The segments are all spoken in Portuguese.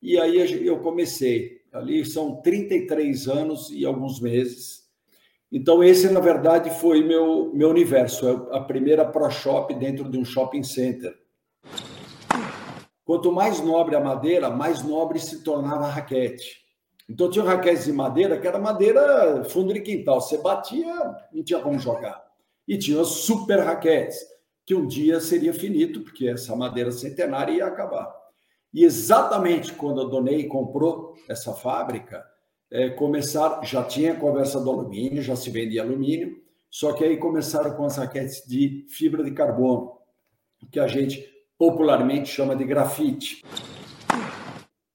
E aí eu comecei. Ali são 33 anos e alguns meses. Então, esse, na verdade, foi meu, meu universo. É a primeira Pro Shop dentro de um shopping center. Quanto mais nobre a madeira, mais nobre se tornava a raquete. Então, tinha raquetes de madeira, que era madeira fundo de quintal. Você batia, não tinha como jogar. E tinha super raquetes, que um dia seria finito, porque essa madeira centenária ia acabar. E exatamente quando a Donei comprou essa fábrica, é, já tinha conversa do alumínio, já se vendia alumínio, só que aí começaram com as raquetes de fibra de carbono, que a gente popularmente chama de grafite.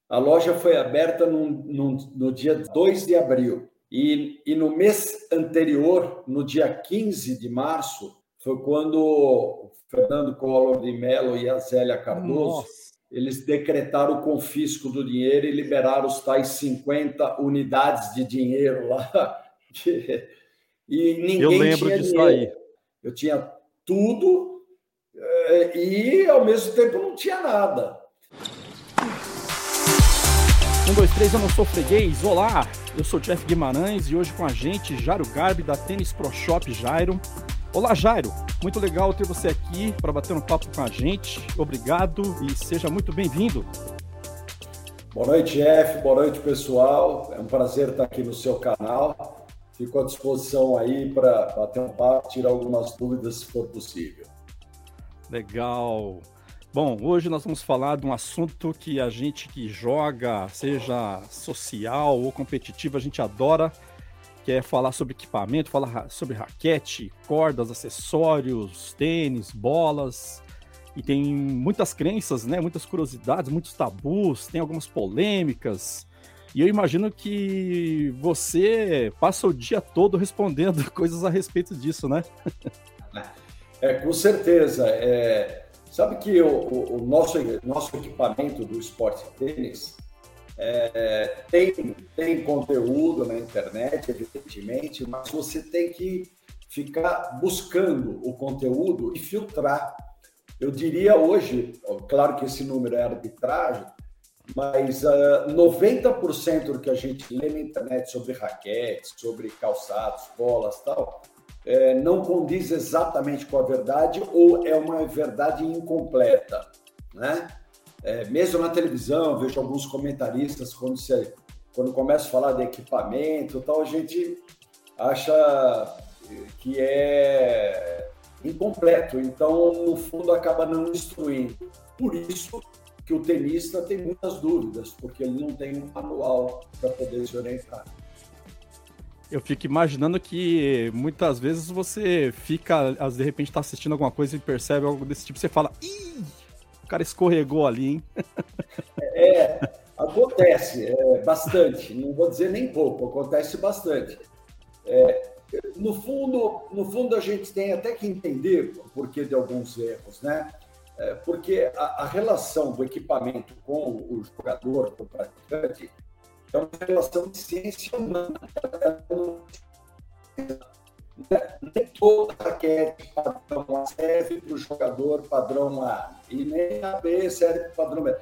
A loja foi aberta no, no, no dia 2 de abril. E, e, no mês anterior, no dia 15 de março, foi quando o Fernando Collor de Mello e a Zélia Cardoso Nossa eles decretaram o confisco do dinheiro e liberaram os tais 50 unidades de dinheiro lá. E ninguém Eu lembro tinha disso dinheiro. aí. Eu tinha tudo eh, e, ao mesmo tempo, não tinha nada. Um, dois, três, eu não sou freguês. Olá, eu sou Jeff Guimarães e hoje com a gente, Jairo Garbi, da Tênis Pro Shop Jairo. Olá, Jairo. Muito legal ter você aqui para bater um papo com a gente. Obrigado e seja muito bem-vindo. Boa noite, Jeff. Boa noite, pessoal. É um prazer estar aqui no seu canal. Fico à disposição aí para bater um papo, tirar algumas dúvidas, se for possível. Legal. Bom, hoje nós vamos falar de um assunto que a gente que joga, seja social ou competitivo, a gente adora, que é falar sobre equipamento, falar sobre raquete, cordas, acessórios, tênis, bolas. E tem muitas crenças, né? Muitas curiosidades, muitos tabus, tem algumas polêmicas. E eu imagino que você passa o dia todo respondendo coisas a respeito disso, né? É, com certeza. É, sabe que o, o, nosso, nosso equipamento do esporte tênis, é, tem, tem conteúdo na internet, evidentemente, mas você tem que ficar buscando o conteúdo e filtrar. Eu diria hoje, claro que esse número é arbitragem, mas uh, ah, 90% do que a gente lê na internet sobre raquetes, sobre calçados, bolas tal, é, não condiz exatamente com a verdade ou é uma verdade incompleta, né? É, mesmo na televisão, vejo alguns comentaristas, quando, você, quando começa a falar de equipamento tal, a gente acha que é incompleto. Então, no fundo, acaba não instruindo. Por isso que o tenista tem muitas dúvidas, porque ele não tem um manual para poder se orientar. Eu fico imaginando que muitas vezes você fica, de repente está assistindo alguma coisa e percebe algo desse tipo, você fala, ih, cara escorregou ali, hein? É, acontece é, bastante, não vou dizer nem pouco, acontece bastante. É, no fundo, no fundo a gente tem até que entender o porquê de alguns erros, né? É, porque a, a, relação do equipamento com o jogador, com o praticante, é uma relação de ciência humana nem toda raquete padrão A serve para o jogador padrão A e nem a B serve para o padrão B.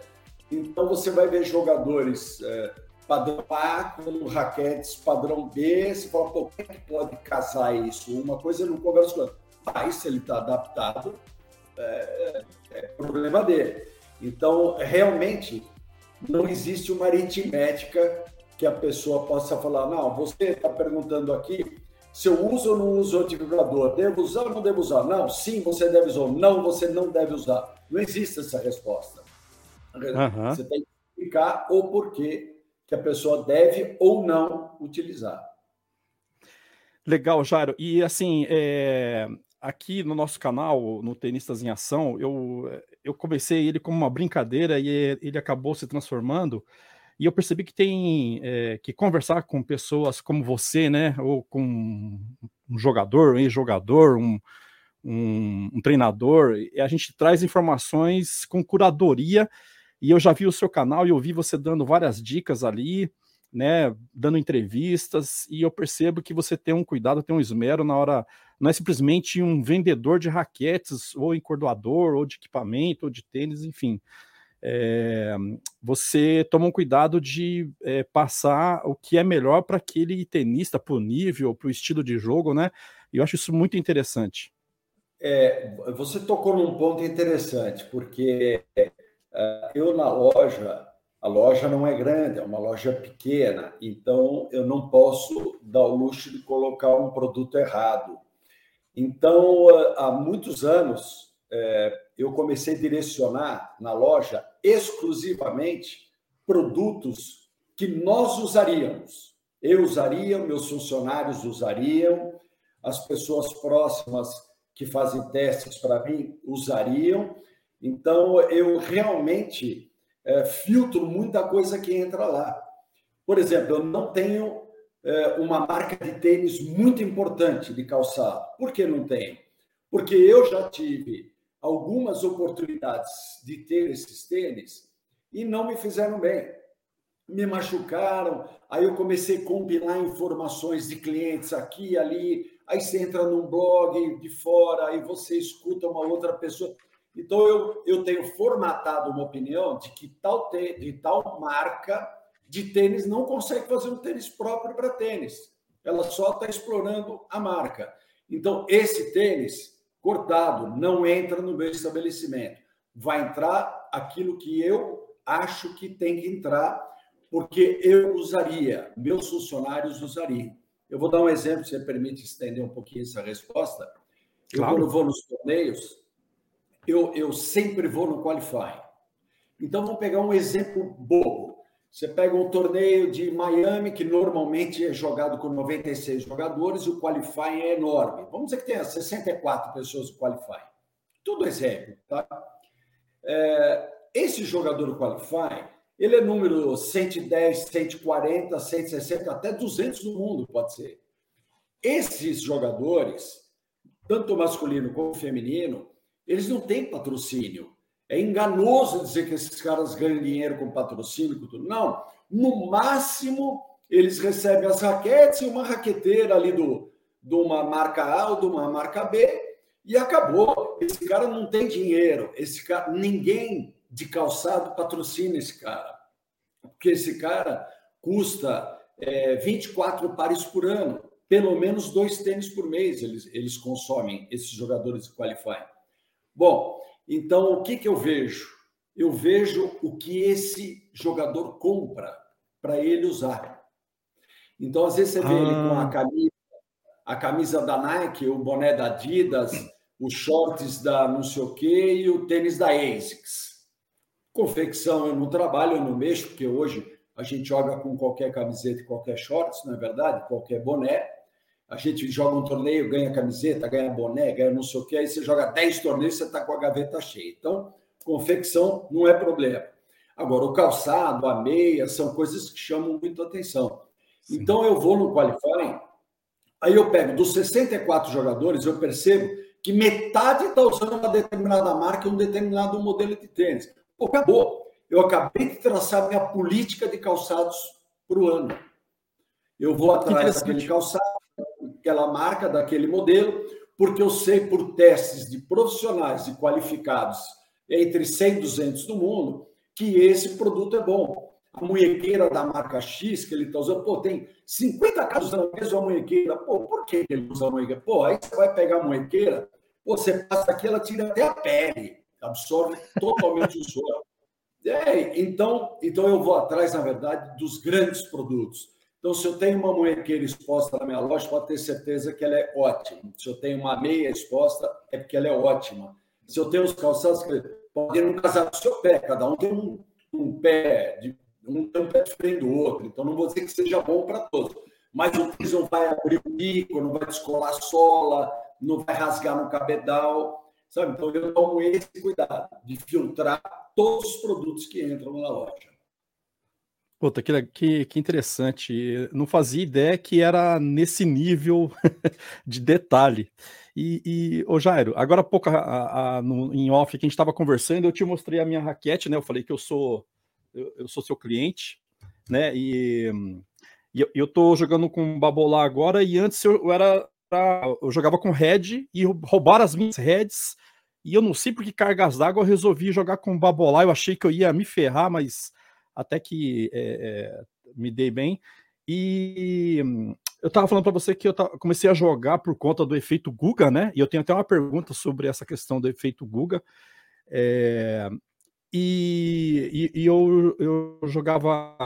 Então você vai ver jogadores é, padrão A com raquetes padrão B, você fala, pô, como é que pode casar isso? Uma coisa não conversa com a. Mas se ele está adaptado, é, é problema dele. Então, realmente, não existe uma aritmética que a pessoa possa falar, não, você está perguntando aqui se eu uso ou não uso o antivibrador, devo usar ou não devo usar? Não, sim, você deve usar. Não, você não deve usar. Não existe essa resposta. Uhum. Você tem que explicar o porquê que a pessoa deve ou não utilizar. Legal, Jairo. E assim, é... aqui no nosso canal, no Tenistas em Ação, eu, eu comecei ele como uma brincadeira e ele acabou se transformando e eu percebi que tem é, que conversar com pessoas como você, né? Ou com um jogador, um ex-jogador, um, um, um, treinador, e a gente traz informações com curadoria. E eu já vi o seu canal e eu vi você dando várias dicas ali, né? Dando entrevistas, e eu percebo que você tem um cuidado, tem um esmero na hora. Não é simplesmente um vendedor de raquetes, ou encordoador, ou de equipamento, ou de tênis, enfim é, você toma um cuidado de é, passar o que é melhor para aquele tenista, para o nível, para o estilo de jogo, né? E eu acho isso muito interessante. É, você tocou num ponto interessante, porque uh, eu na loja, a loja não é grande, é uma loja pequena, então eu não posso dar o luxo de colocar um produto errado. Então, há muitos anos, eu comecei a direcionar na loja exclusivamente produtos que nós usaríamos. Eu usaria, meus funcionários usariam, as pessoas próximas que fazem testes para mim usariam. Então, eu realmente é, filtro muita coisa que entra lá. Por exemplo, eu não tenho é, uma marca de tênis muito importante de calçado. Por que não tenho? Porque eu já tive algumas oportunidades de ter esses tênis e não me fizeram bem. Me machucaram, aí eu comecei a compilar informações de clientes aqui e ali, aí você entra num blog de fora, aí você escuta uma outra pessoa. Então eu, eu tenho formatado uma opinião de que tal, te, de tal marca de tênis não consegue fazer um tênis próprio para tênis. Ela só está explorando a marca. Então, esse tênis cortado, não entra no meu estabelecimento. Vai entrar aquilo que eu acho que tem que entrar, porque eu usaria, meus funcionários usariam. Eu vou dar um exemplo, se você permite estender um pouquinho essa resposta. Eu, claro. quando vou nos torneios, eu, eu sempre vou no Qualify. Então, vamos pegar um exemplo bobo. Você pega um torneio de Miami, que normalmente é jogado com 96 jogadores, e o qualifying é enorme. Vamos dizer que tenha 64 pessoas no qualifying. Tudo exemplo, tá? É, esse jogador do qualifying, ele é número 110, 140, 160, até 200 no mundo, pode ser. Esses jogadores, tanto masculino como feminino, eles não têm patrocínio. É enganoso dizer que esses caras ganham dinheiro com patrocínio. Com tudo. Não. No máximo, eles recebem as raquetes e uma raqueteira ali do, de uma marca A ou de uma marca B e acabou. Esse cara não tem dinheiro. Esse cara, ninguém de calçado patrocina esse cara. Porque esse cara custa é, 24 pares por ano. Pelo menos dois tênis por mês eles, eles consomem, esses jogadores de qualifying. Bom, então, o que, que eu vejo? Eu vejo o que esse jogador compra para ele usar. Então, às vezes, você vê ah. ele com a ah. camisa, a camisa da Nike, o boné da Adidas, os shorts da não sei o quê e o tênis da ASICS. Confecção eu não trabalho, eu não mexo, porque hoje a gente joga com qualquer camiseta e qualquer shorts, não é verdade? Qualquer boné a gente joga um torneio, ganha camiseta, ganha boné, ganha não sei o que, aí você joga 10 torneios, você está com a gaveta cheia. Então, confecção não é problema. Agora, o calçado, a meia, são coisas que chamam muito atenção. Sim. Então, eu vou no qualifying, aí eu pego dos 64 jogadores, eu percebo que metade está usando uma determinada marca um determinado modelo de tênis. Pô, acabou. Eu acabei de traçar minha política de calçados para o ano. Eu vou atrás daquele calçado, aquela marca, daquele modelo, porque eu sei por testes de profissionais e qualificados entre 100 e 200 do mundo que esse produto é bom. A munhequeira da marca X que ele está usando, pô, tem 50 casos usando a mesma munhequeira. Pô, por que ele usa a munhequeira? Pô, aí você vai pegar a munhequeira, você passa aqui, ela tira até a pele, absorve totalmente o suor. É, então, então eu vou atrás, na verdade, dos grandes produtos. Então, se eu tenho uma munhequeira exposta na minha loja, pode ter certeza que ela é ótima. Se eu tenho uma meia exposta, é porque ela é ótima. Se eu tenho os calçados, podem não casar com o seu pé, cada um tem um, um pé, de, um tem um pé diferente do outro. Então, não vou dizer que seja bom para todos. Mas o tênis não vai abrir o bico, não vai descolar a sola, não vai rasgar no cabedal, sabe? Então, eu tomo esse cuidado de filtrar todos os produtos que entram na loja. Puta, que, que, que interessante. Não fazia ideia que era nesse nível de detalhe. E, e ô Jairo, agora há pouco a, a, no, em off que a gente estava conversando, eu te mostrei a minha raquete, né? Eu falei que eu sou eu, eu sou seu cliente, né? E, e eu, tô jogando com Babolá agora, e antes eu, eu era eu jogava com head e roubaram as minhas heads E eu não sei por que cargas d'água eu resolvi jogar com babolá. Eu achei que eu ia me ferrar, mas até que é, me dei bem. E eu estava falando para você que eu comecei a jogar por conta do efeito Guga, né? E eu tenho até uma pergunta sobre essa questão do efeito Guga. É, e, e, e eu, eu jogava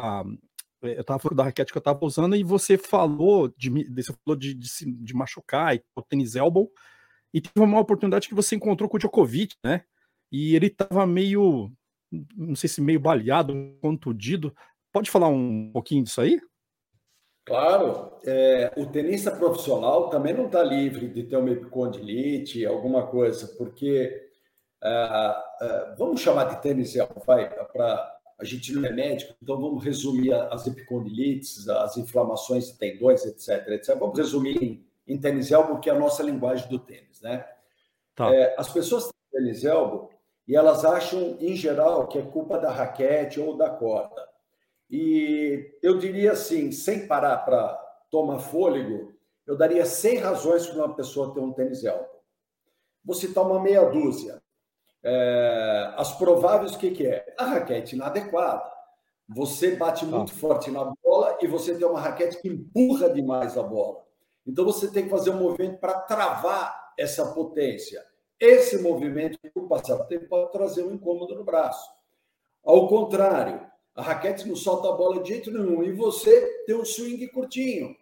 eu estava falando da raquete que eu estava usando e você falou de você falou de, de, de machucar e o tênis elbow e teve uma oportunidade que você encontrou com o Djokovic, né? E ele estava meio, não sei se meio baleado, contundido. Pode falar um pouquinho disso aí? Claro, é, o tenista profissional também não está livre de ter uma epicondilite, alguma coisa, porque uh, uh, vamos chamar de tênis, vai, para a gente não é médico, então vamos resumir as epicondilites, as inflamações de tendões, etc, etc. Vamos resumir em em tênis elbow, que é a nossa linguagem do tênis, né? Tá. É, as pessoas têm tênis elbow e elas acham, em geral, que é culpa da raquete ou da corda. E eu diria assim, sem parar para tomar fôlego, eu daria 100 razões para uma pessoa ter um tênis elbow. Vou citar uma meia dúzia. É, as prováveis, o que, que é? A raquete inadequada. Você bate muito ah. forte na bola e você tem uma raquete que empurra demais a bola. Então você tem que fazer um movimento para travar essa potência. Esse movimento, com o passar do tempo, pode trazer um incômodo no braço. Ao contrário, a raquete não solta a bola de jeito nenhum e você tem um swing curtinho.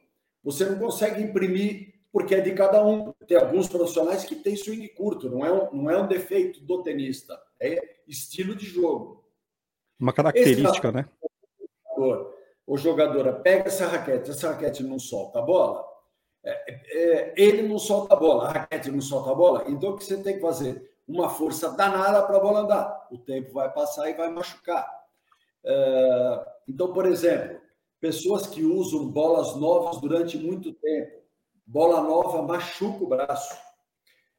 Você não consegue imprimir porque é de cada um. Tem alguns profissionais que têm swing curto, não é um, não é um defeito do tenista, é estilo de jogo. Uma característica, Esse, né? O jogador pega essa raquete, essa raquete não solta a bola, ele não solta a bola, a raquete não solta a bola, então o que você tem que fazer? Uma força danada para a bola andar. O tempo vai passar e vai machucar. É, então, por exemplo, pessoas que usam bolas novas durante muito tempo, bola nova machuca o braço.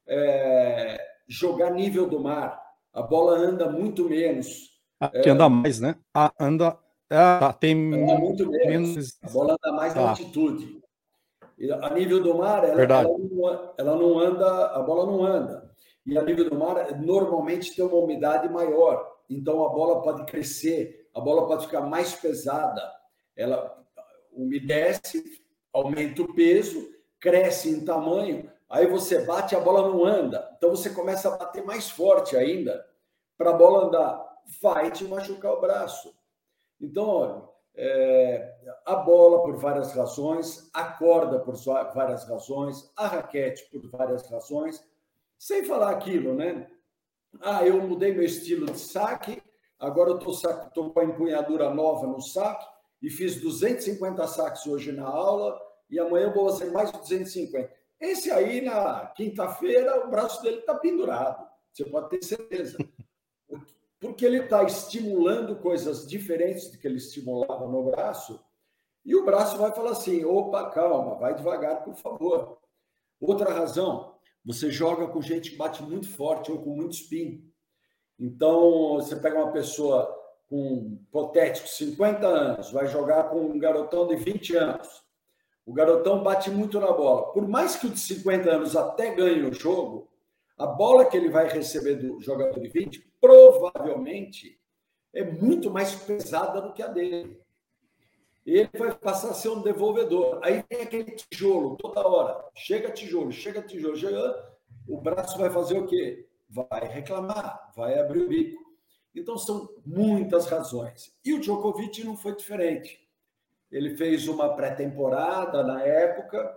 É, jogar nível do mar, a bola anda muito menos. Ah, que anda mais, né? Ah, anda. Ah, tem anda muito menos. menos. A bola anda mais tá. altitude. A nível do mar, ela, ela, não, ela, não, anda, a bola não anda. E a nível do mar, normalmente tem uma umidade maior. Então a bola pode crescer, a bola pode ficar mais pesada. Ela umedece, aumenta o peso, cresce em tamanho. Aí você bate, a bola não anda. Então você começa a bater mais forte ainda para a bola andar. Vai te machucar o braço. Então, olha, é, a bola por várias razões, a corda por várias razões, a raquete por várias razões, sem falar aquilo, né? Ah, eu mudei meu estilo de saque, agora eu estou com a empunhadura nova no saque e fiz 250 saques hoje na aula e amanhã eu vou fazer mais 250. Esse aí, na quinta-feira, o braço dele está pendurado, você pode ter certeza porque ele está estimulando coisas diferentes do que ele estimulava no braço, e o braço vai falar assim: opa, calma, vai devagar, por favor. Outra razão, você joga com gente que bate muito forte ou com muito spin. Então, você pega uma pessoa com hipotético 50 anos, vai jogar com um garotão de 20 anos. O garotão bate muito na bola. Por mais que o de 50 anos até ganhe o jogo, a bola que ele vai receber do jogador de 20 provavelmente é muito mais pesada do que a dele. Ele vai passar a ser um devolvedor. Aí tem aquele tijolo toda hora. Chega tijolo, chega tijolo, chega. O braço vai fazer o quê? Vai reclamar, vai abrir o bico. Então são muitas razões. E o Djokovic não foi diferente. Ele fez uma pré-temporada na época,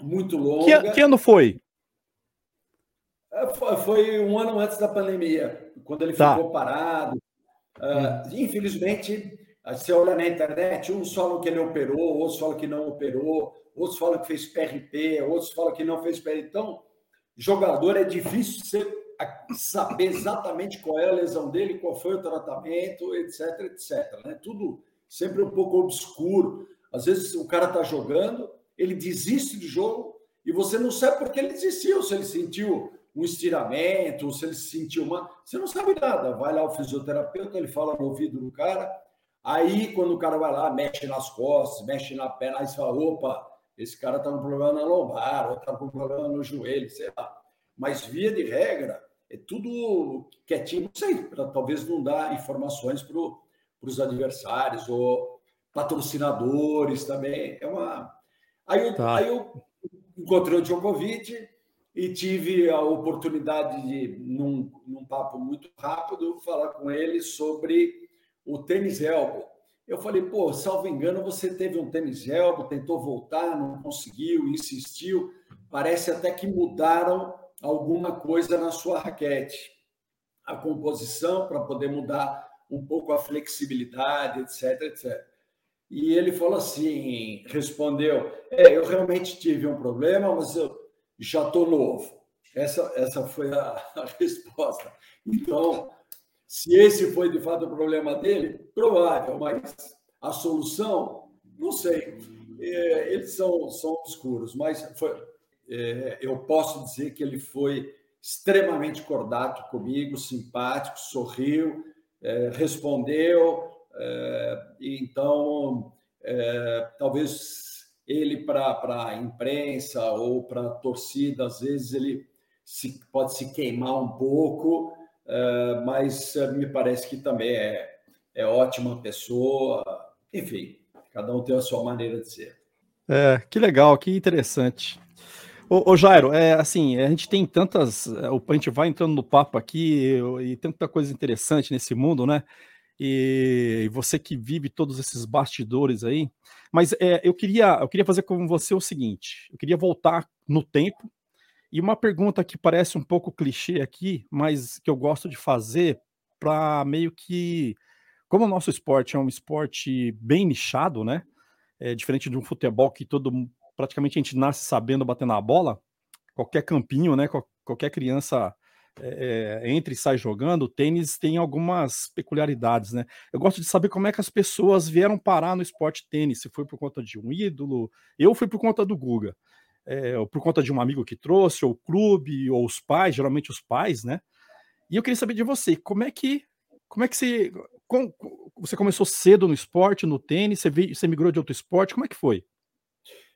muito longa. Que, que ano foi? É, foi um ano antes da pandemia, quando ele tá. ficou parado. Uh, infelizmente, você olha na internet, uns falam que ele operou, outros falam que não operou, outros falam que fez PRP, outros falam que não fez PRP. Então, jogador é difícil você saber exatamente qual é a lesão dele, qual foi o tratamento, etc, etc. Né? Tudo sempre um pouco obscuro. Às vezes o cara está jogando, ele desiste do jogo e você não sabe por que ele desistiu, se ele sentiu um estiramento, se ele se sentiu mal, você não sabe nada. Vai lá o fisioterapeuta, ele fala no ouvido do cara, aí quando o cara vai lá, mexe nas costas, mexe na perna, aí você fala, opa, esse cara está com problema na lombar, ou está com problema no joelho, sei lá. Mas via de regra, é tudo quietinho, não sei, para talvez não dar informações para os adversários ou patrocinadores também. É uma. Aí, eu, tá. aí eu encontrei o Djokovic e tive a oportunidade de, num, num papo muito rápido, falar com ele sobre o tênis elbow. Eu falei, pô, salvo engano, você teve um tênis elbow, tentou voltar, não conseguiu, insistiu. Parece até que mudaram alguma coisa na sua raquete. A composição para poder mudar um pouco a flexibilidade, etc, etc. E ele falou assim, respondeu, é, eu realmente tive um problema, mas eu já estou novo. Essa, essa foi a, a resposta. Então, se esse foi de fato o problema dele, provável, mas a solução, não sei. É, eles são, são obscuros, mas foi, é, eu posso dizer que ele foi extremamente cordato comigo, simpático, sorriu, é, respondeu. É, então, talvez ele para a imprensa ou para a torcida, às vezes ele se, pode se queimar um pouco, mas me parece que também é, é ótima pessoa. Enfim, cada um tem a sua maneira de ser. É, que legal, que interessante. Ô, Jairo, é assim, a gente tem tantas. É, a gente vai entrando no papo aqui e tanta coisa interessante nesse mundo, né? E, você que vive todos esses bastidores aí. Mas é, eu, queria, eu queria fazer com você o seguinte: eu queria voltar no tempo. E uma pergunta que parece um pouco clichê aqui, mas que eu gosto de fazer para meio que. Como o nosso esporte é um esporte bem nichado, né? É diferente de um futebol que todo praticamente a gente nasce sabendo bater na bola, qualquer campinho, né? Qualquer criança é, entra e sai jogando, o tênis tem algumas peculiaridades, né? Eu gosto de saber como é que as pessoas vieram parar no esporte tênis, se foi por conta de um ídolo, eu fui por conta do Guga, é, ou por conta de um amigo que trouxe, ou o clube, ou os pais, geralmente os pais, né? E eu queria saber de você, como é que, como é que você, com, você começou cedo no esporte, no tênis, você, veio, você migrou de outro esporte, como é que foi?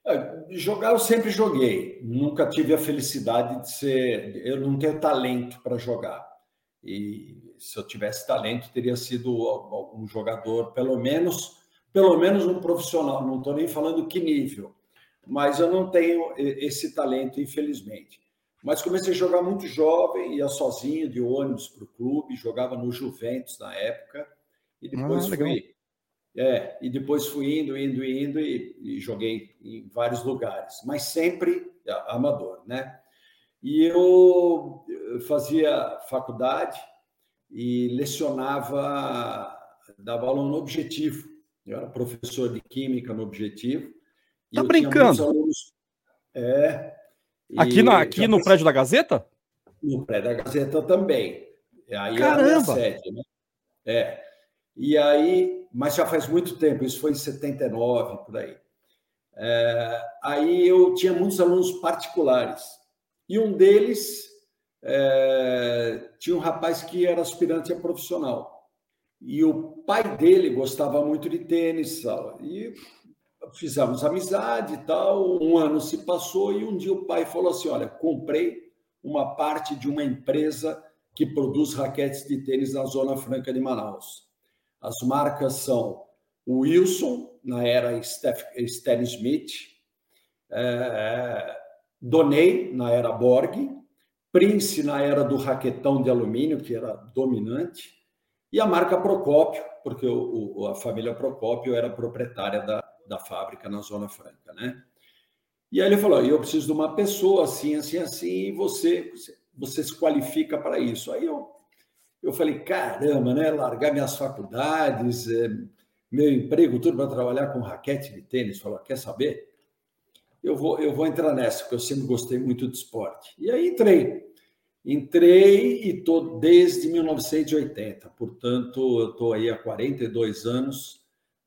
É, jogar eu sempre joguei, nunca tive a felicidade de ser. Eu não tenho talento para jogar. E se eu tivesse talento, teria sido um jogador, pelo menos, pelo menos um profissional. Não estou nem falando que nível, mas eu não tenho esse talento, infelizmente. Mas comecei a jogar muito jovem, ia sozinho de ônibus para o clube, jogava no Juventus na época, e depois ah, fui é, e depois fui indo, indo, indo e, e, joguei em vários lugares, mas sempre amador, né? E eu fazia faculdade e lecionava, dava aula no Objetivo. Eu era professor de Química no Objetivo. Tá brincando? Alunos... É. Aqui, na, aqui no prédio da Gazeta? No prédio da Gazeta também. Aí Caramba! sede, né? É. E aí, mas já faz muito tempo, isso foi em 79, por aí. É, aí eu tinha muitos alunos particulares. E um deles é, tinha um rapaz que era aspirante a profissional. E o pai dele gostava muito de tênis. E fizemos amizade e tal. Um ano se passou e um dia o pai falou assim: Olha, comprei uma parte de uma empresa que produz raquetes de tênis na Zona Franca de Manaus. As marcas são o Wilson, na era Stan Smith, é, Donei, na era Borg, Prince, na era do raquetão de alumínio, que era dominante, e a marca Procópio, porque o, o, a família Procópio era proprietária da, da fábrica na Zona Franca, né? E aí ele falou: eu preciso de uma pessoa assim, assim, assim, e você, você se qualifica para isso. Aí eu eu falei, caramba, né? Largar minhas faculdades, é, meu emprego, tudo para trabalhar com raquete de tênis. Falou, quer saber? Eu vou, eu vou entrar nessa, porque eu sempre gostei muito de esporte. E aí entrei. Entrei e estou desde 1980, portanto, eu estou aí há 42 anos,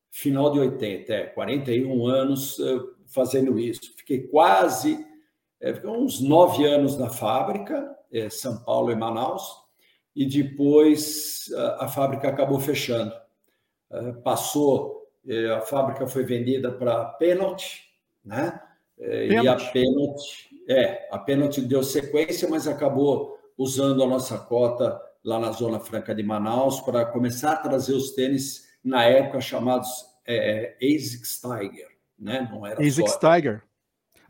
final de 80, é, 41 anos fazendo isso. Fiquei quase, é, uns nove anos na fábrica, é, São Paulo e Manaus, e depois a fábrica acabou fechando. É, passou, é, a fábrica foi vendida para Penalty, né? Penalty. É, e a Penalty, é, a Penalty deu sequência, mas acabou usando a nossa cota lá na Zona Franca de Manaus para começar a trazer os tênis na época chamados é, ASICS Tiger, né? Não era ASICS só... Tiger.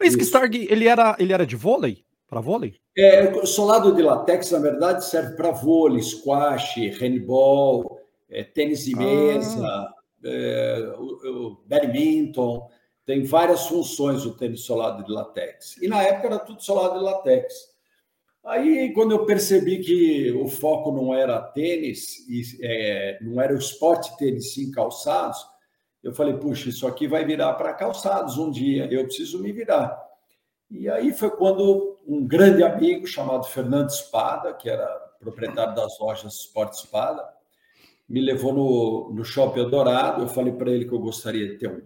ASICS Tiger, ele era, ele era de vôlei? Para vôlei? É, solado de latex, na verdade, serve para vôlei, squash, handball, é, tênis de mesa, ah. é, o, o badminton. Tem várias funções o tênis solado de latex. E na época era tudo solado de latex. Aí, quando eu percebi que o foco não era tênis, e, é, não era o esporte tênis, sim calçados, eu falei, puxa, isso aqui vai virar para calçados um dia, eu preciso me virar. E aí foi quando um grande amigo chamado Fernando Espada, que era proprietário das lojas Sport Espada, me levou no, no Shopping Eldorado. Eu falei para ele que eu gostaria de ter um,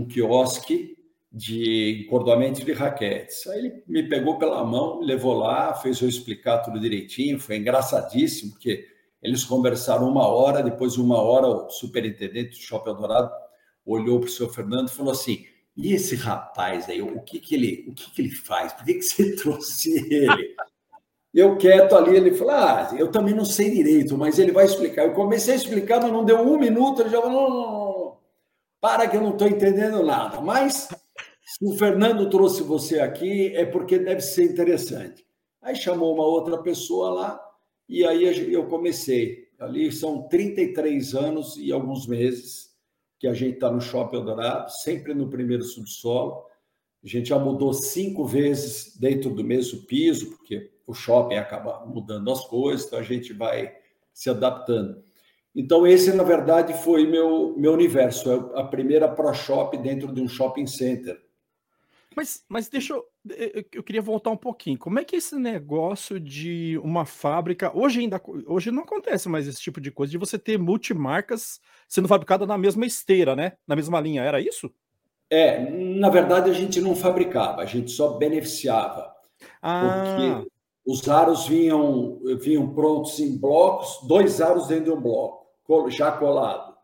um quiosque de encordoamento de raquetes. Aí ele me pegou pela mão, me levou lá, fez eu explicar tudo direitinho. Foi engraçadíssimo, porque eles conversaram uma hora, depois de uma hora o superintendente do Shopping Eldorado olhou para o seu Fernando e falou assim: e esse rapaz aí, o que que ele, o que que ele faz? Por que, que você trouxe ele? Eu quieto ali, ele falou: Ah, eu também não sei direito, mas ele vai explicar. Eu comecei a explicar, mas não deu um minuto, ele já falou: Não, não, não, para que eu não estou entendendo nada. Mas se o Fernando trouxe você aqui, é porque deve ser interessante. Aí chamou uma outra pessoa lá, e aí eu comecei. Ali são 33 anos e alguns meses que a gente está no Shopping Eldorado, sempre no primeiro subsolo. A gente já mudou cinco vezes dentro do mesmo piso, porque o shopping acaba mudando as coisas, então a gente vai se adaptando. Então, esse, na verdade, foi meu, meu universo. É a primeira Pro Shop dentro de um shopping center. Mas, mas deixa eu. Eu queria voltar um pouquinho. Como é que é esse negócio de uma fábrica. Hoje ainda. Hoje não acontece mais esse tipo de coisa, de você ter multimarcas sendo fabricadas na mesma esteira, né? Na mesma linha. Era isso? É, na verdade a gente não fabricava, a gente só beneficiava. Ah. Porque os aros vinham, vinham prontos em blocos, dois aros dentro de um bloco, já colado.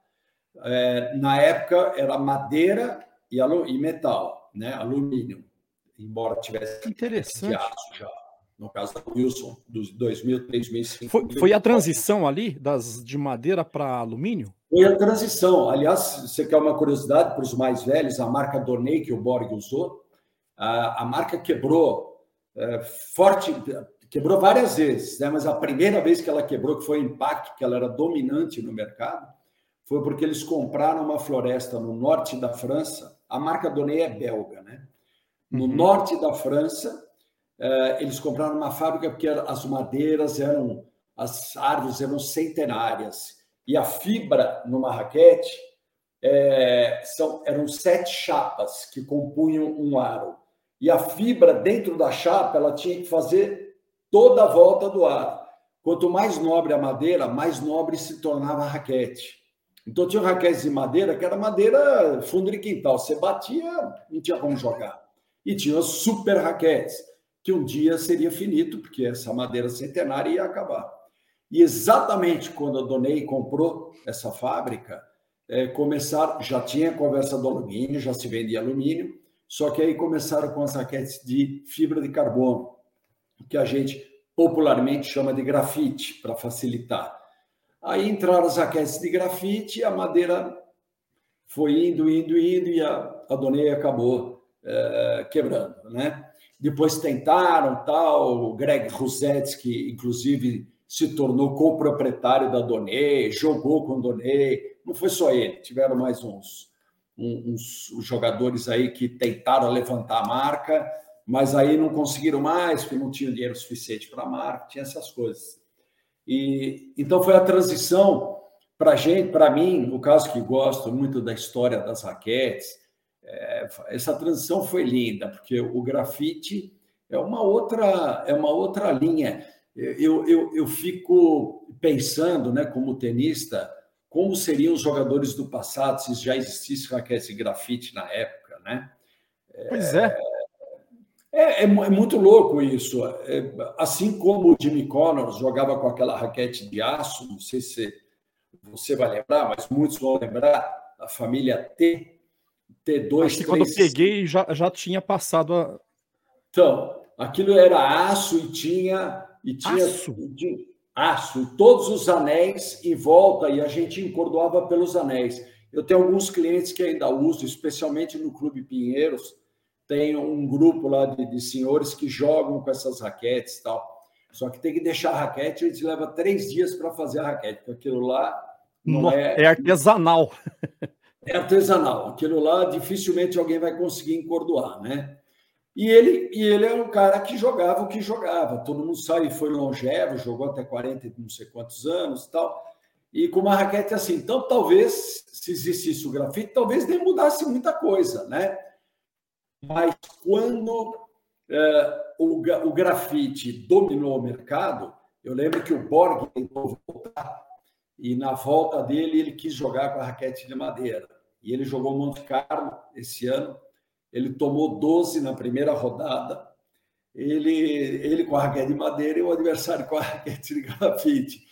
É, na época era madeira e, e metal né, alumínio, embora tivesse Interessante. aço já. No caso da Wilson, dos 2000, 2005. Foi, foi a transição ali das de madeira para alumínio? Foi a transição. Aliás, você quer uma curiosidade para os mais velhos, a marca Dorney que o Borg usou, a, a marca quebrou é, forte, quebrou várias vezes, né? mas a primeira vez que ela quebrou, que foi o impacto, que ela era dominante no mercado, foi porque eles compraram uma floresta no norte da França, a marca Donnet é belga, né? No uhum. norte da França, eh, eles compraram uma fábrica porque as madeiras eram, as árvores eram centenárias e a fibra numa raquete é, são, eram sete chapas que compunham um aro. E a fibra dentro da chapa ela tinha que fazer toda a volta do aro. Quanto mais nobre a madeira, mais nobre se tornava a raquete. Então tinha raquetes de madeira, que era madeira fundo de quintal. Você batia, não tinha como jogar. E tinha super raquetes, que um dia seria finito, porque essa madeira centenária ia acabar. E exatamente quando a Donei comprou essa fábrica, é, começaram, já tinha conversa do alumínio, já se vendia alumínio, só que aí começaram com as raquetes de fibra de carbono, que a gente popularmente chama de grafite, para facilitar. Aí entraram as raquetes de grafite, a madeira foi indo, indo, indo, e a, a Donei acabou é, quebrando, né? Depois tentaram, tal, o Greg Rosetsky, inclusive, se tornou co-proprietário da Donei, jogou com a Donei, não foi só ele, tiveram mais uns, uns, uns jogadores aí que tentaram levantar a marca, mas aí não conseguiram mais, porque não tinham dinheiro suficiente para a marca, tinha essas coisas. E então foi a transição para gente, para mim, no caso que gosto muito da história das raquetes, é, essa transição foi linda, porque o grafite é uma outra, é uma outra linha. Eu, eu, eu fico pensando, né, como tenista, como seriam os jogadores do passado se já existisse raquete grafite na época, né? Pois é. É, é, é, muito louco isso. É, assim como o Jimmy Connors jogava com aquela raquete de aço, não sei se você vai lembrar, mas muitos vão lembrar, a família T, T2. Acho que 3... quando eu peguei já, já tinha passado a. Então, aquilo era aço e tinha e tinha aço. De, aço, e todos os anéis em volta, e a gente encordoava pelos anéis. Eu tenho alguns clientes que ainda usam, especialmente no Clube Pinheiros, tem um grupo lá de, de senhores que jogam com essas raquetes e tal. Só que tem que deixar a raquete, eles leva três dias para fazer a raquete, porque aquilo lá não é. É artesanal. É artesanal. Aquilo lá dificilmente alguém vai conseguir encordoar, né? E ele, e ele é um cara que jogava o que jogava. Todo mundo sabe, foi longevo, jogou até 40 não sei quantos anos tal. E com uma raquete assim. Então, talvez, se existisse o grafite, talvez nem mudasse muita coisa, né? Mas quando é, o, o grafite dominou o mercado, eu lembro que o Borg tentou voltar e na volta dele ele quis jogar com a raquete de madeira. E ele jogou Monte Carlo esse ano ele tomou 12 na primeira rodada, ele, ele com a raquete de madeira e o adversário com a raquete de grafite.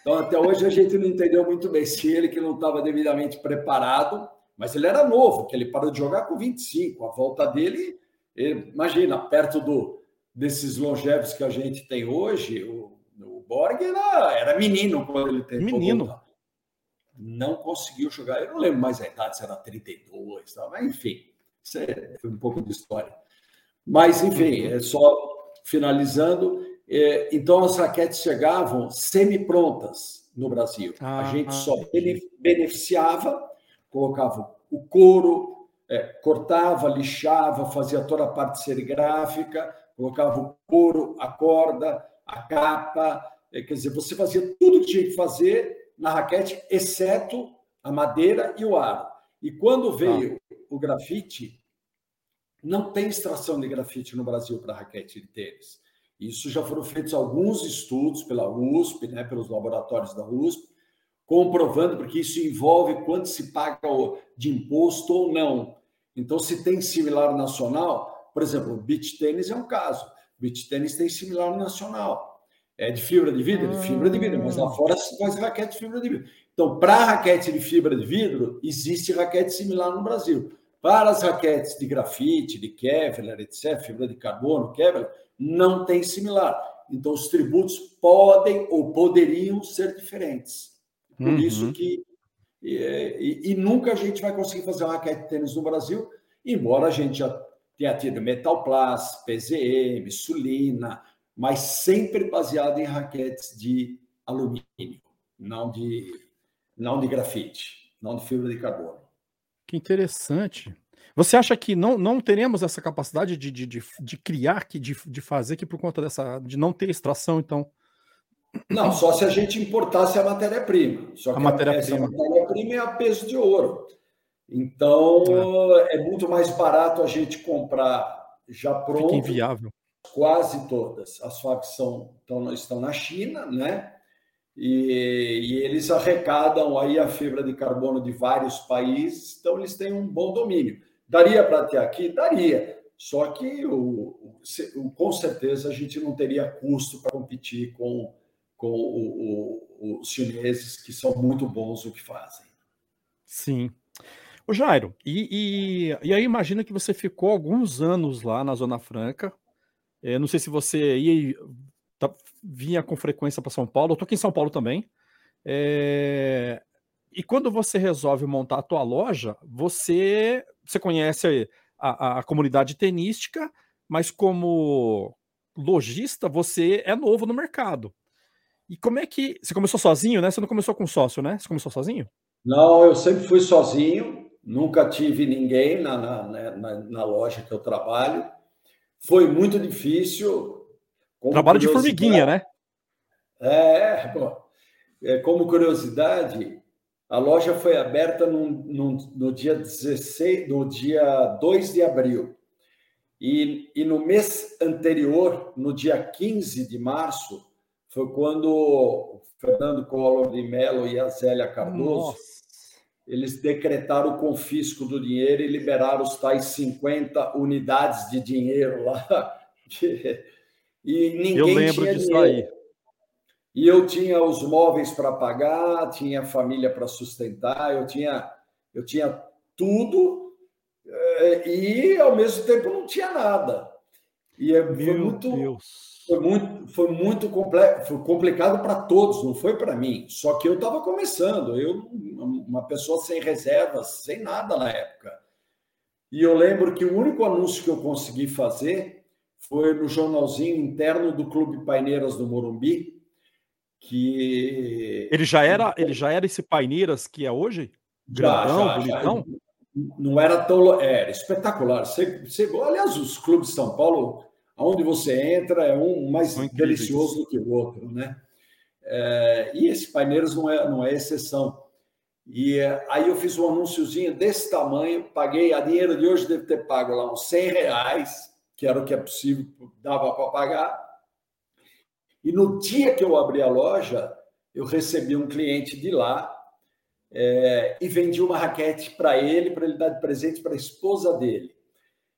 Então, até hoje a gente não entendeu muito bem se ele que não estava devidamente preparado, mas ele era novo, que ele parou de jogar com 25. A volta dele, ele, imagina, perto do, desses longevos que a gente tem hoje, o, o Borg era, era menino quando ele tentou Menino. Não conseguiu jogar. Eu não lembro mais a idade, se era 32, tá? mas enfim. Isso é um pouco de história. Mas, enfim, é só finalizando. É, então, as raquetes chegavam semi-prontas no Brasil. Ah, a gente só beneficiava, colocava o couro, é, cortava, lixava, fazia toda a parte serigráfica, colocava o couro, a corda, a capa. É, quer dizer, você fazia tudo que tinha que fazer na raquete, exceto a madeira e o aro. E quando veio ah. o grafite, não tem extração de grafite no Brasil para raquete de tênis. Isso já foram feitos alguns estudos pela USP, né, pelos laboratórios da USP, comprovando, porque isso envolve quanto se paga de imposto ou não. Então, se tem similar nacional, por exemplo, o beach tênis é um caso. Beach tênis tem similar nacional. É de fibra de vidro? De fibra de vidro, mas lá fora se faz raquete de fibra de vidro. Então, para raquete de fibra de vidro, existe raquete similar no Brasil. Para as raquetes de grafite, de Kevlar, etc., fibra de carbono, Kevlar, não tem similar. Então, os tributos podem ou poderiam ser diferentes. Por uhum. isso que. E, e, nunca a gente vai conseguir fazer uma raquete de tênis no Brasil, embora a gente já tenha tido Metalplast, PZM, Sulina, mas sempre baseado em raquetes de alumínio, não de não de grafite, não de fibra de carbono. Que interessante. Você acha que não, não teremos essa capacidade de, de, de, de criar, de, de fazer que por conta dessa. de não ter extração, então? Não, só se a gente importasse a matéria-prima. Só que a matéria-prima matéria é a peso de ouro. Então, é. é. muito mais barato a gente comprar já pronto. Fica inviável. Quase todas. As fábricas são, estão, estão na China, né? e, e, eles arrecadam aí a fibra de carbono de vários países, então eles têm um bom domínio. Daria para ter aqui? Daria. Só que o, o, com certeza a gente não teria custo para competir com, com o, os chineses, que são muito bons no que fazem. Sim. O Jairo, e, e, e aí imagina que você ficou alguns anos lá na Zona Franca. Eu não sei se você ia tá, vinha com frequência para São Paulo. Eu tô aqui em São Paulo também. É... E quando você resolve montar a tua loja, você, você conhece a, a, a comunidade tenística, mas como lojista, você é novo no mercado. E como é que. Você começou sozinho, né? Você não começou com sócio, né? Você começou sozinho? Não, eu sempre fui sozinho, nunca tive ninguém na, na, na, na loja que eu trabalho. Foi muito difícil. Trabalho de formiguinha, né? É, bom, é, como curiosidade, a loja foi aberta no, no, no, dia 16, no dia 2 de abril. E, e no mês anterior, no dia 15 de março, foi quando o Fernando Collor de Mello e a Zélia Cardoso Nossa. Eles decretaram o confisco do dinheiro e liberaram os tais 50 unidades de dinheiro lá. E ninguém Eu lembro tinha disso dinheiro. aí. E eu tinha os móveis para pagar, tinha família para sustentar, eu tinha, eu tinha tudo eh, e ao mesmo tempo não tinha nada. E é, foi muito, Deus. Foi muito, foi muito complexo, foi complicado para todos, não foi para mim. Só que eu estava começando, eu uma pessoa sem reservas, sem nada na época. E eu lembro que o único anúncio que eu consegui fazer foi no jornalzinho interno do Clube Paineiras do Morumbi, que ele já era, ele já era esse Paineiras que é hoje? Grandão, já, bonitão? Já. Não era tão era espetacular. Você, você, aliás, os clubes de São Paulo aonde você entra é um mais delicioso do que o outro, né? É, e esse Paineiras não é, não é exceção. E é, aí eu fiz um anúnciozinho desse tamanho, paguei, a dinheiro de hoje deve ter pago lá uns 100 reais, que era o que é possível, dava para pagar. E no dia que eu abri a loja, eu recebi um cliente de lá é, e vendi uma raquete para ele, para ele dar de presente para a esposa dele.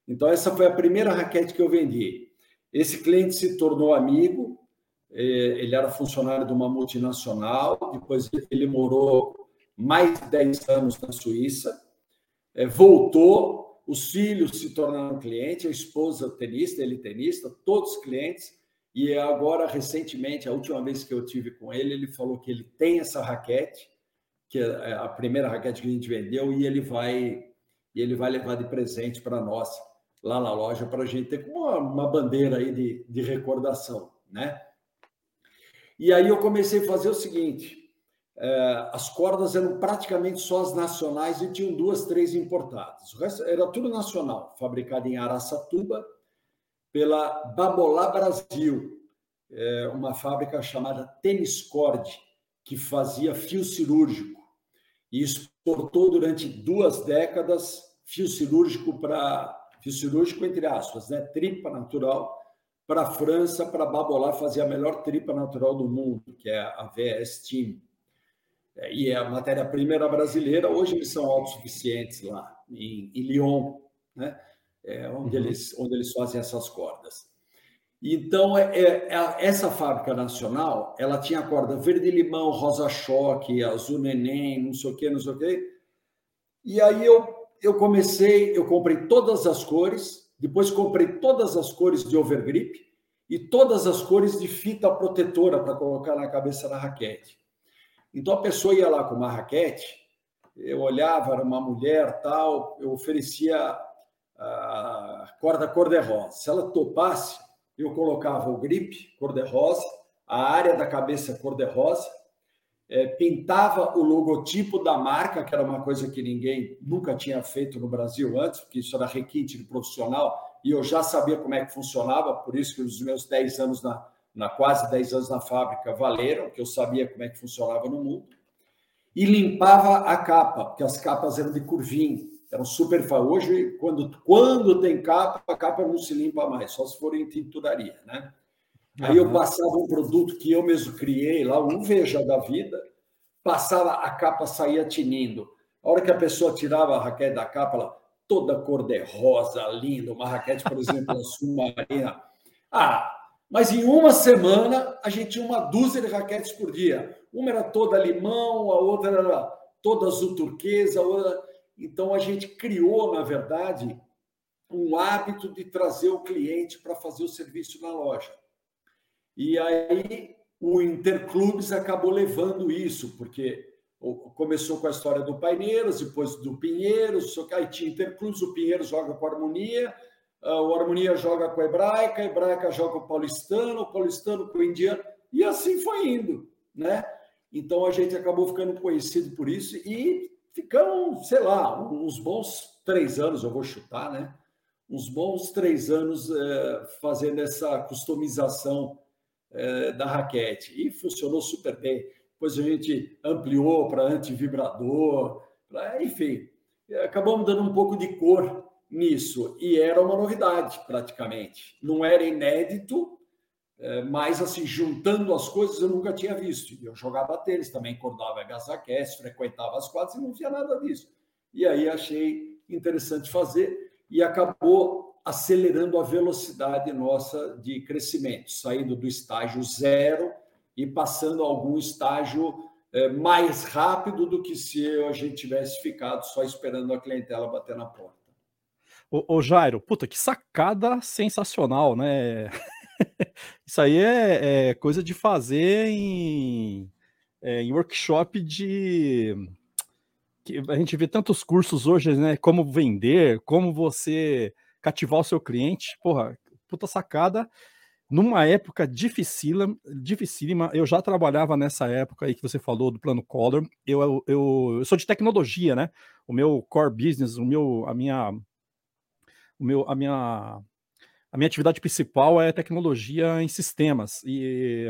Então, essa foi a primeira raquete que eu vendi. Esse cliente se tornou amigo, é, ele era funcionário de uma multinacional, depois ele morou mais de 10 anos na Suíça, é, voltou, os filhos se tornaram clientes, a esposa tenista, ele tenista, todos clientes, e agora, recentemente, a última vez que eu tive com ele, ele falou que ele tem essa raquete, que é a primeira raquete que a gente vendeu, e ele vai, e ele vai levar de presente para nós lá na loja para a gente ter como uma, uma, bandeira aí de, de recordação, né? E aí eu comecei a fazer o seguinte: é, as cordas eram praticamente só as nacionais e tinham duas, três importadas. O resto era tudo nacional, fabricado em Araçatuba pela Babolá Brasil, é, uma fábrica chamada Teniscord, que fazia fio cirúrgico e exportou durante duas décadas fio cirúrgico para fio cirúrgico entre aspas, né? Tripa natural para a França, para Babolar fazer a melhor tripa natural do mundo, que é a VS Team. É, e a matéria-prima era brasileira, hoje eles são autossuficientes lá, em, em Lyon, né? É, onde, uhum. eles, onde eles fazem essas cordas. Então, é, é, é essa fábrica nacional, ela tinha corda verde-limão, rosa-choque, azul neném, não sei o quê, não sei o quê. E aí eu eu comecei, eu comprei todas as cores, depois comprei todas as cores de overgrip e todas as cores de fita protetora para colocar na cabeça da raquete. Então a pessoa ia lá com uma raquete, eu olhava, era uma mulher, tal, eu oferecia a corda cor-de-rosa. Se ela topasse, eu colocava o grip cor-de-rosa, a área da cabeça cor-de-rosa é, pintava o logotipo da marca, que era uma coisa que ninguém nunca tinha feito no Brasil antes, porque isso era requinte de profissional, e eu já sabia como é que funcionava, por isso que os meus 10 anos na, na quase 10 anos na fábrica valeram, que eu sabia como é que funcionava no mundo. E limpava a capa, porque as capas eram de curvinho, eram super Hoje, quando, quando tem capa, a capa não se limpa mais, só se for em tinturaria, né? Aí eu passava um produto que eu mesmo criei lá, um Veja da vida, passava a capa, saía tinindo. A hora que a pessoa tirava a raquete da capa, ela toda cor-de-rosa, linda, uma raquete, por exemplo, submarina. Ah, mas em uma semana a gente tinha uma dúzia de raquetes por dia. Uma era toda limão, a outra era toda azul turquesa, outra... Então a gente criou, na verdade, um hábito de trazer o cliente para fazer o serviço na loja. E aí o Interclubes acabou levando isso, porque começou com a história do Paineiras, depois do Pinheiros, só que aí tinha Interclubes, o Pinheiros joga com a Harmonia, ah, o Harmonia joga com a Hebraica, a Hebraica joga com o Paulistano, o Paulistano com o Indiano, e assim foi indo, né? Então a gente acabou ficando conhecido por isso e ficamos, sei lá, uns bons três anos, eu vou chutar, né? Uns bons três anos é, fazendo essa customização é, da raquete. E funcionou super bem. Depois a gente ampliou para antivibrador, pra, enfim, acabamos dando um pouco de cor nisso. E era uma novidade, praticamente. Não era inédito, é, mas assim, juntando as coisas eu nunca tinha visto. Eu jogava tênis, também acordava Gazaquest, frequentava as quadras e não via nada disso. E aí achei interessante fazer e acabou acelerando a velocidade nossa de crescimento, saindo do estágio zero e passando a algum estágio é, mais rápido do que se a gente tivesse ficado só esperando a clientela bater na porta. Ô, ô Jairo, puta, que sacada sensacional, né? Isso aí é, é, coisa de fazer em, é, em workshop de. A gente vê tantos cursos hoje, né? Como vender, como você cativar o seu cliente. Porra, puta sacada. Numa época dificílima, dificílima, eu já trabalhava nessa época aí que você falou do plano Collor. Eu, eu, eu, eu sou de tecnologia, né? O meu core business, o meu, a minha, o meu, a minha a minha atividade principal é tecnologia em sistemas. E,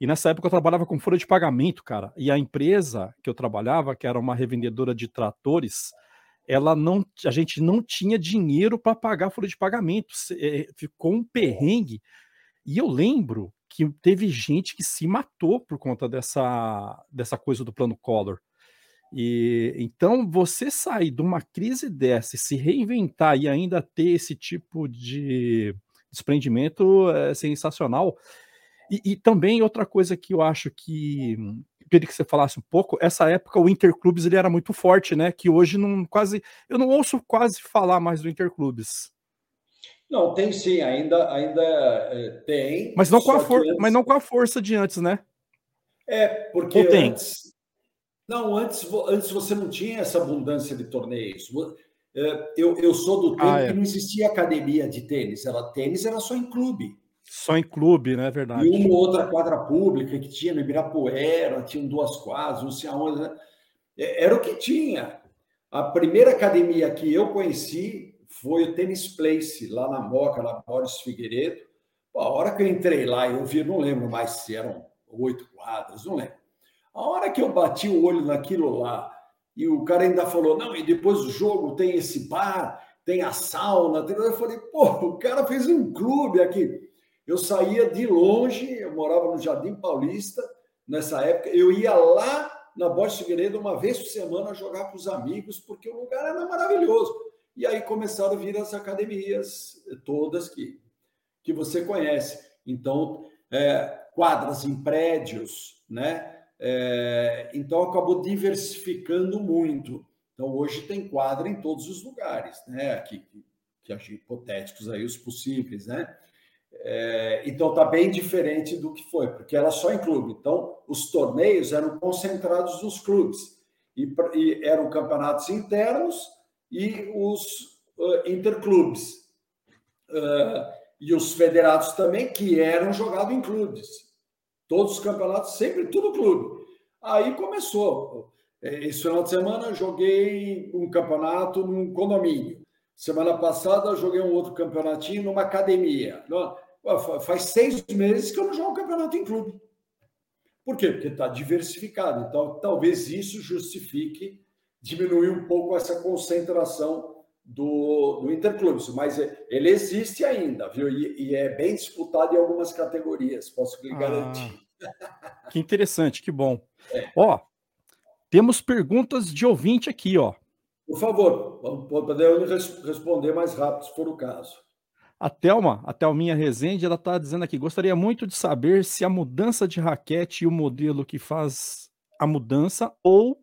e nessa época eu trabalhava com folha de pagamento, cara. E a empresa que eu trabalhava, que era uma revendedora de tratores, ela não, a gente não tinha dinheiro para pagar a folha de pagamento. É, ficou um perrengue. E eu lembro que teve gente que se matou por conta dessa, dessa coisa do plano Collor. E então você sair de uma crise dessa e se reinventar e ainda ter esse tipo de desprendimento é sensacional. E, e, também outra coisa que eu acho que queria que você falasse um pouco, essa época o Interclubes ele era muito forte, né? Que hoje não quase eu não ouço quase falar mais do Interclubes. Não, tem sim, ainda ainda é, tem. Mas não com a for... antes... mas não com a força de antes, né? É, porque antes não, antes, antes você não tinha essa abundância de torneios. É, eu, eu sou do tempo ah, é. que não existia academia de tênis. Era tênis era só em clube. Só em clube, né? Verdade. E uma outra quadra pública que tinha no Ibirapuera, tinham duas quadras, não sei aonde. Né? É, era o que tinha. A primeira academia que eu conheci foi o Tênis Place, lá na Moca, na Boris Figueiredo. a hora que eu entrei lá, eu vi, não lembro mais se eram oito quadras, não lembro. A hora que eu bati o olho naquilo lá, e o cara ainda falou: não, e depois do jogo tem esse bar, tem a sauna. Eu falei: pô, o cara fez um clube aqui. Eu saía de longe, eu morava no Jardim Paulista nessa época, eu ia lá na Borges Figueiredo uma vez por semana jogar com os amigos, porque o lugar era maravilhoso. E aí começaram a vir as academias, todas que, que você conhece. Então, é, quadras em prédios, né? É, então acabou diversificando muito. Então hoje tem quadra em todos os lugares, né? Aqui, que achei hipotéticos aí os possíveis, né? É, então está bem diferente do que foi, porque era só em clube. Então os torneios eram concentrados nos clubes e, e eram campeonatos internos e os uh, interclubes uh, e os federados também que eram jogados em clubes. Todos os campeonatos, sempre tudo clube. Aí começou. É, esse final de semana joguei um campeonato num condomínio. Semana passada joguei um outro campeonatinho numa academia. Faz seis meses que eu não jogo campeonato em clube. Por quê? Porque está diversificado. Então, talvez isso justifique diminuir um pouco essa concentração do, do Interclubes, mas ele existe ainda, viu? E, e, é bem disputado em algumas categorias, posso lhe ah, garantir. Que interessante, que bom. É. Ó, temos perguntas de ouvinte aqui, ó. Por favor, vamos poder responder mais rápido, se for o caso. A Thelma, a Thelminha Rezende, ela está dizendo aqui: gostaria muito de saber se a mudança de raquete e o modelo que faz a mudança ou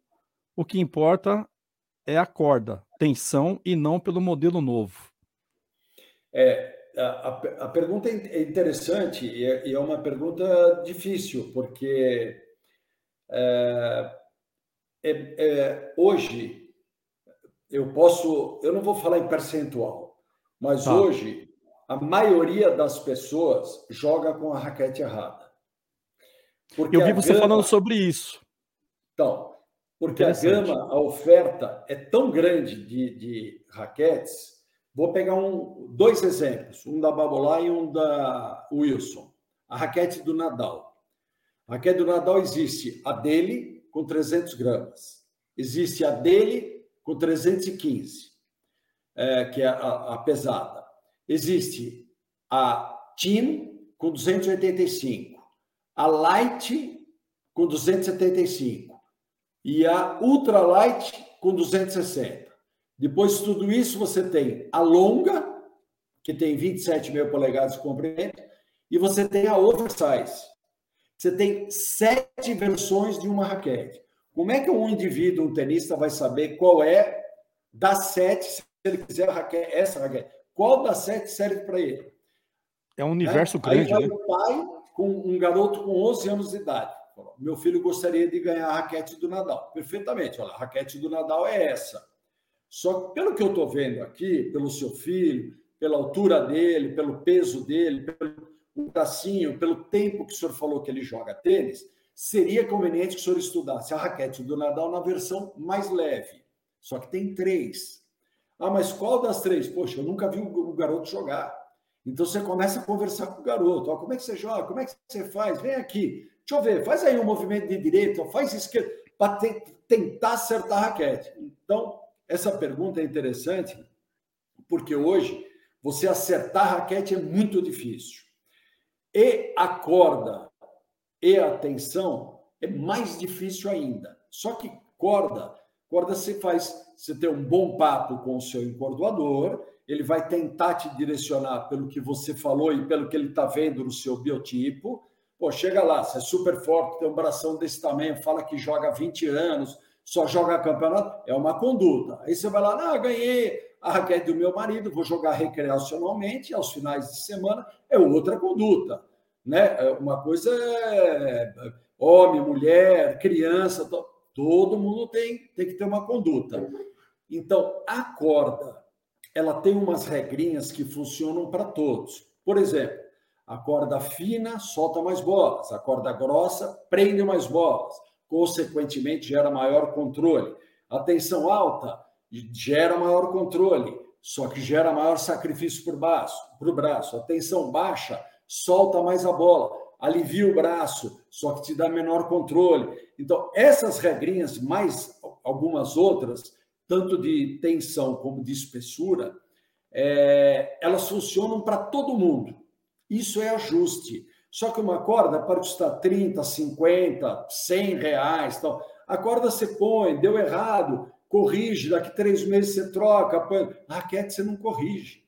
o que importa é a corda, tensão e não pelo modelo novo. É, a, a pergunta é interessante e é, e é, uma pergunta difícil, porque é, é, é, hoje eu posso, eu não vou falar em percentual, mas tá. hoje a maioria das pessoas joga com a raquete errada. Porque eu vi você gama, falando sobre isso. Então, porque a gama, a oferta é tão grande de, de raquetes. Vou pegar um, dois exemplos, um da Babolá e um da Wilson. A raquete do Nadal. A raquete do Nadal existe a dele com 300 gramas, existe a dele com 315, é, que é a, a pesada. Existe a Team com 285, a Light com 275 e a ultralight com 260. Depois de tudo isso, você tem a longa, que tem 27 mil polegadas de comprimento, e você tem a oversize. Você tem sete versões de uma raquete. Como é que um indivíduo, um tenista, vai saber qual é das sete, se ele quiser raquete, essa raquete? Qual das sete serve para ele? É um universo né? grande. Aí vai né? o pai com um garoto com 11 anos de idade. Meu filho gostaria de ganhar a raquete do Nadal. Perfeitamente, olha, a raquete do Nadal é essa. Só que, pelo que eu estou vendo aqui, pelo seu filho, pela altura dele, pelo peso dele, pelo bracinho, pelo tempo que o senhor falou que ele joga tênis, seria conveniente que o senhor estudasse a raquete do Nadal na versão mais leve. Só que tem três. Ah, mas qual das três? Poxa, eu nunca vi o garoto jogar. Então você começa a conversar com o garoto. Ó, como é que você joga? Como é que você faz? Vem aqui. Deixa eu ver. Faz aí um movimento de direita, faz esquerda, para tentar acertar a raquete. Então, essa pergunta é interessante, porque hoje você acertar a raquete é muito difícil. E a corda e a tensão é mais difícil ainda. Só que corda, corda você faz, você tem um bom papo com o seu encordoador, ele vai tentar te direcionar pelo que você falou e pelo que ele está vendo no seu biotipo. Pô, chega lá, você é super forte, tem um bração desse tamanho, fala que joga 20 anos, só joga campeonato, é uma conduta. Aí você vai lá, ah, ganhei a raquete do meu marido, vou jogar recreacionalmente, aos finais de semana, é outra conduta. Né? É uma coisa é homem, mulher, criança, todo mundo tem, tem que ter uma conduta. Então, a corda, ela tem umas regrinhas que funcionam para todos. Por exemplo, a corda fina solta mais bolas, a corda grossa prende mais bolas, consequentemente gera maior controle. A tensão alta gera maior controle, só que gera maior sacrifício para o braço, para o braço. A tensão baixa solta mais a bola, alivia o braço, só que te dá menor controle. Então, essas regrinhas, mais algumas outras, tanto de tensão como de espessura, é, elas funcionam para todo mundo. Isso é ajuste. Só que uma corda pode custar 30, 50, 100 reais. Então, a corda você põe, deu errado, corrige, daqui três meses você troca. Põe. Raquete você não corrige.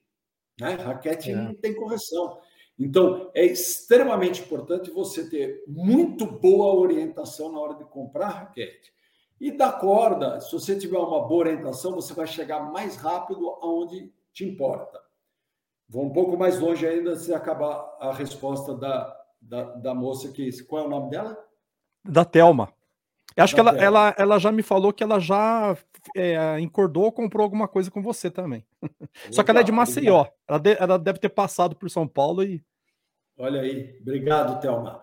Né? Raquete é. não tem correção. Então, é extremamente importante você ter muito boa orientação na hora de comprar raquete. E da corda, se você tiver uma boa orientação, você vai chegar mais rápido aonde te importa. Vou um pouco mais longe ainda se acabar a resposta da, da, da moça que. Qual é o nome dela? Da Telma. Acho que ela, ela, ela já me falou que ela já é, encordou ou comprou alguma coisa com você também. Só que ela é de Maceió. Ela, de, ela deve ter passado por São Paulo e Olha aí, obrigado, Thelma.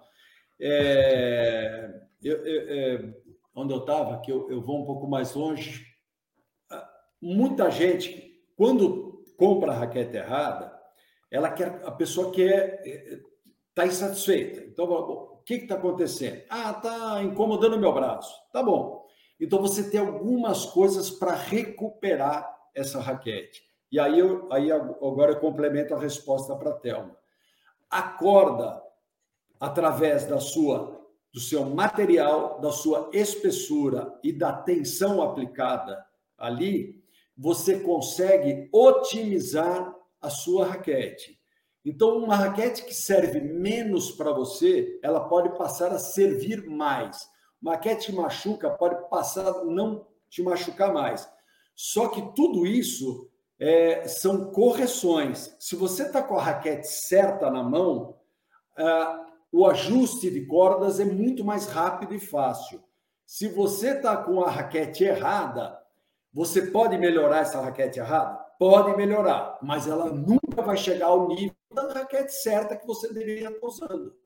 É, eu, eu, é, onde eu estava, que eu, eu vou um pouco mais longe, muita gente, quando compra a raquete errada, ela quer, a pessoa quer está insatisfeita. Então, o que está acontecendo? Ah, está incomodando meu braço. Tá bom. Então você tem algumas coisas para recuperar essa raquete. E aí, eu, aí agora eu complemento a resposta para a Thelma acorda através da sua do seu material, da sua espessura e da tensão aplicada ali, você consegue otimizar a sua raquete. Então, uma raquete que serve menos para você, ela pode passar a servir mais. Uma raquete que machuca pode passar a não te machucar mais. Só que tudo isso é, são correções. Se você está com a raquete certa na mão, o ajuste de cordas é muito mais rápido e fácil. Se você está com a raquete errada, você pode melhorar essa raquete errada? Pode melhorar, mas ela nunca vai chegar ao nível da raquete certa que você deveria estar usando.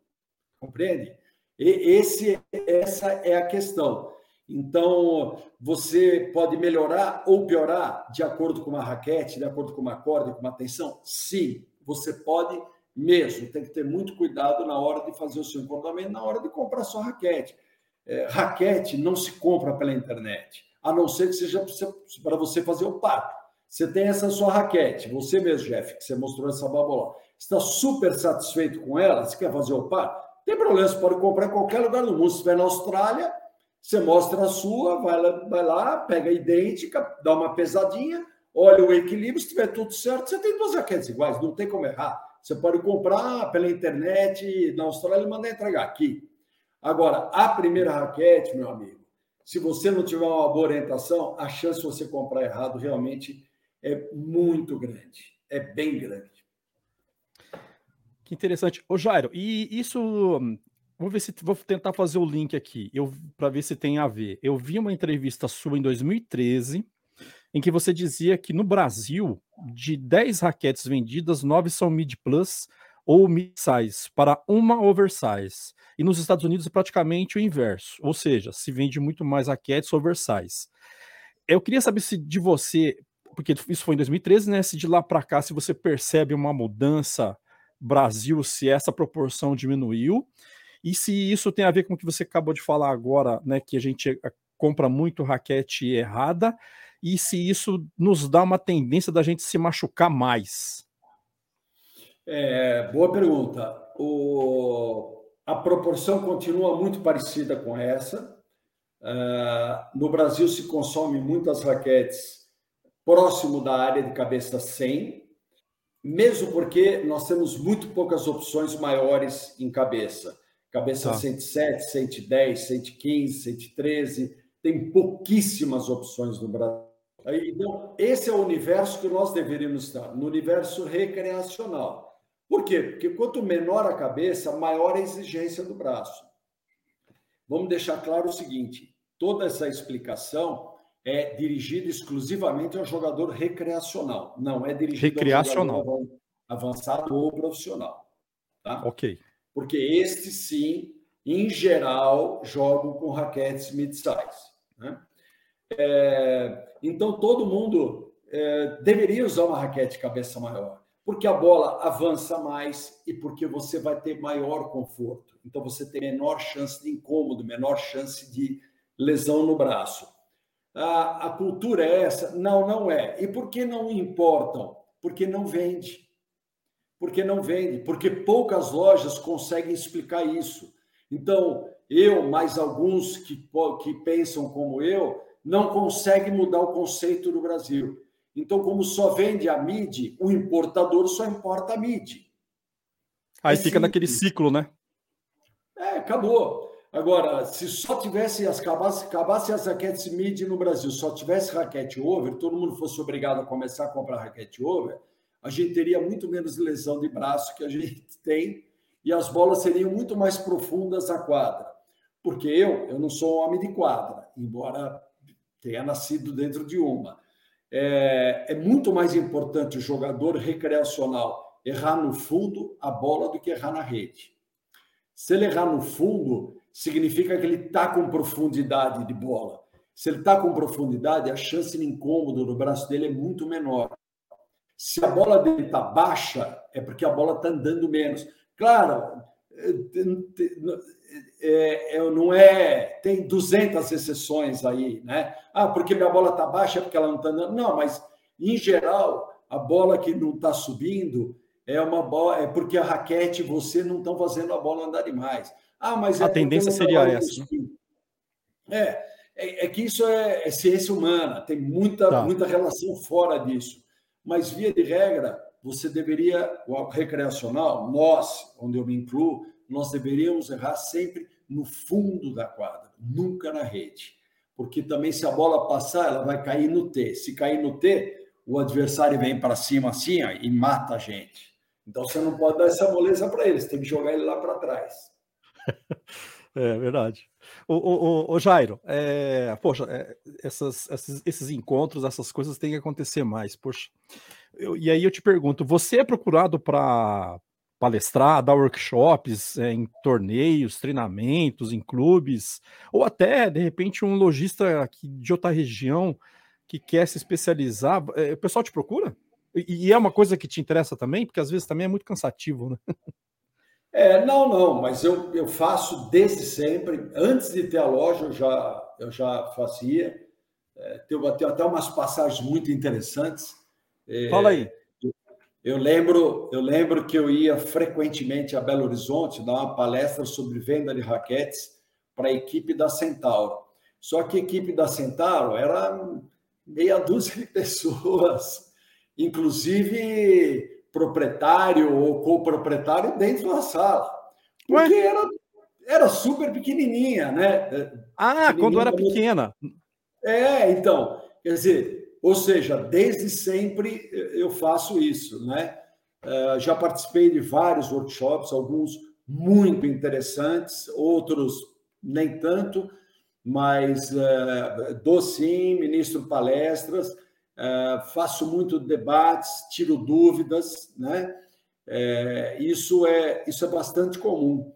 Compreende? E esse, essa é a questão. Então, você pode melhorar ou piorar de acordo com uma raquete, de acordo com uma corda, com uma tensão? Sim, você pode mesmo. Tem que ter muito cuidado na hora de fazer o seu encordamento, na hora de comprar sua raquete. É, raquete não se compra pela internet, a não ser que seja para você fazer o papo. Você tem essa sua raquete, você mesmo, Jeff, que você mostrou essa babola, está super satisfeito com ela, você quer fazer o papo? Tem problema, você pode comprar em qualquer lugar do mundo. Se estiver na Austrália, você mostra a sua, vai lá, vai lá, pega a idêntica, dá uma pesadinha, olha o equilíbrio, se tiver tudo certo, você tem duas raquetes iguais, não tem como errar. Você pode comprar pela internet na Austrália e mandar entregar aqui. Agora, a primeira raquete, meu amigo, se você não tiver uma boa orientação, a chance de você comprar errado realmente é muito grande. É bem grande. Que interessante. Ô, Jairo, e isso. Vou ver se vou tentar fazer o link aqui, eu para ver se tem a ver. Eu vi uma entrevista sua em 2013 em que você dizia que no Brasil, de 10 raquetes vendidas, 9 são mid plus ou mid-size para uma oversize. E nos Estados Unidos é praticamente o inverso, ou seja, se vende muito mais raquetes oversize. Eu queria saber se de você, porque isso foi em 2013, né? Se de lá para cá, se você percebe uma mudança Brasil, se essa proporção diminuiu, e se isso tem a ver com o que você acabou de falar agora, né? Que a gente eh, compra muito raquete errada, e se isso nos dá uma tendência da gente se machucar mais. É, boa pergunta. O, a proporção continua muito parecida com essa. Uh, no Brasil se consome muitas raquetes próximo da área de cabeça 100, mesmo porque nós temos muito poucas opções maiores em cabeça. Cabeça tá. 107, 110, 115, 113, tem pouquíssimas opções no Brasil. Então, esse é o universo que nós deveríamos estar, no universo recreacional. Por quê? Porque quanto menor a cabeça, maior a exigência do braço. Vamos deixar claro o seguinte: toda essa explicação é dirigida exclusivamente ao jogador recreacional, não é dirigida recreacional. ao jogador avançado ou profissional. Tá? Ok. Porque este sim, em geral, jogam com raquetes mid-size. Né? É, então, todo mundo é, deveria usar uma raquete cabeça maior, porque a bola avança mais e porque você vai ter maior conforto. Então, você tem menor chance de incômodo, menor chance de lesão no braço. A, a cultura é essa? Não, não é. E por que não importam? Porque não vende. Porque não vende. Porque poucas lojas conseguem explicar isso. Então, eu, mais alguns que, que pensam como eu, não consegue mudar o conceito no Brasil. Então, como só vende a MIDI, o importador só importa a MIDI. Aí é fica simples. naquele ciclo, né? É, acabou. Agora, se só tivesse as acabasse, acabasse as raquetes mid no Brasil, só tivesse raquete over, todo mundo fosse obrigado a começar a comprar raquete over, a gente teria muito menos lesão de braço que a gente tem e as bolas seriam muito mais profundas a quadra. Porque eu, eu não sou um homem de quadra, embora tenha nascido dentro de uma. É, é muito mais importante o jogador recreacional errar no fundo a bola do que errar na rede. Se ele errar no fundo, significa que ele está com profundidade de bola. Se ele está com profundidade, a chance de incômodo no braço dele é muito menor. Se a bola dele está baixa, é porque a bola está andando menos. Claro, é, é, não é. Tem 200 exceções aí, né? Ah, porque minha bola está baixa, é porque ela não está andando. Não, mas em geral, a bola que não está subindo é uma bola, é porque a raquete você não estão fazendo a bola andar demais. Ah, mas a é tendência seria essa. É, é, é, que isso é, é, ciência humana, tem muita, tá. muita relação fora disso. Mas, via de regra, você deveria, o recreacional, nós, onde eu me incluo, nós deveríamos errar sempre no fundo da quadra, nunca na rede. Porque também, se a bola passar, ela vai cair no T. Se cair no T, o adversário vem para cima assim ó, e mata a gente. Então você não pode dar essa moleza para eles, tem que jogar ele lá para trás. É verdade. O, o, o, Jairo, é, poxa, é, essas, esses, esses, encontros, essas coisas têm que acontecer mais. Poxa, eu, e aí eu te pergunto: você é procurado para palestrar, dar workshops é, em torneios, treinamentos, em clubes, ou até, de repente, um lojista de outra região que quer se especializar, é, o pessoal te procura? E, é uma coisa que te interessa também, porque às vezes também é muito cansativo, né? É, não, não, mas eu, eu faço desde sempre. Antes de ter a loja, eu já, eu já fazia. É, tenho até umas passagens muito interessantes. É, Fala aí. Eu lembro, eu lembro que eu ia frequentemente a Belo Horizonte dar uma palestra sobre venda de raquetes para a equipe da Centauro. Só que a equipe da Centauro era meia dúzia de pessoas, inclusive proprietário ou coproprietário dentro da sala. Porque era, era super pequenininha, né? Ah, quando era pequena. É, então, quer dizer, ou seja, desde sempre eu faço isso, né? Uh, já participei de vários workshops, alguns muito interessantes, outros nem tanto, mas uh, dou sim, ministro palestras, uh, faço muito debates, tiro dúvidas, né? É, isso, é, isso é bastante comum.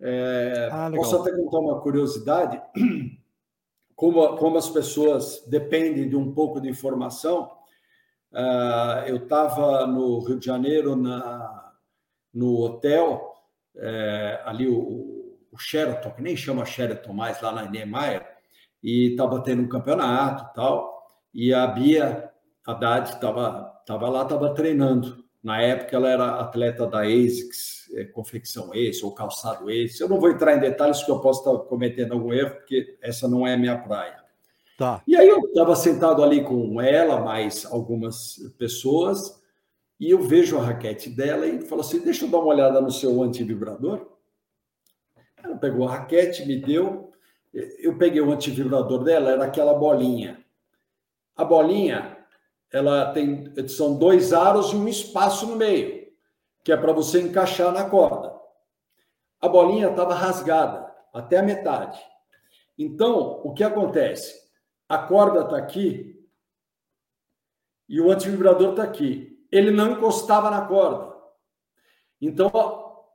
É, ah, posso até contar uma curiosidade, como, como as pessoas dependem de um pouco de informação. Uh, eu estava no Rio de Janeiro, na, no hotel, é, ali o, o Sheraton, que nem chama Sheraton mais, lá na Niemeyer, e estava tendo um campeonato tal, e a Bia Haddad estava tava lá, estava treinando. Na época, ela era atleta da ASICS, é, confecção Ace ou calçado Ace. Eu não vou entrar em detalhes, porque eu posso estar cometendo algum erro, porque essa não é a minha praia. Tá. E aí eu estava sentado ali com ela, mais algumas pessoas, e eu vejo a raquete dela e falo assim: deixa eu dar uma olhada no seu antivibrador. Ela pegou a raquete, me deu. Eu peguei o antivibrador dela, era aquela bolinha. A bolinha, ela tem são dois aros e um espaço no meio, que é para você encaixar na corda. A bolinha estava rasgada até a metade. Então, o que acontece? A corda está aqui e o antivibrador está aqui ele não encostava na corda. Então,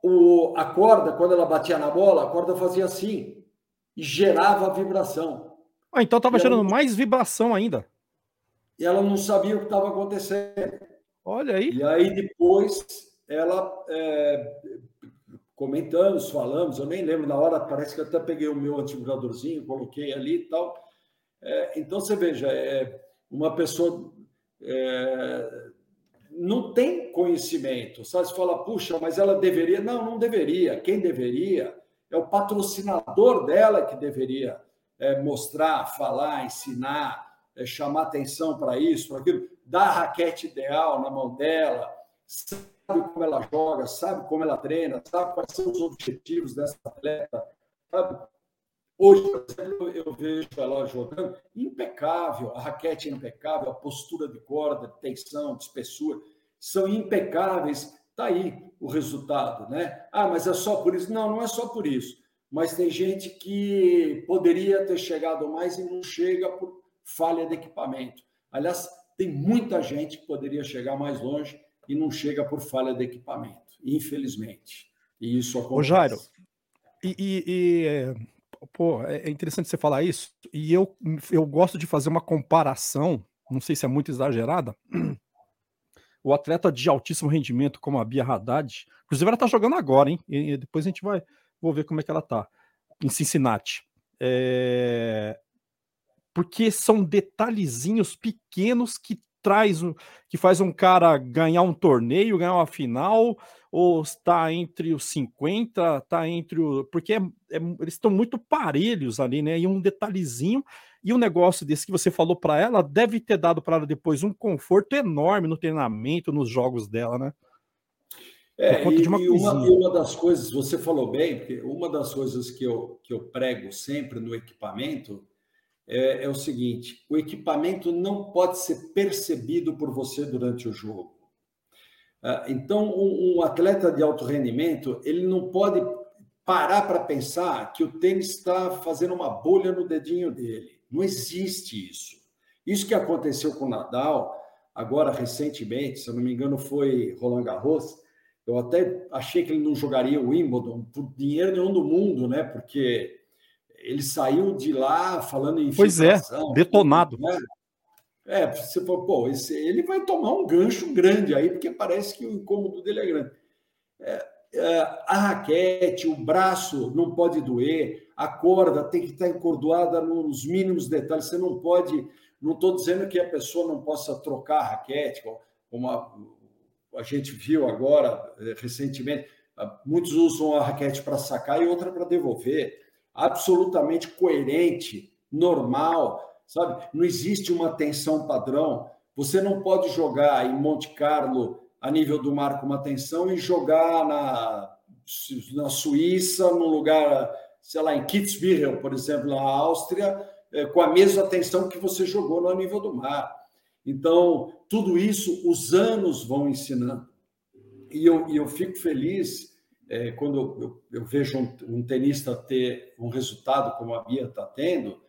o, a corda, quando ela batia na bola, a corda fazia assim e gerava vibração. Ah, então estava gerando mais vibração ainda. E ela não sabia o que estava acontecendo. Olha aí. E aí depois ela é, comentamos, falamos, eu nem lembro na hora, parece que até peguei o meu antivibradorzinho, coloquei ali e tal. É, então você veja, é, uma pessoa é, não tem conhecimento. Sabe? Você fala, puxa, mas ela deveria. Não, não deveria. Quem deveria é o patrocinador dela que deveria é, mostrar, falar, ensinar, é, chamar atenção para isso, para aquilo, dar a raquete ideal na mão dela, sabe como ela joga, sabe como ela treina, sabe quais são os objetivos dessa atleta. Sabe? Hoje, por exemplo, eu vejo ela jogando impecável, a raquete é impecável, a postura de corda, de tensão, de espessura, são impecáveis. Está aí o resultado, né? Ah, mas é só por isso? Não, não é só por isso. Mas tem gente que poderia ter chegado mais e não chega por falha de equipamento. Aliás, tem muita gente que poderia chegar mais longe e não chega por falha de equipamento, infelizmente. E isso acontece. Ô, Jairo, e, e, e pô, é, é interessante você falar isso, e eu, eu gosto de fazer uma comparação, não sei se é muito exagerada. O atleta de altíssimo rendimento, como a Bia Haddad, inclusive ela tá jogando agora, hein? E depois a gente vai vou ver como é que ela tá em Cincinnati. É... Porque são detalhezinhos pequenos que traz que faz um cara ganhar um torneio, ganhar uma final, ou está entre os 50, está entre o. Porque é, é, eles estão muito parelhos ali, né? E um detalhezinho, e um negócio desse que você falou para ela deve ter dado para ela depois um conforto enorme no treinamento, nos jogos dela, né? É, e, uma, e uma, uma das coisas, você falou bem, porque uma das coisas que eu, que eu prego sempre no equipamento é, é o seguinte: o equipamento não pode ser percebido por você durante o jogo. Ah, então, um, atleta de alto rendimento, ele não pode parar para pensar que o tênis está fazendo uma bolha no dedinho dele. Não existe isso. Isso que aconteceu com o Nadal, agora recentemente, se eu não me engano, foi Roland Garros. Eu até achei que ele não jogaria o Wimbledon por dinheiro nenhum do mundo, né? Porque ele saiu de lá falando em Pois é, detonado. Né? É, você falou, pô, esse, ele vai tomar um gancho grande aí, porque parece que o incômodo dele é grande. É, é, a raquete, o braço não pode doer, a corda tem que estar encordoada nos mínimos detalhes. Você não pode. Não estou dizendo que a pessoa não possa trocar a raquete, como a, a gente viu agora, eh, recentemente. Muitos usam a raquete para sacar e outra para devolver absolutamente coerente, normal, sabe? Não existe uma tensão padrão. Você não pode jogar em Monte Carlo a nível do mar com uma tensão e jogar na, na Suíça, num lugar, sei lá, em Kitzbühel, por exemplo, na Áustria, é, com a mesma tensão que você jogou no nível do mar. Então, tudo isso os anos vão ensinando. e eu, e eu fico feliz é, quando eu, eu vejo um, um, tenista ter um resultado como a Bia está tendo,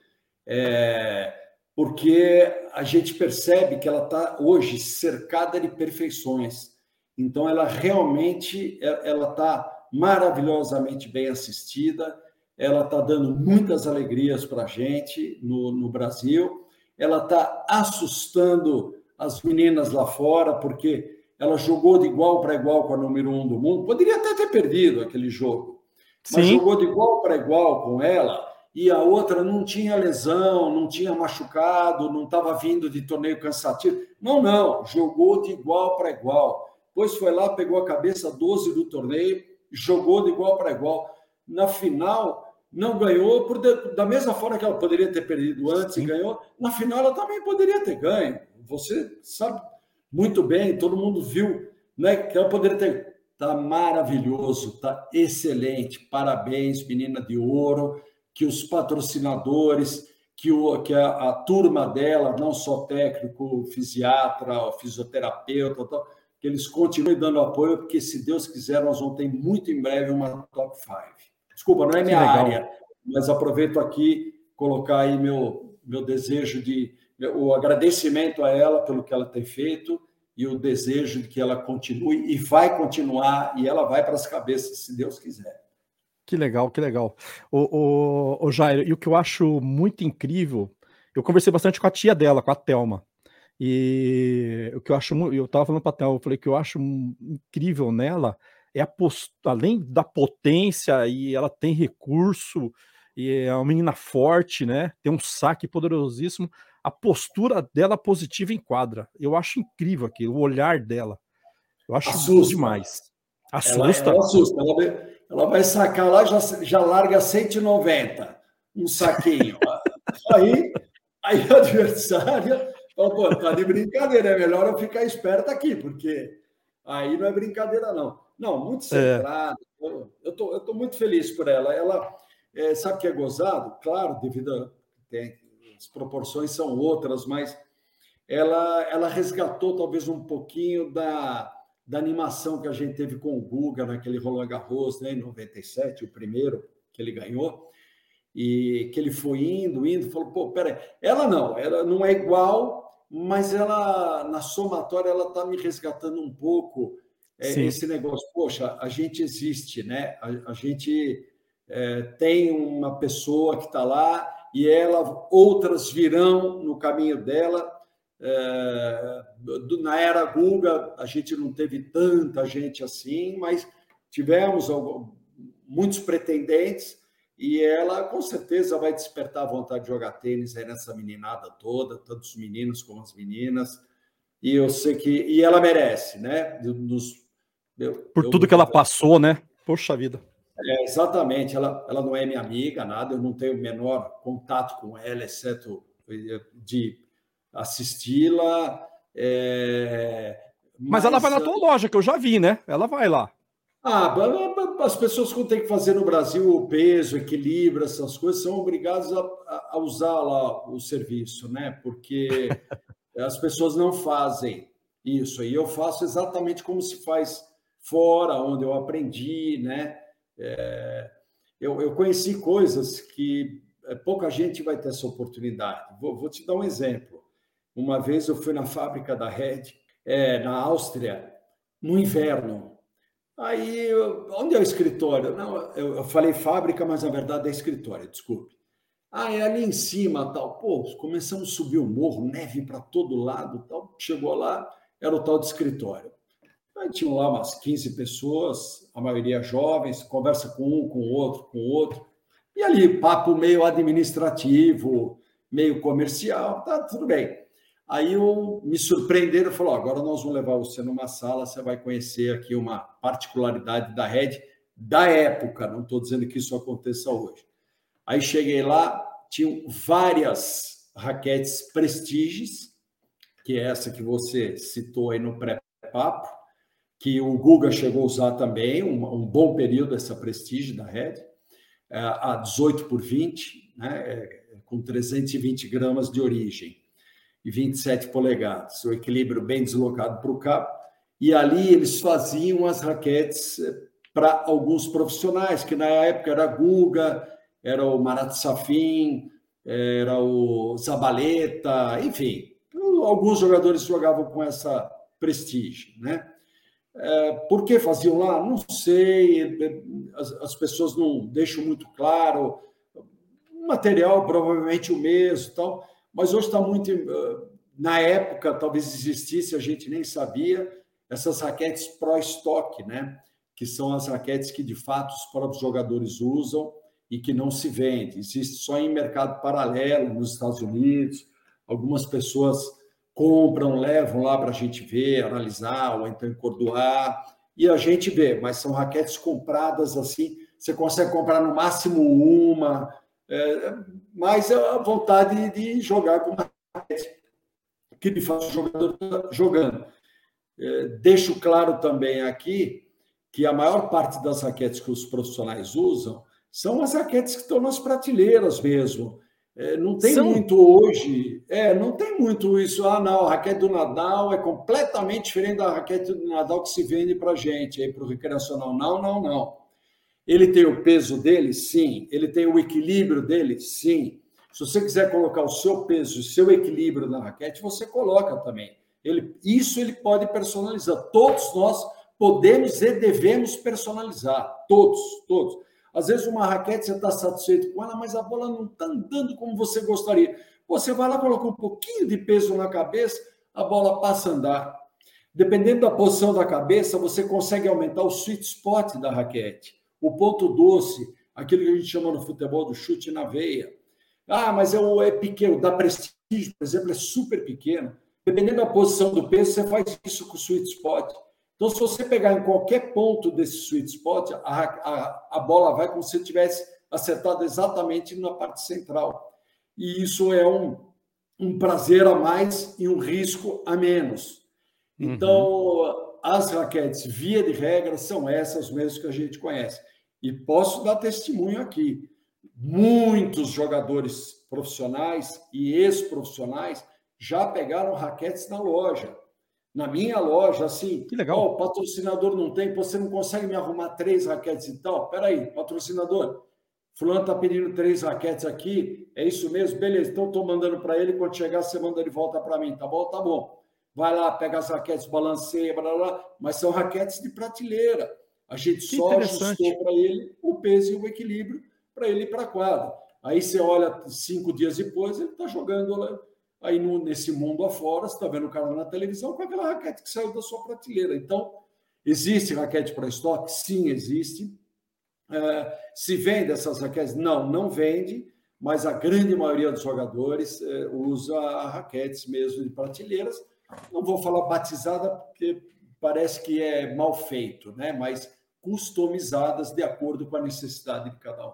é, porque a gente percebe que ela está hoje cercada de perfeições. Então, ela realmente é, ela está maravilhosamente bem assistida, ela está dando muitas alegrias para a gente no, no Brasil, ela está assustando as meninas lá fora, porque ela jogou de igual para igual com a número um do mundo. Poderia até ter perdido aquele jogo, mas Sim. jogou de igual para igual com ela. E a outra não tinha lesão, não tinha machucado, não estava vindo de torneio cansativo. Não, não, jogou de igual para igual. Depois foi lá, pegou a cabeça 12 do torneio, jogou de igual para igual. Na final, não ganhou por de, da mesma forma que ela poderia ter perdido antes Sim. e ganhou. Na final, ela também poderia ter ganho. Você sabe muito bem, todo mundo viu, né? Que ela poderia ter. Tá maravilhoso, tá excelente. Parabéns, menina de ouro. Que os patrocinadores, que, o, que a, a turma dela, não só técnico, fisiatra, fisioterapeuta, tal, que eles continuem dando apoio, porque se Deus quiser, nós vamos ter muito em breve uma top 5. Desculpa, não é minha área, mas aproveito aqui colocar aí meu, meu desejo de o agradecimento a ela pelo que ela tem feito e o desejo de que ela continue e vai continuar e ela vai para as cabeças, se Deus quiser. Que legal, que legal. O, o, o Jair, e o que eu acho muito incrível, eu conversei bastante com a tia dela, com a Thelma, e o que eu acho, eu estava falando para a Thelma, eu falei que eu acho incrível nela é a post... além da potência e ela tem recurso e é uma menina forte, né? Tem um saque poderosíssimo a postura dela positiva em quadra. Eu acho incrível aquilo, o olhar dela. Eu acho assusta. demais. Assusta. Ela, ela assusta. Ela vai, ela vai sacar lá, já, já larga 190, um saquinho. aí, aí a adversária fala, pô, tá de brincadeira, é melhor eu ficar esperto aqui, porque aí não é brincadeira, não. Não, muito centrada. É. Eu, eu, tô, eu tô muito feliz por ela. Ela é, sabe que é gozado? Claro, devido a. Tem, as proporções são outras, mas ela, ela resgatou talvez um pouquinho da, da animação que a gente teve com o Guga naquele Roland Garros, né, em 97, o primeiro que ele ganhou, e que ele foi indo, indo, falou, pô, peraí, ela não, ela não é igual, mas ela, na somatória, ela está me resgatando um pouco é, esse negócio, poxa, a gente existe, né? A, a gente é, tem uma pessoa que está lá e ela, outras virão no caminho dela. É, na era Guga, a gente não teve tanta gente assim, mas tivemos muitos pretendentes e ela com certeza vai despertar a vontade de jogar tênis aí nessa meninada toda, tanto os meninos como as meninas. E eu sei que e ela merece, né? Nos, eu, Por tudo que ela passou, né? Poxa vida. É, exatamente, ela, ela não é minha amiga, nada, eu não tenho o menor contato com ela, exceto de assisti-la. É, mas, mas, ela vai na tua loja, que eu já vi, né? Ela vai lá. Ah, as pessoas que têm que fazer no Brasil o peso, equilíbrio, essas coisas, são obrigadas a, a usar lá o serviço, né? Porque as pessoas não fazem isso. E eu faço exatamente como se faz fora, onde eu aprendi, né? É, eu, eu, conheci coisas que é, pouca gente vai ter essa oportunidade. Vou, vou, te dar um exemplo. Uma vez eu fui na fábrica da Red, é, na Áustria, no inverno. Aí, onde é o escritório? Não, eu, eu falei fábrica, mas na verdade é escritório, desculpe. Ah, é ali em cima, tal. Pô, começamos a subir o morro, neve para todo lado, tal. Chegou lá, era o tal de escritório. Aí tinham lá umas 15 pessoas, a maioria jovens, conversa com um, com outro, com outro. E ali, papo meio administrativo, meio comercial, tá tudo bem. Aí eu, me surpreenderam e falou: agora nós vamos levar você numa sala, você vai conhecer aqui uma particularidade da rede da época, não estou dizendo que isso aconteça hoje. Aí cheguei lá, tinham várias raquetes Prestiges, que é essa que você citou aí no pré-papo, que o Guga chegou a usar também, um, um bom período essa prestígio da Red, é, a 18 por 20, né, é, com 320 gramas de origem e 27 polegadas, o equilíbrio bem deslocado para o cabo. e ali eles faziam as raquetes eh, para alguns profissionais, que na época era Guga, era o Marat Safin, era o Zabaleta, enfim, alguns jogadores jogavam com essa prestígio, né? É, por que faziam lá? Não sei, as, as, pessoas não deixam muito claro. O material provavelmente o mesmo, tal, mas hoje está muito. Eh, na época, talvez existisse, a gente nem sabia, essas raquetes Pro Stock, né? que são as raquetes que de fato os próprios jogadores usam e que não se vende. Existe só em mercado paralelo nos Estados Unidos. Algumas pessoas compram, levam lá para a gente ver, analisar, ou então encordoar, e a gente vê, mas são raquetes compradas assim, você consegue comprar no máximo uma, é, mas é a vontade de jogar com uma raquete que de fato o jogador está jogando. É, deixo claro também aqui que a maior parte das raquetes que os profissionais usam são as raquetes que estão nas prateleiras mesmo. É, não tem São... muito hoje, é, não tem muito isso. Ah, não, a raquete do Nadal é completamente diferente da raquete do Nadal que se vende para gente, aí para o recreacional. Não, não, não. Ele tem o peso dele? Sim. Ele tem o equilíbrio dele? Sim. Se você quiser colocar o seu peso, o seu equilíbrio na raquete, você coloca também. Ele, isso ele pode personalizar. Todos nós podemos e devemos personalizar. Todos, todos. Às vezes, uma raquete você está satisfeito com ela, mas a bola não está andando como você gostaria. Você vai lá, coloca um pouquinho de peso na cabeça, a bola passa a andar. Dependendo da posição da cabeça, você consegue aumentar o sweet spot da raquete, o ponto doce, aquilo que a gente chama no futebol do chute na veia. Ah, mas é, é pequeno, da prestígio, por exemplo, é super pequeno. Dependendo da posição do peso, você faz isso com o sweet spot. Então, se você pegar em qualquer ponto desse sweet spot, a, a, a bola vai como se tivesse acertado exatamente na parte central. E isso é um, um prazer a mais e um risco a menos. Uhum. Então, uhum. as raquetes, via de regra, são essas mesmo que a gente conhece. E posso dar testemunho aqui. Muitos jogadores profissionais e ex-profissionais já pegaram raquetes na loja na minha loja, assim, que legal. Oh, o patrocinador não tem, você não consegue me arrumar três raquetes e tal. Peraí, patrocinador, fulano está pedindo três raquetes aqui, é isso mesmo? Beleza, então estou mandando para ele, quando chegar você manda de volta para mim, tá bom? Tá bom. Vai lá, pega as raquetes, balanceia, blá, blá, blá, mas são raquetes de prateleira. A gente que só ajustou para ele o peso e o equilíbrio para ele ir para a quadra. Aí você olha cinco dias depois, ele está jogando lá aí no, nesse mundo afora, você está vendo o cara na televisão com aquela raquete que saiu da sua prateleira. Então, existe raquete para estoque? Sim, existe. É, se vende essas raquetes? Não, não vende, mas a grande maioria dos jogadores é, usa raquetes mesmo de prateleiras. Não vou falar batizada, porque parece que é mal feito, né? mas customizadas de acordo com a necessidade de cada um.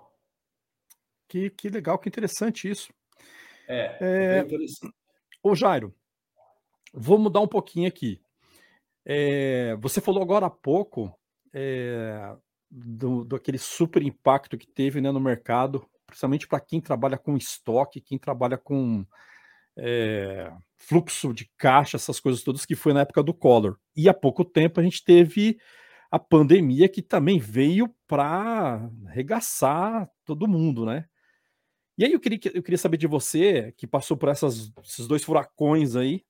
Que, que legal, que interessante isso. É, é... Ô Jairo, vou mudar um pouquinho aqui. É, você falou agora há pouco é, do, do aquele super impacto que teve né, no mercado, principalmente para quem trabalha com estoque, quem trabalha com é, fluxo de caixa, essas coisas todas, que foi na época do Collor. E há pouco tempo a gente teve a pandemia que também veio para arregaçar todo mundo, né? E aí eu queria, eu queria saber de você, que passou por essas, esses dois furacões aí,